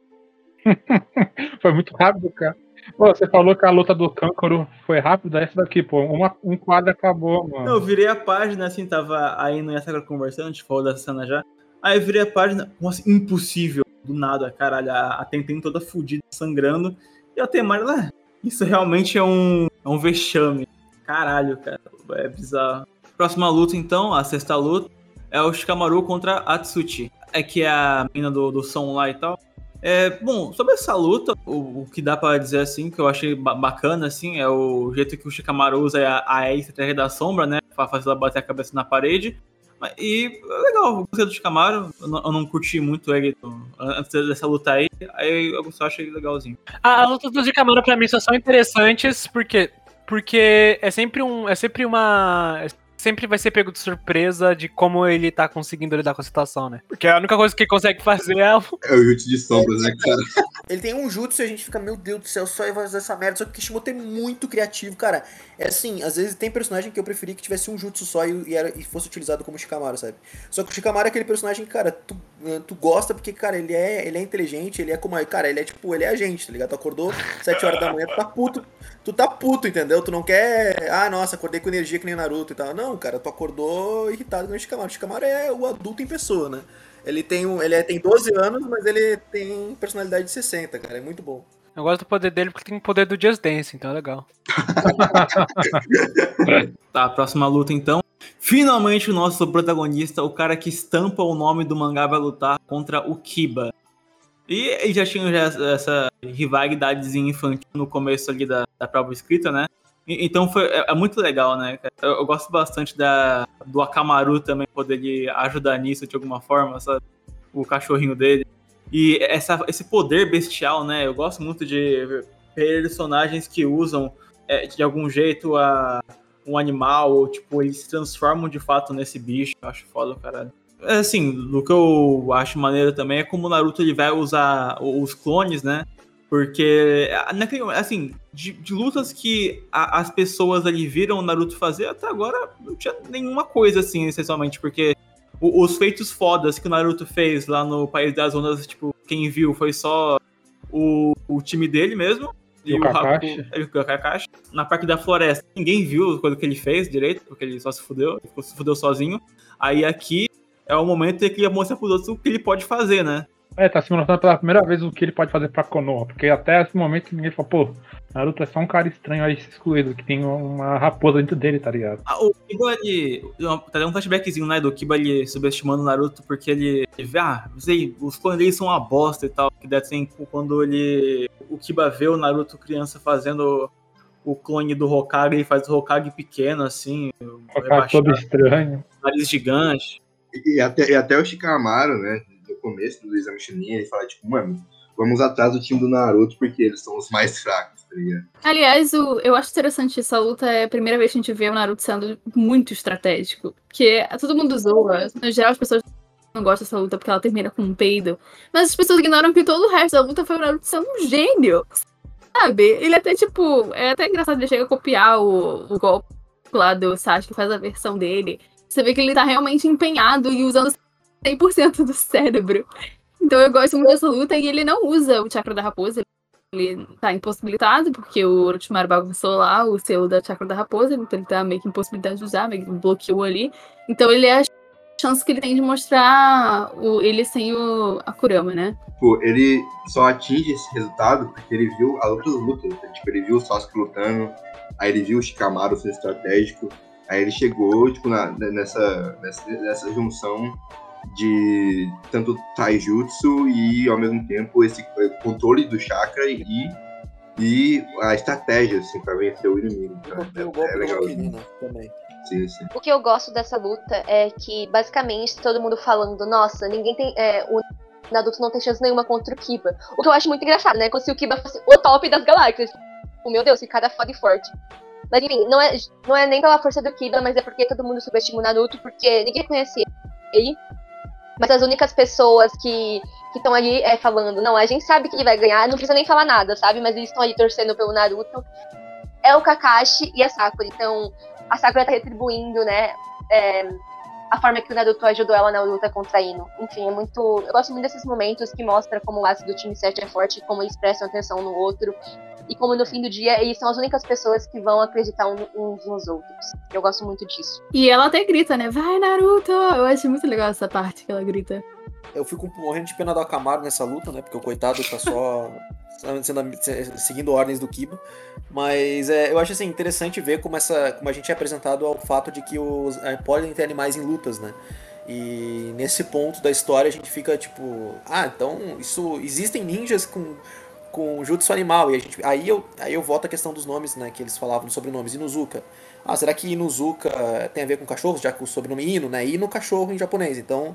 Foi muito rápido, cara. Pô, você falou que a luta do Câncaro foi rápida, essa daqui, pô, uma, um quadro acabou, mano. Eu virei a página, assim, tava aí no Sakura conversando, a gente falou dessa cena já. Aí eu virei a página, nossa, impossível, do nada, caralho, a, a Tenten toda fodida, sangrando. E a Temari lá, isso realmente é um, é um vexame. Caralho, cara, é bizarro. Próxima luta, então, a sexta luta, é o Shikamaru contra Atsuchi. É que é a menina do, do som lá e tal. É, bom, sobre essa luta, o, o que dá para dizer assim, que eu achei bacana, assim, é o jeito que o Shikamaru usa a, a estratégia da sombra, né? Pra fazer ela bater a cabeça na parede. E legal, gostei do Shikamaru, eu não, eu não curti muito ele antes dessa luta aí, aí eu só achei legalzinho. A, a luta do Shikamaru pra mim só são interessantes porque porque é sempre um é sempre uma sempre vai ser pego de surpresa de como ele tá conseguindo lidar com a situação, né? Porque a única coisa que ele consegue fazer é o. É o jutsu de sombras, né, cara? Ele tem um jutsu e a gente fica, meu Deus do céu, só vai fazer essa merda. Só que o Kishimoto é muito criativo, cara. É assim, às vezes tem personagem que eu preferi que tivesse um jutsu só e, e, era, e fosse utilizado como Shikamaru, sabe? Só que o Shikamaru é aquele personagem que, cara, tu, eh, tu gosta porque, cara, ele é, ele é inteligente, ele é como. Cara, ele é tipo, ele é a gente, tá ligado? Tu acordou 7 horas da manhã, tu tá puto. Tu tá puto, entendeu? Tu não quer. Ah, nossa, acordei com energia que nem Naruto e tal. Não, cara, tu acordou irritado com o Shikamaru. O Shikamaru é o adulto em pessoa, né? Ele tem, um, ele é, tem 12 anos, mas ele tem personalidade de 60, cara. É muito bom. Eu gosto do poder dele porque tem o poder do Just Dance, então é legal. tá, próxima luta então. Finalmente o nosso protagonista, o cara que estampa o nome do mangá vai lutar contra o Kiba. E já tinha já essa rivalidadezinha infantil no começo ali da, da prova escrita, né? Então foi, é, é, muito legal, né? Eu, eu, gosto bastante da, do Akamaru também poder ajudar nisso de alguma forma, sabe? O cachorrinho dele. E essa, esse poder bestial, né? Eu gosto muito de personagens que usam é, de algum jeito a, um animal, ou tipo, eles se transformam de fato nesse bicho. Eu acho foda, caralho. É, assim, o que eu acho maneiro também é como o Naruto ele vai usar os clones, né? Porque, assim, de, de lutas que a, as pessoas ali viram o Naruto fazer, até agora não tinha nenhuma coisa assim, essencialmente, porque o, os feitos fodas que o Naruto fez lá no País das Ondas, tipo, quem viu foi só o, o time dele mesmo. E, e o, Kakashi. Haku, o Kakashi. Na parte da floresta, ninguém viu a coisa que ele fez direito, porque ele só se fudeu, ele se fudeu sozinho. Aí aqui é o momento em que ele mostra pros outros o que ele pode fazer, né? É, tá se mostrando pela primeira vez o que ele pode fazer pra Konoha, porque até esse momento ninguém falou, pô, Naruto é só um cara estranho aí excluído, que tem uma raposa dentro dele, tá ligado? Ah, o Kiba, ele. Tá um flashbackzinho, né, do Kiba ele subestimando o Naruto porque ele. ele vê, ah, sei, os clones dele são uma bosta e tal. Que deve ser quando ele. O Kiba vê o Naruto criança fazendo o clone do Hokage, ele faz o Hokage pequeno, assim. Hokage todo estranho. Nariz gigante. E até, e até o Shikamaru, né, no começo do exame Chunin, ele fala, tipo, mano, vamos atrás do time do Naruto porque eles são os mais fracos, tá ligado? Aliás, o, eu acho interessante essa luta, é a primeira vez que a gente vê o Naruto sendo muito estratégico. Porque todo mundo zoa, no geral as pessoas não gostam dessa luta porque ela termina com um peido. Mas as pessoas ignoram que todo o resto da luta foi o Naruto ser um gênio. Sabe? Ele até, tipo, é até engraçado, ele chega a copiar o, o golpe lá do Sasuke, faz a versão dele. Você vê que ele tá realmente empenhado e usando 100% do cérebro. Então eu gosto muito dessa luta e ele não usa o chakra da raposa. Ele tá impossibilitado, porque o Orochimaru bagunçou lá o selo da chakra da raposa, então ele tá meio que impossibilitado de usar, meio que bloqueou ali. Então ele é a chance que ele tem de mostrar o, ele sem o, a Kurama, né? Pô, ele só atinge esse resultado porque ele viu as outras lutas. Né? Tipo, ele viu o Sasuke lutando, aí ele viu o Shikamaru sendo estratégico, Aí ele chegou, tipo, na, nessa, nessa, nessa junção de tanto taijutsu e, ao mesmo tempo, esse controle do chakra e, e a estratégia, assim, pra vencer o inimigo. Tá? o golpe é legal. também. Sim, sim. O que eu gosto dessa luta é que, basicamente, todo mundo falando, nossa, ninguém tem. É, o Naruto não tem chance nenhuma contra o Kiba. O que eu acho muito engraçado, né? Como se o Kiba fosse o top das galáxias. O meu Deus, que cara foda e forte. Mas enfim, não é, não é nem pela força do Kiba, mas é porque todo mundo subestima o Naruto, porque ninguém conhece ele. Mas as únicas pessoas que estão ali é, falando, não, a gente sabe que ele vai ganhar, não precisa nem falar nada, sabe? Mas eles estão ali torcendo pelo Naruto. É o Kakashi e a Sakura. Então, a Sakura tá retribuindo, né? É, a forma que o Naruto ajudou ela na luta contra Ino. Enfim, é muito. Eu gosto muito desses momentos que mostra como o laço do time 7 é forte, como eles prestam atenção no outro e como no fim do dia eles são as únicas pessoas que vão acreditar uns nos outros. Eu gosto muito disso. E ela até grita, né? Vai, Naruto! Eu acho muito legal essa parte que ela grita. Eu fico morrendo de pena do Akamaru nessa luta, né? Porque o coitado tá só sendo, seguindo ordens do Kiba. Mas é, eu acho assim, interessante ver como, essa, como a gente é apresentado ao fato de que os, é, podem ter animais em lutas, né? E nesse ponto da história a gente fica tipo, ah, então isso existem ninjas com com jutsu animal e a gente aí eu aí eu volto à questão dos nomes, né, que eles falavam sobre nomes Inuzuka. Ah, será que Inuzuka tem a ver com cachorros, já que o sobrenome Inu, né? Inu cachorro em japonês. Então,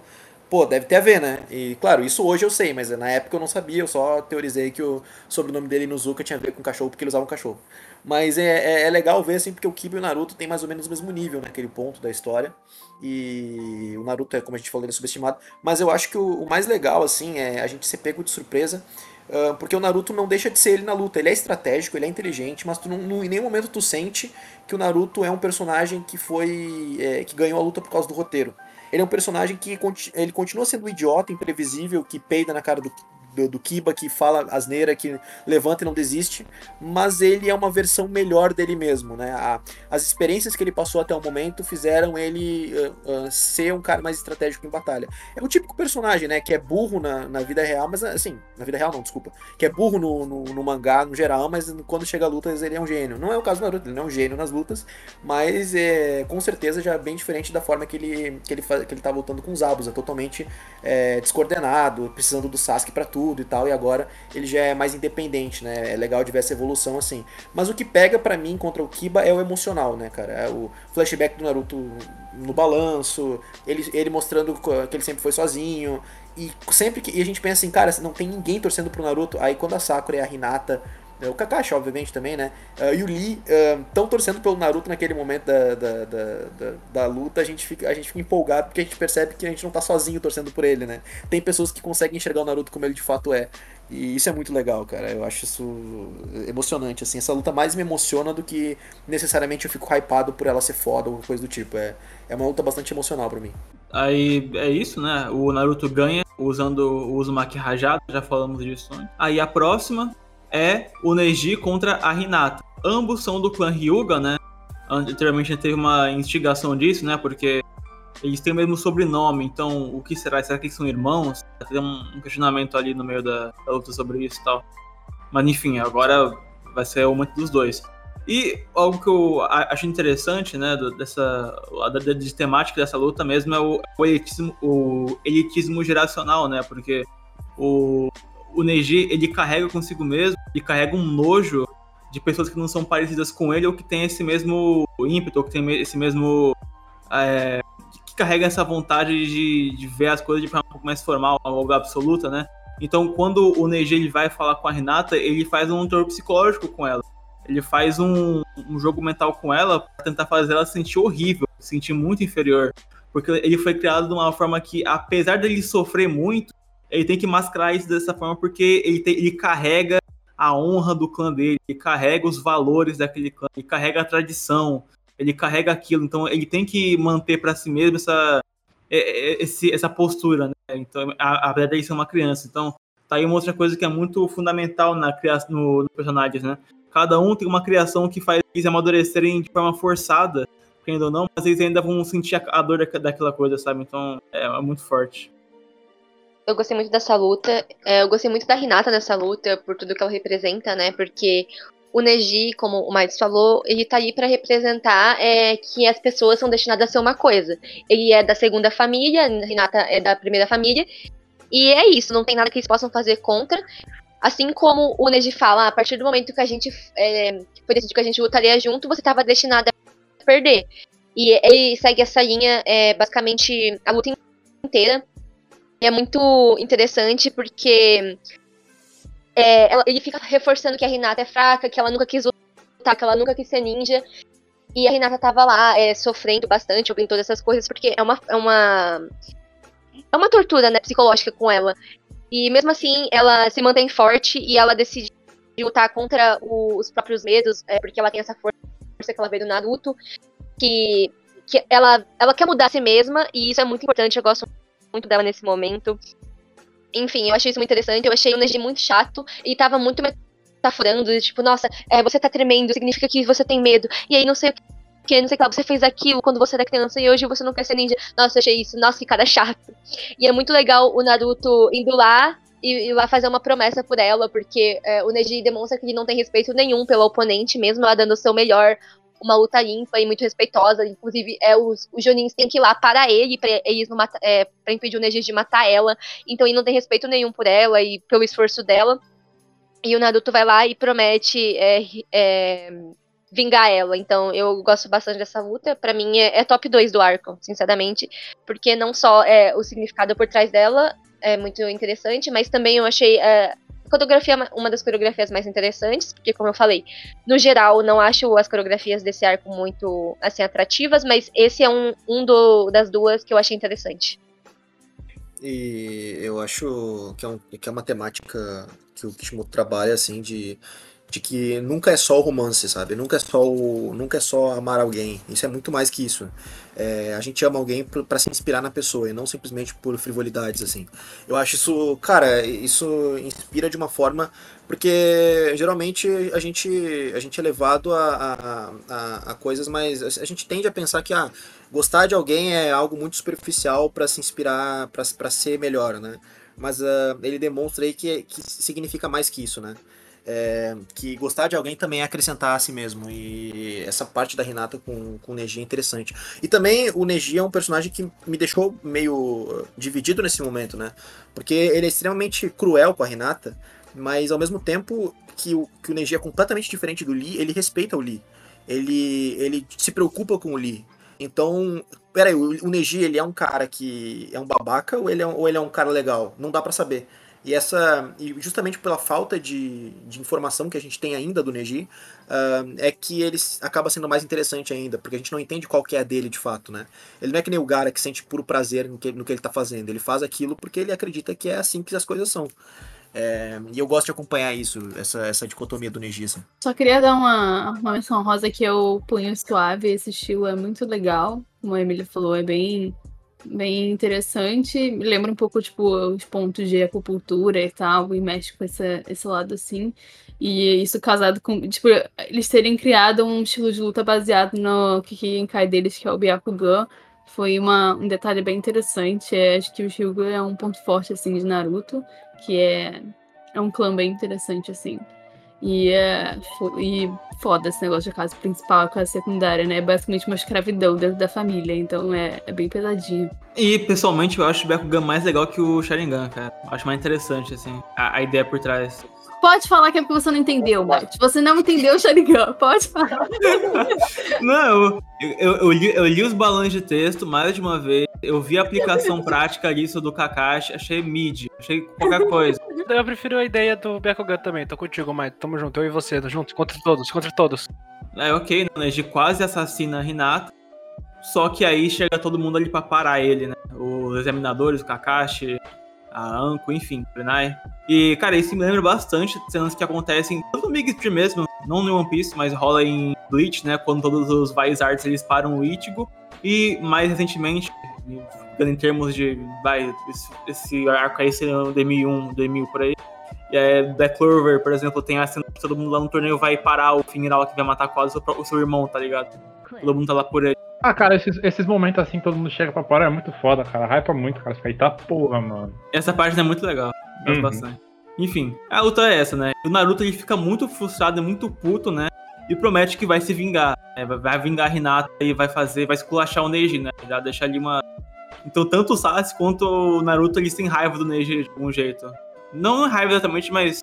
pô, deve ter a ver, né? E claro, isso hoje eu sei, mas na época eu não sabia, eu só teorizei que o sobrenome dele Inuzuka tinha a ver com cachorro porque ele usava um cachorro. Mas é, é, é legal ver assim, porque o Kiba e o Naruto tem mais ou menos o mesmo nível naquele ponto da história. E o Naruto é, como a gente falou, ele é subestimado. Mas eu acho que o, o mais legal, assim, é a gente ser pego de surpresa. Uh, porque o Naruto não deixa de ser ele na luta. Ele é estratégico, ele é inteligente, mas tu não, não, em nenhum momento tu sente que o Naruto é um personagem que foi. É, que ganhou a luta por causa do roteiro. Ele é um personagem que ele continua sendo idiota, imprevisível, que peida na cara do, do, do Kiba, que fala asneira, que levanta e não desiste, mas ele é uma versão melhor dele mesmo, né? A, as experiências que ele passou até o momento fizeram ele uh, uh, ser um cara mais estratégico em batalha. É o típico personagem, né? Que é burro na, na vida real, mas assim, na vida real não, desculpa. Que é burro no, no, no mangá, no geral, mas quando chega a lutas ele é um gênio. Não é o caso do Naruto, ele não é um gênio nas lutas, mas é, com certeza já é bem diferente da forma que ele, que ele, que ele tá lutando com os Abus, é totalmente é, descoordenado, precisando do Sasuke para tudo tudo e tal, e agora ele já é mais independente, né? É legal de ver essa evolução assim. Mas o que pega para mim contra o Kiba é o emocional, né, cara? É o flashback do Naruto no balanço, ele, ele mostrando que ele sempre foi sozinho, e sempre que e a gente pensa assim, cara, não tem ninguém torcendo pro Naruto, aí quando a Sakura e a Hinata o Kakashi, obviamente, também, né? Uh, e o Lee estão uh, torcendo pelo Naruto naquele momento da, da, da, da, da luta. A gente, fica, a gente fica empolgado porque a gente percebe que a gente não tá sozinho torcendo por ele, né? Tem pessoas que conseguem enxergar o Naruto como ele de fato é. E isso é muito legal, cara. Eu acho isso emocionante, assim. Essa luta mais me emociona do que necessariamente eu fico hypado por ela ser foda ou coisa do tipo. É, é uma luta bastante emocional para mim. Aí é isso, né? O Naruto ganha usando o Uzumaki rajado, já falamos disso antes. Aí a próxima é o Neji contra a Hinata. Ambos são do clã Ryuga, né? Anteriormente teve uma instigação disso, né? Porque eles têm o mesmo sobrenome, então o que será? Será que eles são irmãos? Tem um questionamento ali no meio da, da luta sobre isso e tal. Mas enfim, agora vai ser o momento dos dois. E algo que eu acho interessante, né, dessa da, de temática dessa luta mesmo é o, o, elitismo, o elitismo geracional, né? Porque o, o Neji, ele carrega consigo mesmo, e carrega um nojo de pessoas que não são parecidas com ele ou que tem esse mesmo ímpeto, ou que tem esse mesmo. É, que carrega essa vontade de, de ver as coisas de forma um pouco mais formal, algo absoluta, né? Então, quando o Neji ele vai falar com a Renata, ele faz um terror psicológico com ela. Ele faz um, um jogo mental com ela para tentar fazer ela se sentir horrível, se sentir muito inferior. Porque ele foi criado de uma forma que, apesar dele sofrer muito, ele tem que mascarar isso dessa forma porque ele, tem, ele carrega a honra do clã dele, ele carrega os valores daquele clã, ele carrega a tradição, ele carrega aquilo. Então ele tem que manter para si mesmo essa, esse, essa postura, né? Então, apesar dele ser uma criança. Então, tá aí uma outra coisa que é muito fundamental na criação no, no personagens, né? Cada um tem uma criação que faz eles amadurecerem de forma forçada, querendo ou não, mas eles ainda vão sentir a, a dor daquela coisa, sabe? Então, é, é muito forte eu gostei muito dessa luta. É, eu gostei muito da Hinata nessa luta, por tudo que ela representa, né? Porque o Neji, como o Miles falou, ele tá aí para representar é, que as pessoas são destinadas a ser uma coisa. Ele é da segunda família, a Hinata é da primeira família. E é isso, não tem nada que eles possam fazer contra. Assim como o Neji fala, a partir do momento que a gente é, foi decidido que a gente lutaria junto, você estava destinado a perder. E ele segue essa linha, é, basicamente, a luta inteira é muito interessante porque é, ela, ele fica reforçando que a Renata é fraca, que ela nunca quis lutar, que ela nunca quis ser ninja. E a Renata tava lá é, sofrendo bastante ouvindo todas essas coisas, porque é uma, é uma. É uma tortura, né, psicológica com ela. E mesmo assim, ela se mantém forte e ela decide lutar contra o, os próprios medos, é, porque ela tem essa força que ela veio do Naruto, que, que ela, ela quer mudar a si mesma, e isso é muito importante, eu gosto muito dela nesse momento. Enfim, eu achei isso muito interessante. Eu achei o Neji muito chato e tava muito metaforando, tipo, nossa, é, você tá tremendo, significa que você tem medo. E aí não sei o porque não sei o que, você fez aquilo quando você era criança e hoje você não quer ser ninja. Nossa, achei isso, nossa, que cara chato. E é muito legal o Naruto indo lá e, e vai fazer uma promessa por ela, porque é, o Neji demonstra que ele não tem respeito nenhum pelo oponente, mesmo ela dando o seu melhor, uma luta limpa e muito respeitosa. Inclusive, é, os, os Jonins têm que ir lá para ele, pra, eles não mata, é, pra impedir o Neji de matar ela. Então ele não tem respeito nenhum por ela e pelo esforço dela. E o Naruto vai lá e promete é, é, vingar ela. Então eu gosto bastante dessa luta. Para mim é, é, top 2 do arco, sinceramente. Porque não só é o significado por trás dela é muito interessante, mas também eu achei é, coreografia uma das coreografias mais interessantes, porque como eu falei, no geral não acho as coreografias desse arco muito assim atrativas, mas esse é um, um do, das duas que eu achei interessante. E eu acho que é, um, que é uma temática que o Kishimoto trabalha assim de de que nunca é só o romance, sabe? Nunca é só o, nunca é só amar alguém. Isso é muito mais que isso. É, a gente ama alguém para se inspirar na pessoa e não simplesmente por frivolidades assim. Eu acho isso, cara, isso inspira de uma forma porque geralmente a gente a gente é levado a, a, a, a coisas mais a gente tende a pensar que ah, gostar de alguém é algo muito superficial para se inspirar, para ser melhor, né? Mas uh, ele demonstra aí que, que significa mais que isso, né? É, que gostar de alguém também é acrescentar a si mesmo. E essa parte da Renata com, com o Neji é interessante. E também o Neji é um personagem que me deixou meio dividido nesse momento, né? Porque ele é extremamente cruel com a Renata, mas ao mesmo tempo que o, que o Neji é completamente diferente do Lee, ele respeita o Lee. Ele, ele se preocupa com o Lee. Então, peraí, o, o Neji, ele é um cara que é um babaca ou ele é, ou ele é um cara legal? Não dá para saber. E essa e justamente pela falta de, de informação que a gente tem ainda do Neji, uh, é que ele acaba sendo mais interessante ainda, porque a gente não entende qual que é a dele de fato, né? Ele não é que nem o Gara que sente puro prazer no que, no que ele está fazendo, ele faz aquilo porque ele acredita que é assim que as coisas são. É, e eu gosto de acompanhar isso, essa, essa dicotomia do Neji. Assim. Só queria dar uma, uma menção rosa que é o Punho Suave, esse estilo é muito legal, como a Emília falou, é bem bem interessante. Me lembra um pouco, tipo, os pontos de acupuntura e tal, e mexe com esse, esse lado assim. E isso casado com, tipo, eles terem criado um estilo de luta baseado no Kikienkai deles, que é o Byakugan, foi uma, um detalhe bem interessante. É, acho que o Hyuga é um ponto forte, assim, de Naruto, que é, é um clã bem interessante, assim. E é e foda esse negócio de casa principal e casa secundária, né? É basicamente uma escravidão dentro da família, então é, é bem pesadinho. E, pessoalmente, eu acho o Bakugan mais legal que o Sharingan, cara. Acho mais interessante, assim, a, a ideia por trás. Pode falar que é porque você não entendeu, Mike. Você não entendeu o Sharingan, pode falar. não, eu, eu, eu, li, eu li os balões de texto mais de uma vez, eu vi a aplicação prática disso do Kakashi, achei mid, achei qualquer coisa. Eu prefiro a ideia do Bakugan também, tô contigo, Mike. Tamo junto, eu e você, juntos, contra todos, contra todos. É, ok, né? Neji quase assassina a Hinata, só que aí chega todo mundo ali pra parar ele, né? Os examinadores, o Kakashi, a Anko, enfim, Prenai. E, cara, isso me lembra bastante cenas que acontecem tanto no Big Tree mesmo, não no One Piece, mas rola em Bleach, né? Quando todos os Vice Arts eles param o Ichigo. E mais recentemente, em termos de. Vai, esse, esse arco aí seria o D1001, D1000 por aí. E é, Black Clover, por exemplo, tem a cena que todo mundo lá no torneio vai parar o final que vai matar quase o seu, irmão, tá ligado? Todo mundo tá lá por ele. Ah, cara, esses, esses momentos assim, todo mundo chega pra parar, é muito foda, cara. Hypa muito, cara. Fica aí, tá porra, mano. Essa parte é muito legal. Gosto uhum. bastante. Enfim, a luta é essa, né? O Naruto ele fica muito frustrado, muito puto, né? E promete que vai se vingar. Né? Vai vingar a Hinata e vai fazer, vai esculachar o Neji, né? Já deixar ali uma. Então, tanto o Sasuke quanto o Naruto eles têm raiva do Neji de algum jeito. Não raiva exatamente, mas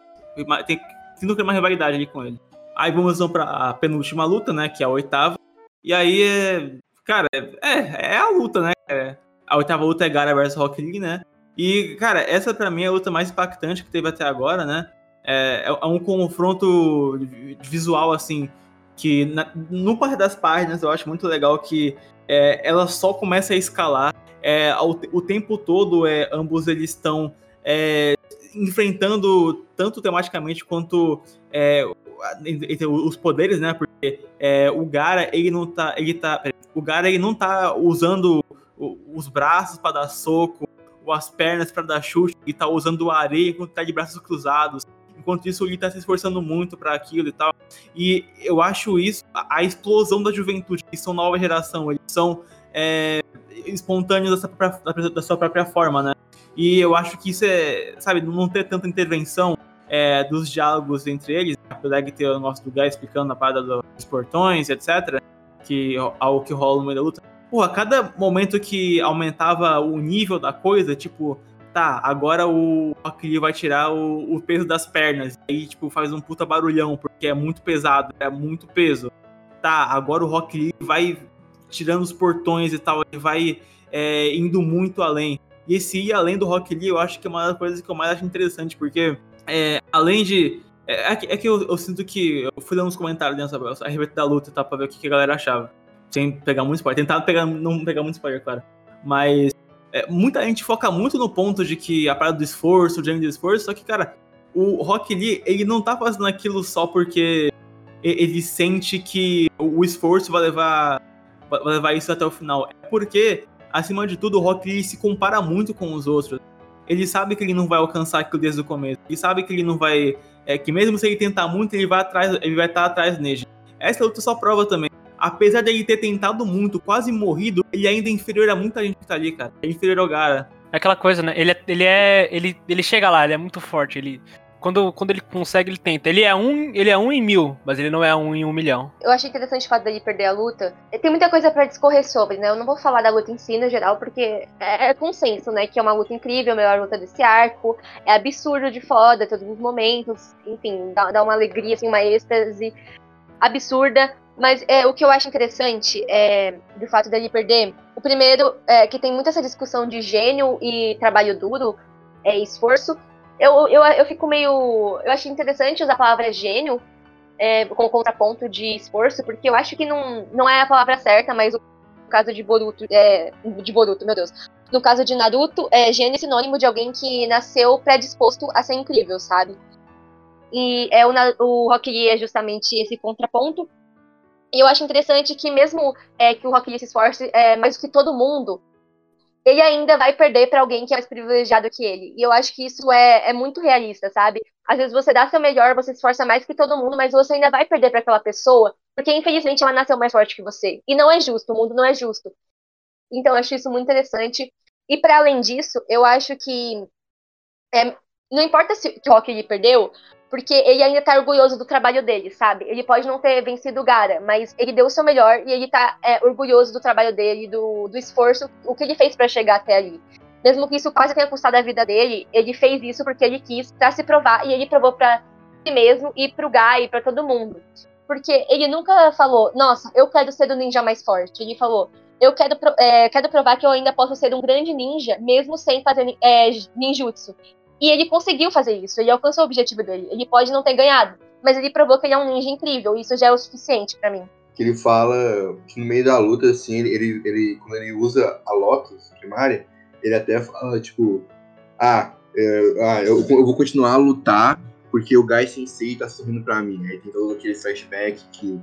tem, tem uma rivalidade ali com ele. Aí vamos então pra penúltima luta, né? Que é a oitava. E aí é. Cara, é, é a luta, né? É, a oitava luta é Gara vs Rock Lee, né? E, cara, essa pra mim é a luta mais impactante que teve até agora, né? É, é um confronto visual, assim, que na, no par das páginas eu acho muito legal que é, ela só começa a escalar. É, o, o tempo todo, é, ambos eles estão é, enfrentando tanto tematicamente quanto é, os poderes, né? Porque é, o Gara, ele não tá. Ele tá. O Gara ele não tá usando os braços para dar soco, ou as pernas para dar chute, ele tá usando a areia quando tá de braços cruzados. enquanto isso o Lee tá se esforçando muito para aquilo e tal. E eu acho isso, a, explosão da juventude, que são nova geração, eles são é, espontâneos da sua, própria, da sua própria forma, né? E eu acho que isso é, sabe, não ter tanta intervenção é, dos diálogos entre eles, apesar de ter o nosso lugar explicando a parada dos portões, etc., que algo que rola no meio da luta. A cada momento que aumentava o nível da coisa, tipo, tá, agora o Rock vai tirar o, o, peso das pernas. E aí, tipo, faz um puta barulhão, porque é muito pesado, é muito peso. Tá, agora o Rock vai tirando os portões e tal, ele vai é, indo muito além. E esse ir além do Rock Lee, eu acho que é uma das coisas que eu mais acho interessante, porque é, além de. É, é que, é que eu, eu, sinto que. Eu fui dando uns comentários dentro a respeito da luta, tá? Pra ver o que, que a galera achava. Sem pegar muito spoiler. Tentar pegar, não pegar muito spoiler, claro. Mas é, muita gente foca muito no ponto de que a parada do esforço, o do esforço, só que, cara, o Rock Lee, ele não tá fazendo aquilo só porque ele sente que o esforço vai levar, vai levar isso até o final. É porque, acima de tudo, o Rock Lee se compara muito com os outros. Ele sabe que ele não vai alcançar aquilo desde o começo. Ele sabe que ele não vai. É, que mesmo se ele tentar muito, ele vai atrás, ele vai estar atrás nele. Essa luta só prova também apesar de ele ter tentado muito, quase morrido, ele ainda é inferior a muita gente que tá ali, cara. É inferior ao Gara. É aquela coisa, né? Ele é, ele é. Ele, ele chega lá, ele é muito forte. Ele. Quando, quando ele consegue, ele tenta. Ele é um, ele é um em mil, mas ele não é um em um milhão. Eu achei interessante o fato dele perder a luta. Tem muita coisa para discorrer sobre, né? Eu não vou falar da luta em si, no geral, porque é, é consenso, né? Que é uma luta incrível, a melhor luta desse arco. É absurdo de foda, todos os momentos. Enfim, dá, dá uma alegria, assim, uma êxtase absurda. Mas é, o que eu acho interessante é, do fato dele perder, o primeiro é que tem muita essa discussão de gênio e trabalho duro, é, esforço. Eu, eu, eu fico meio. Eu acho interessante usar a palavra gênio é, como contraponto de esforço, porque eu acho que não, não é a palavra certa, mas o caso de Boruto, é, de Boruto, meu Deus. No caso de Naruto, é, gênio é sinônimo de alguém que nasceu predisposto a ser incrível, sabe? E é, o, o Rock Lee é justamente esse contraponto. E eu acho interessante que mesmo é, que o Rock Lee se esforce é, mais do que todo mundo, ele ainda vai perder para alguém que é mais privilegiado que ele. E eu acho que isso é, é muito realista, sabe? Às vezes você dá seu melhor, você se esforça mais que todo mundo, mas você ainda vai perder para aquela pessoa, porque infelizmente ela nasceu mais forte que você. E não é justo, o mundo não é justo. Então eu acho isso muito interessante. E para além disso, eu acho que é, não importa se o Rock Lee perdeu, porque ele ainda tá orgulhoso do trabalho dele, sabe? Ele pode não ter vencido o Gara, mas ele deu o seu melhor e ele tá é, orgulhoso do trabalho dele, do, do esforço, o que ele fez para chegar até ali. Mesmo que isso quase tenha custado a vida dele, ele fez isso porque ele quis para se provar e ele provou para si mesmo e pro Gai e para todo mundo. Porque ele nunca falou, nossa, eu quero ser o ninja mais forte. Ele falou, eu quero, é, quero provar que eu ainda posso ser um grande ninja, mesmo sem fazer é, ninjutsu. E ele conseguiu fazer isso, ele alcançou o objetivo dele. Ele pode não ter ganhado, mas ele provou que ele é um ninja incrível, e isso já é o suficiente para mim. Que ele fala que no meio da luta, assim, ele, ele, quando ele usa a Lotus primária, ele até fala, tipo, ah, é, ah eu, eu, vou continuar a lutar porque o Gai Sensei tá sorrindo pra mim. Aí tem todo aquele flashback que,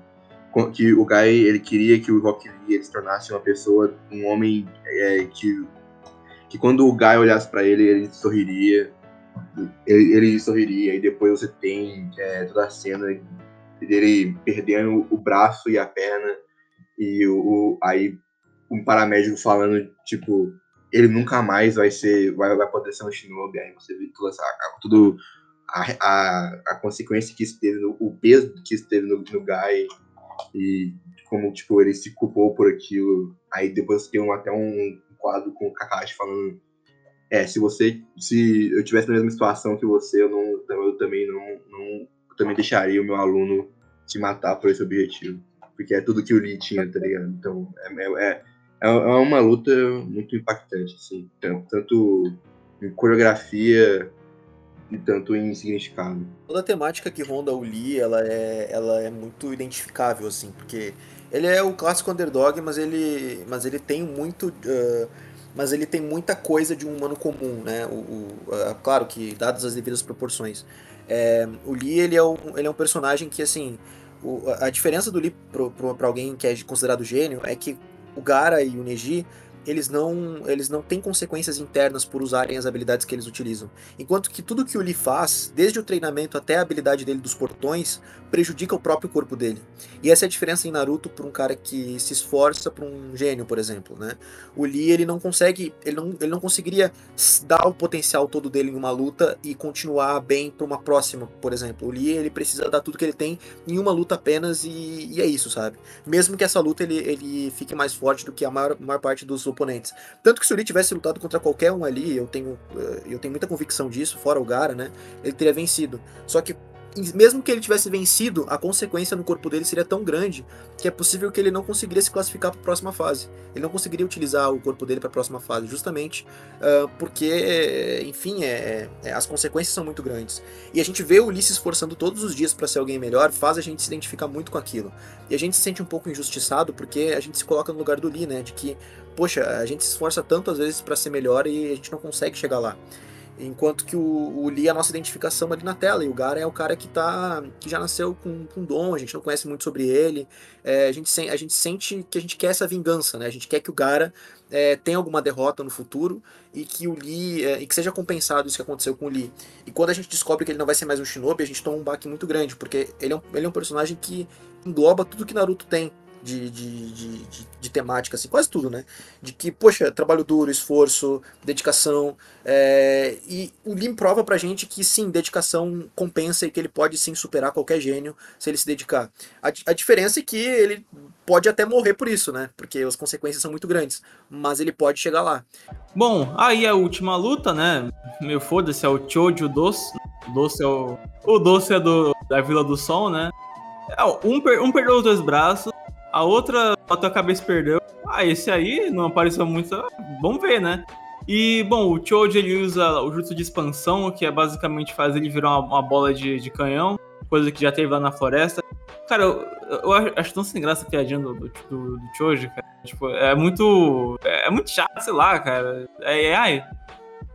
que o Gai, ele queria que o Rock Lee ele se tornasse uma pessoa, um homem é, que, que quando o Gai olhasse para ele, ele sorriria ele, ele sorriria, e depois você tem é, toda a cena dele perdendo o braço e a perna, e o, o, aí um paramédico falando, tipo, ele nunca mais vai ser, vai, vai poder ser um Shinobi, aí você vê toda essa, tudo, a, a, a consequência que isso teve, no, o peso que isso teve no, no Guy, e como, tipo, ele se culpou por aquilo, aí depois tem um, até um quadro com o Kakashi falando é, se você. Se eu tivesse na mesma situação que você, eu, não, eu também não, não. Também deixaria o meu aluno se matar por esse objetivo. Porque é tudo que o Lee tinha, tá ligado? Então, é, é, é, é uma luta muito impactante, assim. Tanto, tanto em coreografia e tanto em significado. Toda a temática que ronda o Lee, ela é, ela é muito identificável, assim, porque ele é o clássico underdog, mas ele, mas ele tem muito. Uh, mas ele tem muita coisa de um humano comum, né? O, o claro que, dadas as devidas proporções. É, o Lee, ele é, um, ele é um personagem que, assim, o, a diferença do Lee para alguém que é considerado gênio é que o Gara e o Neji eles não, eles não têm consequências internas por usarem as habilidades que eles utilizam. Enquanto que tudo que o Lee faz, desde o treinamento até a habilidade dele dos portões, prejudica o próprio corpo dele. E essa é a diferença em Naruto para um cara que se esforça para um gênio, por exemplo, né? O Lee, ele não consegue, ele não, ele não conseguiria dar o potencial todo dele em uma luta e continuar bem para uma próxima, por exemplo. O Lee, ele precisa dar tudo que ele tem em uma luta apenas e, e é isso, sabe? Mesmo que essa luta ele, ele fique mais forte do que a maior, maior parte dos oponentes. Tanto que se o Lee tivesse lutado contra qualquer um ali, eu tenho, eh, eu tenho muita convicção disso, fora o Gara, né? Ele teria vencido. Só que mesmo que ele tivesse vencido, a consequência no corpo dele seria tão grande que é possível que ele não conseguiria se classificar para a próxima fase. Ele não conseguiria utilizar o corpo dele para a próxima fase, justamente uh, porque, enfim, é, é, as consequências são muito grandes. E a gente vê o Ulisses se esforçando todos os dias para ser alguém melhor, faz a gente se identificar muito com aquilo. E a gente se sente um pouco injustiçado porque a gente se coloca no lugar do Lee, né? De que, poxa, a gente se esforça tanto às vezes para ser melhor e a gente não consegue chegar lá. Enquanto que o, o Lee é a nossa identificação ali na tela, e o Gara é o cara que tá. que já nasceu com, com dom, a gente não conhece muito sobre ele. É, a, gente, a gente sente que a gente quer essa vingança, né? A gente quer que o Gara é, tenha alguma derrota no futuro e que o Lee. É, e que seja compensado isso que aconteceu com o Lee. E quando a gente descobre que ele não vai ser mais um Shinobi, a gente toma um baque muito grande, porque ele é um, ele é um personagem que engloba tudo que Naruto tem de, de, de, de, de temática, assim, quase tudo, né? De que, poxa, trabalho duro, esforço, dedicação. É, e o Lim prova pra gente que sim, dedicação compensa e que ele pode sim superar qualquer gênio se ele se dedicar. A, a diferença é que ele pode até morrer por isso, né? Porque as consequências são muito grandes. Mas ele pode chegar lá. Bom, aí a última luta, né? Meu foda-se, é o Choji o Doce. O Doce é o. O Doce é do, da Vila do Sol, né? É, um, per, um perdeu os dois braços, a outra a cabeça e perdeu. Ah, esse aí não apareceu muito. Vamos ver, né? E, bom, o Choji ele usa o jutsu de expansão, que é basicamente fazer ele virar uma, uma bola de, de, canhão, coisa que já teve lá na floresta. Cara, eu, eu acho tão sem graça a piadinha do, do, do, Choji, cara. Tipo, é muito. É muito chato, sei lá, cara. É, é ai,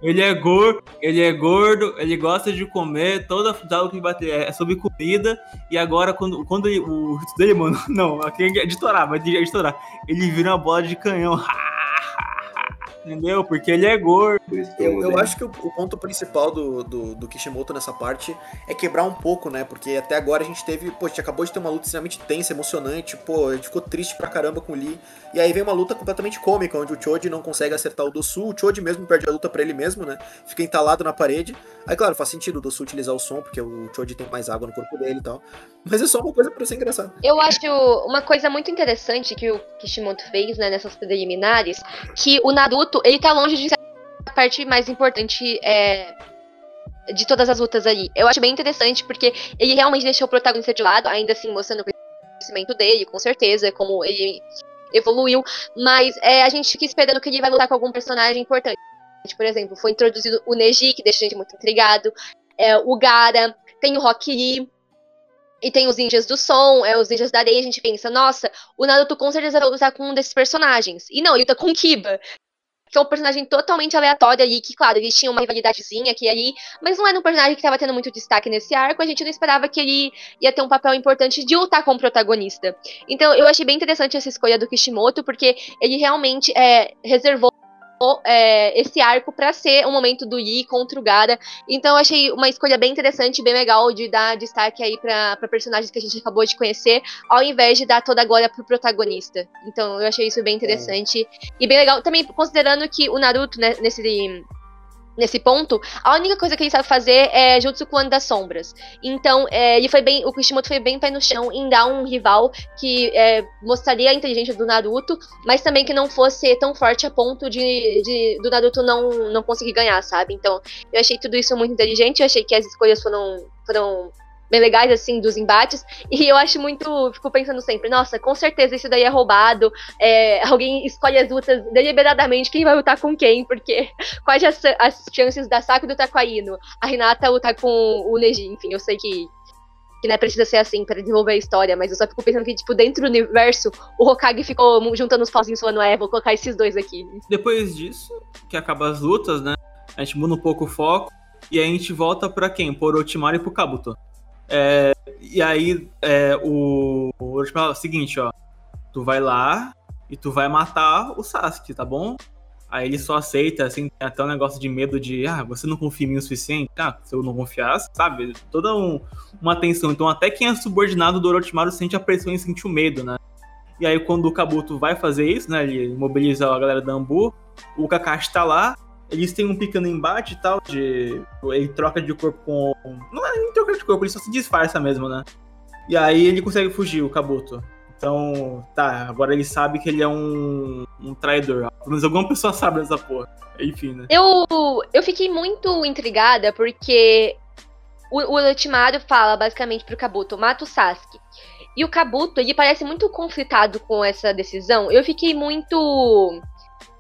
ele é gordo, ele é gordo, ele gosta de comer, toda a que bater é sobre comida. E agora, quando, quando ele, o dele, mano, não, aqui é editorar, vai editorar. Ele vira uma bola de canhão. Entendeu? Porque ele é gordo. Eu, eu acho que o, o ponto principal do, do, do, Kishimoto nessa parte é quebrar um pouco, né? Porque até agora a gente teve. Pô, a gente acabou de ter uma luta extremamente tensa, emocionante. Pô, a gente ficou triste pra caramba com o Lee. E aí vem uma luta completamente cômica, onde o Choji não consegue acertar o Dosu. O Choji mesmo perde a luta pra ele mesmo, né? Fica entalado na parede. Aí, claro, faz sentido o Dosu utilizar o som, porque o Choji tem mais água no corpo dele e tal. Mas é só uma coisa pra ser engraçado. Eu acho uma coisa muito interessante que o Kishimoto fez, né, nessas preliminares, que o Naruto, ele tá longe de ser a parte mais importante é, de todas as lutas ali. Eu acho bem interessante, porque ele realmente deixou o protagonista de lado, ainda assim mostrando o crescimento dele, com certeza, como ele evoluiu, mas é, a gente fica esperando que ele vai lutar com algum personagem importante. Por exemplo, foi introduzido o Neji, que deixa a gente muito intrigado, é, o Gara, tem o Rock Lee, e tem os ninjas do som, é os ninjas da areia, a gente pensa, nossa, o Naruto com certeza vai lutar com um desses personagens. E não, ele luta com o Kiba, que é um personagem totalmente aleatório ali, que, claro, eles tinham uma rivalidadezinha aqui e ali, mas não era um personagem que estava tendo muito destaque nesse arco, a gente não esperava que ele ia ter um papel importante de lutar com o protagonista. Então, eu achei bem interessante essa escolha do Kishimoto, porque ele realmente é, reservou é, esse arco para ser o momento do Yi contra o Gara. Então achei uma escolha bem interessante, bem legal de dar destaque aí para personagens que a gente acabou de conhecer, ao invés de dar toda a glória pro protagonista. Então eu achei isso bem interessante é. e bem legal. Também considerando que o Naruto, né, nesse nesse ponto, a única coisa que ele sabe fazer é Jutsu Clone das Sombras. Então, é, ele foi bem, o Kishimoto foi bem pé no chão em dar um rival que é, mostraria a inteligência do Naruto, mas também que não fosse tão forte a ponto de, de, do Naruto não, não conseguir ganhar, sabe? Então, eu achei tudo isso muito inteligente, eu achei que as escolhas foram, foram bem legais, assim, dos embates. E eu acho muito. Fico pensando sempre, nossa, com certeza isso daí é roubado. É, alguém escolhe as lutas deliberadamente, quem vai lutar com quem, porque quais as, as chances da Sakura lutar com a Renata lutar com o Neji, enfim, eu sei que. Que não é precisa ser assim para desenvolver a história, mas eu só fico pensando que, tipo, dentro do universo, o Hokage ficou juntando os pauzinhos falando, é, vou colocar esses dois aqui. Depois disso, que acaba as lutas, né? A gente muda um pouco o foco. E a gente volta para quem? Por Orochimaru e pro Kabuto. É, e aí, é, o, Orochimaru o seguinte, ó. Tu vai lá, e tu vai matar o Sasuke, tá bom? Aí ele só aceita, assim, tem até um negócio de medo de, ah, você não confia em mim o suficiente? Ah, se eu não confiasse, sabe? Toda um, uma tensão. Então até quem é subordinado do Orochimaru sente a pressão e sente o medo, né? E aí quando o Kabuto vai fazer isso, né, ele mobiliza a galera da Ambu, o Kakashi tá lá, eles têm um pequeno embate e tal, de... ele troca de corpo com... Não é nem troca de corpo, ele só se disfarça mesmo, né? E aí ele consegue fugir, o Kabuto. Então, tá, agora ele sabe que ele é um, um traidor. Pelo menos alguma pessoa sabe dessa porra. Enfim, né? Eu, eu fiquei muito intrigada porque o, o fala basicamente pro Kabuto, mata o Sasuke. E o Kabuto, ele parece muito conflitado com essa decisão. Eu fiquei muito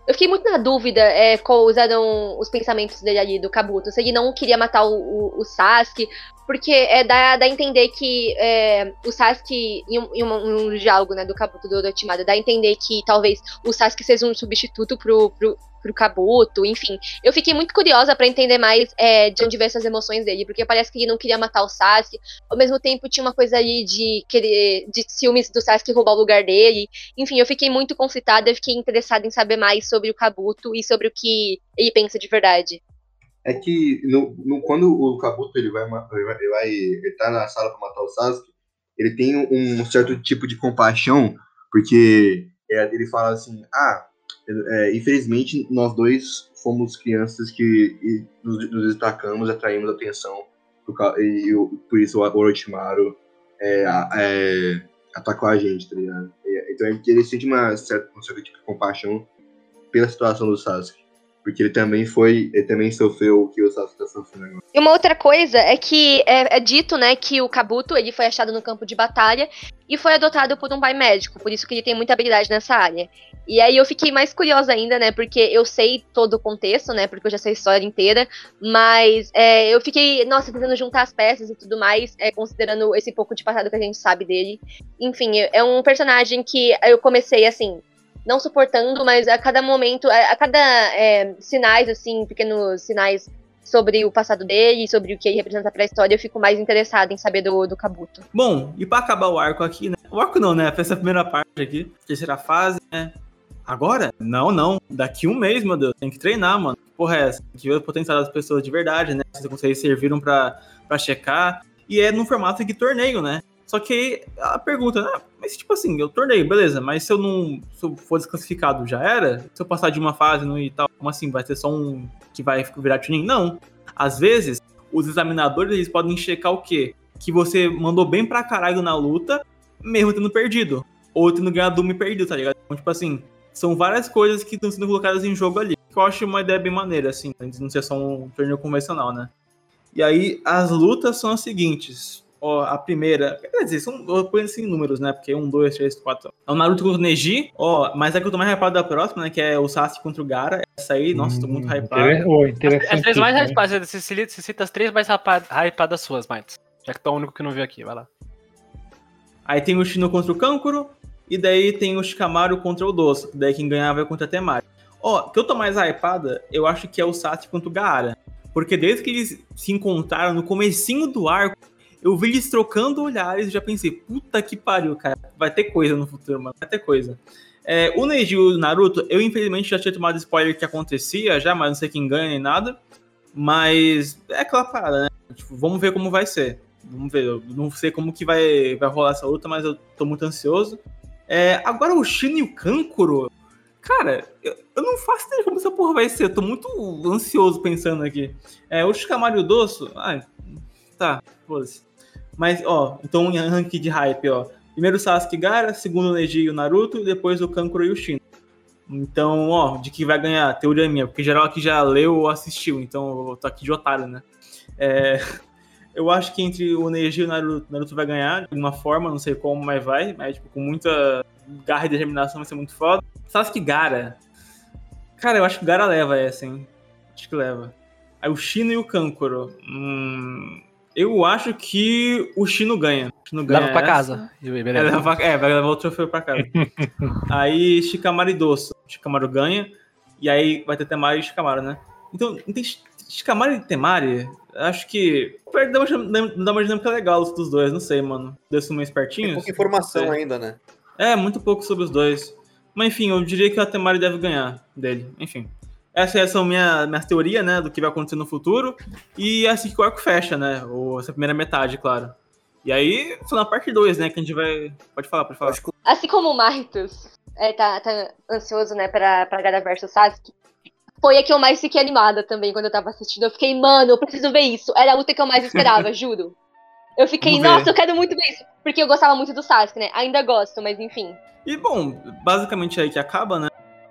eu fiquei muito na dúvida é, qual eram os pensamentos dele ali, do Kabuto. Se ele não queria matar o, o, o Sasuke, porque é, dá, dá a entender que é, o Sasuke, em um, em um, diálogo né, do Kabuto do Orochimaru, dá a entender que talvez o Sasuke seja um substituto pro, pro, pro Kabuto, enfim. Eu fiquei muito curiosa para entender mais é, de onde veio essas emoções dele, porque parece que ele não queria matar o Sasuke, ao mesmo tempo tinha uma coisa ali de querer, de ciúmes do Sasuke roubar o lugar dele. Enfim, eu fiquei muito conflitada, eu fiquei interessada em saber mais sobre o Kabuto e sobre o que ele pensa de verdade. É que no, no, quando o Kabuto ele vai, ele vai, ele vai ele tá na sala para matar o Sasuke, ele tem um certo tipo de compaixão, porque é, ele fala assim, ah, é, infelizmente, nós dois fomos crianças que nos, nos destacamos, atraímos atenção, por, e, e por isso o Orochimaru é, é, atacou a gente, tá ligado? Então ele sente uma certa, um certo tipo compaixão pela situação do Sasuke. Porque ele também foi, ele também sofreu o que o Sasuke tá sofrendo agora. E uma outra coisa é que é, é, dito, né, que o Kabuto, ele foi achado no campo de batalha e foi adotado por um pai médico, por isso que ele tem muita habilidade nessa área. E aí eu fiquei mais curiosa ainda, né, porque eu sei todo o contexto, né, porque eu já sei a história inteira, mas é, eu fiquei, nossa, tentando juntar as peças e tudo mais, é, considerando esse pouco de passado que a gente sabe dele. Enfim, é um personagem que eu comecei, assim, não suportando, mas a cada momento, a, cada é, sinais, assim, pequenos sinais sobre o passado dele, sobre o que ele representa pra história, eu fico mais interessada em saber do, do Kabuto. Bom, e pra acabar o arco aqui, né? O arco não, né? Essa primeira parte aqui, terceira fase, né? Agora? Não, não. Daqui um mês, meu Deus. Tem que treinar, mano. Porra é essa? Tem que ver o potencial das pessoas de verdade, né? Se vocês serviram pra checar. E é no formato de torneio, né? Só que a pergunta, né? Mas tipo assim, eu torneio, beleza, mas se eu não. Se eu for desclassificado, já era? Se eu passar de uma fase no e tal, como assim? Vai ter só um que vai virar tuning? Não. Às vezes, os examinadores eles podem checar o quê? Que você mandou bem pra caralho na luta, mesmo tendo perdido. Ou tendo ganhado uma e perdido, tá ligado? Então, tipo assim, são várias coisas que estão sendo colocadas em jogo ali. Que eu acho uma ideia bem maneira, assim, não ser só um torneio convencional, né? E aí, as lutas são as seguintes ó, a primeira. Quer dizer, são, eu ponho assim números, né? Porque um, dois, três, quatro. É o Naruto contra o Neji, ó, mas é que eu tô mais hypado da próxima, né? Que é o Sasuke contra o Gara. Essa aí, nossa, tô muito hum, hypado. Oh, interessante. As, três mais hypadas, você, você cita as três mais hypadas suas, Mites. Já que tu é o único que não viu aqui, vai lá. Aí tem o Shino contra o Kankuro, e daí tem o Shikamaru contra o Dosso, daí quem ganhar vai contra a Temari. Ó, o que eu tô mais hypada, eu acho que é o Sasuke contra o Gaara. Porque desde que eles se encontraram no comecinho do arco, eu vi eles trocando olhares e já pensei, puta que pariu, cara. Vai ter coisa no futuro, mano. Vai ter coisa. É, o Neji e o Naruto, eu infelizmente já tinha tomado spoiler que acontecia já, mas não sei quem ganha nem nada. Mas é aquela parada, né? Tipo, vamos ver como vai ser. Vamos ver. Eu não sei como que vai, vai rolar essa luta, mas eu tô muito ansioso. É, agora o Shino e o Kankuro. Cara, eu, eu, não faço ideia como essa porra vai ser. Eu tô muito ansioso pensando aqui. É, o Shikamaru e o Dosso. Ah, tá, foda-se. Mas, ó, então em ranking de hype, ó. Primeiro Sasuke Gara, segundo o Neji e o Naruto, depois o Kankuro e o Shino. Então, ó, de que vai ganhar, teoria minha, porque geral aqui já leu ou assistiu, então eu tô aqui de otário, né? É, eu acho que entre o Neji e o Naruto, Naruto vai ganhar de alguma forma, não sei como, mas vai, mas tipo, com muita garra e determinação vai ser muito foda. Sasuke Gara. Cara, eu acho que o Gara leva essa, hein? Acho que leva. Aí o Shino e o Kankuro. Hum, eu acho que o Chino ganha. O Chino ganha leva pra casa. É, leva, é, vai levar o troféu pra casa. aí Shikamaru e Dosso. Shikamaru ganha. E aí vai ter Temari e Shikamaru, né? Então, tem Shikamaru e Temari, acho que dá uma, dá uma dinâmica legal dos dois, não sei, mano. Dois são meio espertinhos. Tem pouca informação ainda, né? É, muito pouco sobre os dois. Mas enfim, eu diria que a Temari deve ganhar dele. Enfim. Essa é a minha, minha teoria, né, do que vai acontecer no futuro. E é assim que o arco fecha, né? Ou essa primeira metade, claro. E aí, só na parte 2, né, que a gente vai. Pode falar, pode falar. Assim como o Martus é, tá, tá ansioso, né, pra, pra Gara vs Sasuke, foi a que eu mais fiquei animada também quando eu tava assistindo. Eu fiquei, mano, eu preciso ver isso. Era a luta que eu mais esperava, juro. Eu fiquei, nossa, eu quero muito ver isso. Porque eu gostava muito do Sasuke, né? Ainda gosto, mas enfim. E bom, basicamente é aí que acaba, né?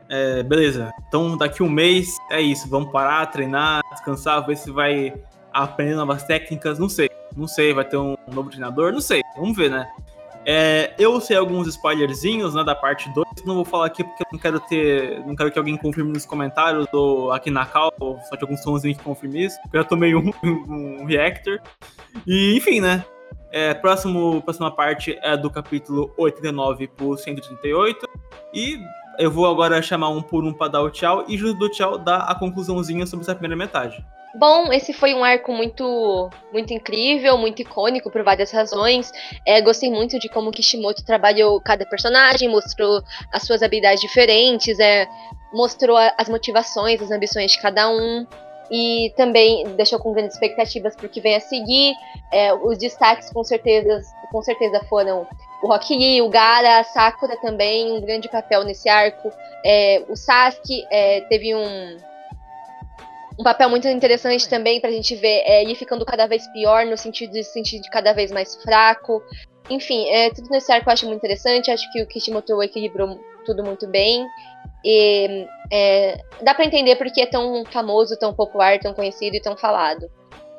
É, beleza. Então daqui um mês é isso. Vamos parar, treinar, descansar, ver se vai aprender novas técnicas. Não sei. Não sei, vai ter um novo treinador, não sei. Vamos ver, né? É, eu sei alguns spoilerzinhos né, da parte 2, não vou falar aqui porque eu não quero ter. Não quero que alguém confirme nos comentários ou aqui na cal, ou só de alguns somzinhos que confirme isso. Eu já tomei um, um reactor. E enfim, né? É, próximo, próxima parte é do capítulo 89 por 138. E eu vou agora chamar um por um para dar o tchau e junto do tchau dar a conclusãozinha sobre essa primeira metade. Bom, esse foi um arco muito, muito incrível, muito icônico por várias razões. É, gostei muito de como Kishimoto trabalhou cada personagem, mostrou as suas habilidades diferentes, é, mostrou as motivações, as ambições de cada um. E também deixou com grandes expectativas para o que vem a seguir. É, os destaques com certeza, com certeza foram o Rock Lee, o Gara, a Sakura também, um grande papel nesse arco. É, o Sasuke é, teve um, um papel muito interessante também pra gente ver é, ele ficando cada vez pior, no sentido de se sentir cada vez mais fraco. Enfim, é, tudo nesse arco eu acho muito interessante. Acho que o Kishimoto equilibrou tudo muito bem. E é, dá para entender porque é tão famoso, tão popular, tão conhecido e tão falado.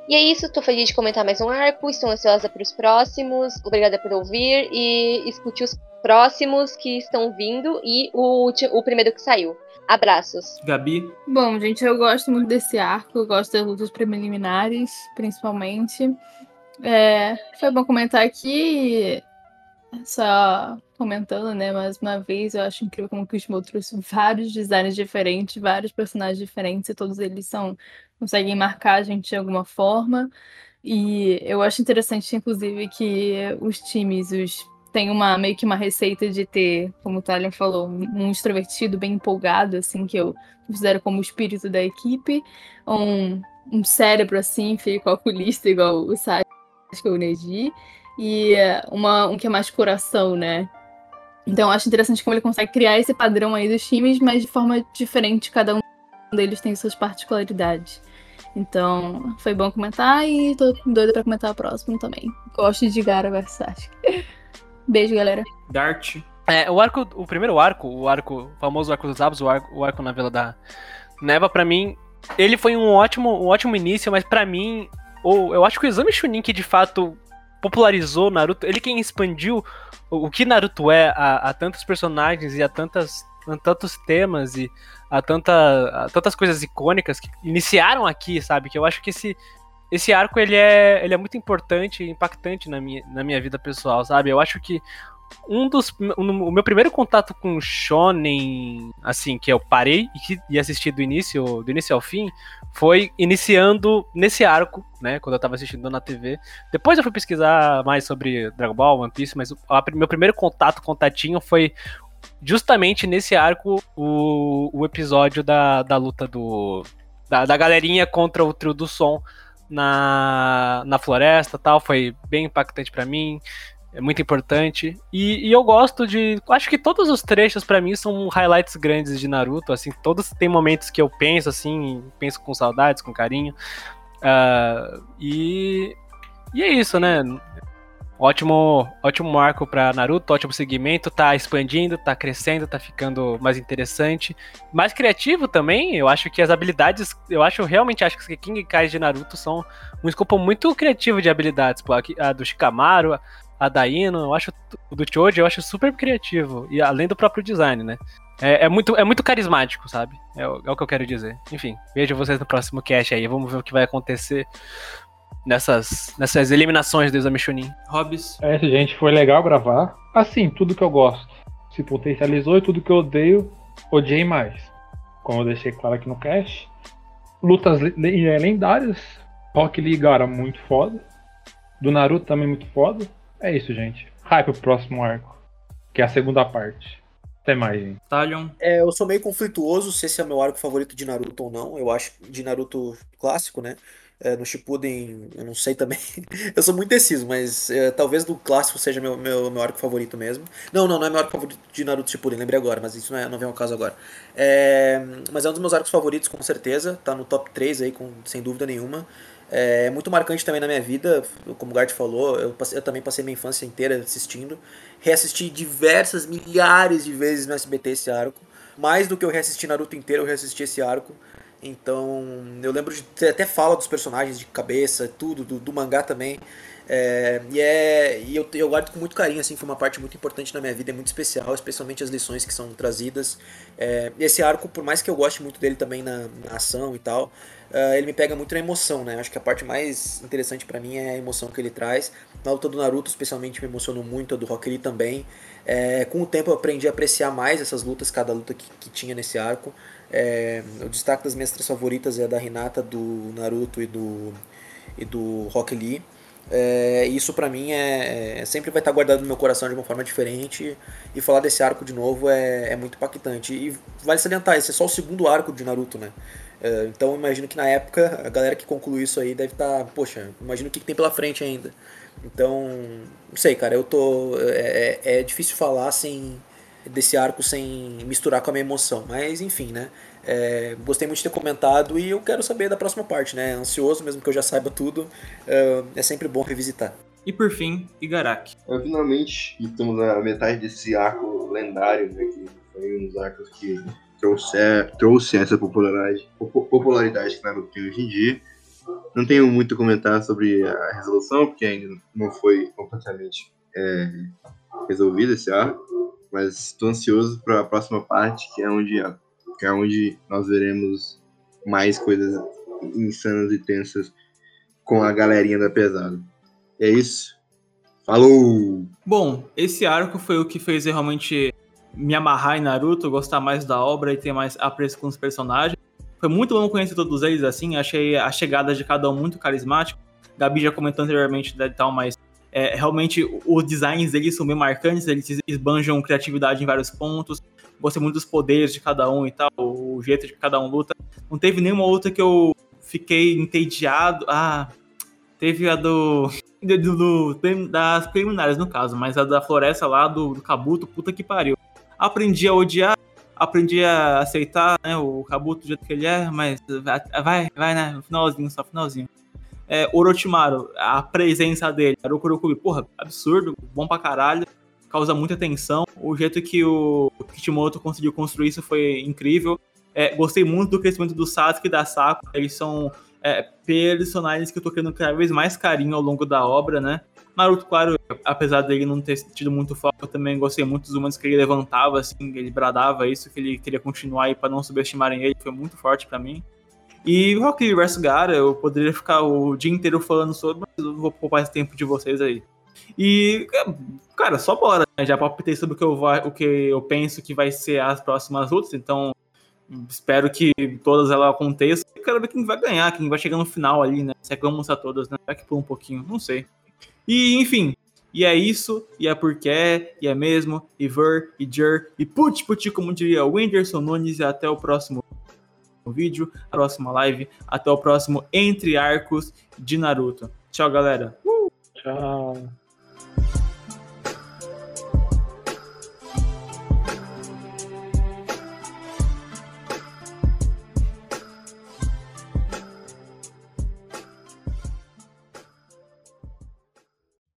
E é isso, tô feliz de comentar mais um arco, estou ansiosa para os próximos. Obrigada por ouvir e escute os próximos que estão vindo e o, o primeiro que saiu. Abraços. Gabi? Bom, gente, eu gosto muito desse arco, eu gosto das lutas preliminares, principalmente. É, foi bom comentar aqui, só comentando, né, mais uma vez, eu acho incrível como o Kishimoto trouxe vários designs diferentes, vários personagens diferentes, e todos eles são conseguem marcar a gente de alguma forma. E eu acho interessante, inclusive, que os times, os uma meio que uma receita de ter, como o Talion falou, um extrovertido bem empolgado, assim, que eu considero como o espírito da equipe, um, um cérebro assim, feio calculista, igual o Sasuke ou o Neji, e uma, um que é mais coração, né? Então eu acho interessante como ele consegue criar esse padrão aí dos times, mas de forma diferente, cada um deles tem suas particularidades. Então, foi bom comentar e tô doida pra comentar o próximo também. Gosto de Gara Versace. Beijo, galera. Dart. É, o arco, o primeiro arco, o arco, o famoso arco dos Abos, o arco, o arco na Vila da Neva, para mim, ele foi um ótimo, um ótimo início, mas para mim, ou eu acho que o Exame Chunin que de fato popularizou Naruto, ele quem expandiu o, o que Naruto é a, a, tantos personagens e a tantas tantos temas e a, tanta, a tantas coisas icônicas que iniciaram aqui, sabe? Que eu acho que esse esse arco ele é, ele é muito importante e impactante na minha, na minha vida pessoal, sabe? Eu acho que um dos. Um, o meu primeiro contato com Shonen, assim, que eu parei e, e assisti do início, do início ao fim, foi iniciando nesse arco, né? Quando eu tava assistindo na TV. Depois eu fui pesquisar mais sobre Dragon Ball, One Piece, mas o a, meu primeiro contato, contatinho, foi justamente nesse arco o, o episódio da, da luta do. Da, da galerinha contra o trio do som na, na floresta tal, foi bem impactante para mim, é muito importante. E, e, eu gosto de. Acho que todos os trechos para mim são highlights grandes de Naruto, assim, todos tem momentos que eu penso assim, penso com saudades, com carinho. Uh, e, e é isso, né? Ótimo, ótimo marco para Naruto, ótimo segmento, tá expandindo, tá crescendo, tá ficando mais interessante. Mais criativo também, eu acho que as habilidades, eu acho realmente acho que King Kai de Naruto são um escopo muito criativo de habilidades, pô, a do Shikamaru, a da Ino, eu acho o do Choji, eu acho super criativo e além do próprio design, né? É, é muito, é muito carismático, sabe? É, é o que eu quero dizer. Enfim, vejo vocês no próximo cast aí. Vamos ver o que vai acontecer nessas, nessas eliminações do Exame Chunin. Hobbs. É, gente, foi legal gravar. Assim, tudo que eu gosto se potencializou e tudo que eu odeio, odiei mais. Como eu deixei claro aqui no cast. Lutas lendárias. Rock Lee Gara muito foda. Do Naruto também muito foda. É isso, gente. Hype pro próximo arco. Que é a segunda parte. Até mais, gente. Talion. É, eu sou meio conflituoso se esse é meu arco favorito de Naruto ou não. Eu acho de Naruto clássico, né? É, no Shippuden, eu não sei também. eu sou muito indeciso, mas é, talvez do clássico seja meu, meu, meu arco favorito mesmo. Não, não, não é meu arco favorito de Naruto Shippuden, lembrei agora, mas isso não, é, não vem ao caso agora. É, mas é um dos meus arcos favoritos, com certeza. Tá no top 3 aí, com, sem dúvida nenhuma. É muito marcante também na minha vida, como o Gart falou, eu, passei, eu também passei minha infância inteira assistindo. Reassisti diversas, milhares de vezes no SBT esse arco. Mais do que eu reassisti Naruto inteiro, eu reassisti esse arco. Então, eu lembro de ter até fala dos personagens de cabeça, tudo, do, do mangá também. É, e é, e eu, eu guardo com muito carinho, assim, foi uma parte muito importante na minha vida, é muito especial, especialmente as lições que são trazidas. É, esse arco, por mais que eu goste muito dele também na, na ação e tal, uh, ele me pega muito na emoção, né? Acho que a parte mais interessante para mim é a emoção que ele traz. Na luta do Naruto, especialmente, me emocionou muito, a do Rock Lee também. É, com o tempo eu aprendi a apreciar mais essas lutas, cada luta que, que tinha nesse arco. É, o destaque das minhas três favoritas é a da Hinata, do Naruto e do, e do Rock Lee. É, isso para mim é, é, sempre vai estar guardado no meu coração de uma forma diferente. E falar desse arco de novo é, é muito impactante. E vale salientar esse é só o segundo arco de Naruto né? É, então imagino que na época a galera que concluiu isso aí deve estar poxa imagino o que, que tem pela frente ainda. Então não sei cara eu tô é, é, é difícil falar sem desse arco sem misturar com a minha emoção mas enfim né é, gostei muito de ter comentado e eu quero saber da próxima parte, né? Ansioso, mesmo que eu já saiba tudo, é, é sempre bom revisitar. E por fim, Igarak. É, finalmente, estamos na metade desse arco lendário, né? Que foi um dos arcos que trouxe, trouxe essa popularidade, popularidade que Naruto tem hoje em dia. Não tenho muito a comentar sobre a resolução, porque ainda não foi completamente é, resolvido esse arco, mas estou ansioso para a próxima parte, que é onde que é onde nós veremos mais coisas insanas e tensas com a galerinha da pesada. É isso. Falou! Bom, esse arco foi o que fez eu realmente me amarrar em Naruto, gostar mais da obra e ter mais apreço com os personagens. Foi muito bom conhecer todos eles assim, achei a chegada de cada um muito carismático. Gabi já comentou anteriormente e tal, mas é, realmente os designs deles são bem marcantes, eles esbanjam criatividade em vários pontos gostei muito dos poderes de cada um e tal, o jeito de cada um luta. Não teve nenhuma outra que eu fiquei entediado. Ah, teve a do. do, do das preliminares, no caso, mas a da floresta lá do, do Kabuto, puta que pariu. Aprendi a odiar, aprendi a aceitar né, o Kabuto do jeito que ele é, mas vai, vai, né? No finalzinho, só finalzinho. É, Orochimaru, a presença dele, Harukurukubi, porra, absurdo, bom pra caralho causa muita tensão. O jeito que o Kishimoto conseguiu construir isso foi incrível. É, gostei muito do crescimento do Sasuke e da Sakura. Eles são é, personagens que eu tô criando cada vez mais carinho ao longo da obra, né? Naruto, claro, apesar dele não ter tido muito foco, eu também gostei muito dos humanos que ele levantava, assim, ele bradava isso, que ele queria continuar aí para não subestimarem ele, foi muito forte para mim. E Rock vs Gara, eu poderia ficar o dia inteiro falando sobre, mas eu vou poupar esse tempo de vocês aí. E, cara, só bora. Né? Já palpitei sobre o que, eu, o que eu penso que vai ser as próximas lutas, então espero que todas elas aconteçam. Eu quero ver quem vai ganhar, quem vai chegar no final ali, né? Se é que vamos mostrar todas, né? Vai que por um pouquinho, não sei. E, enfim, e é isso, e é porque é, e é mesmo, e ver, e jer, e put put, como diria o Whindersson Nunes, e até o próximo vídeo, a próxima live, até o próximo Entre Arcos de Naruto. Tchau, galera. Tchau.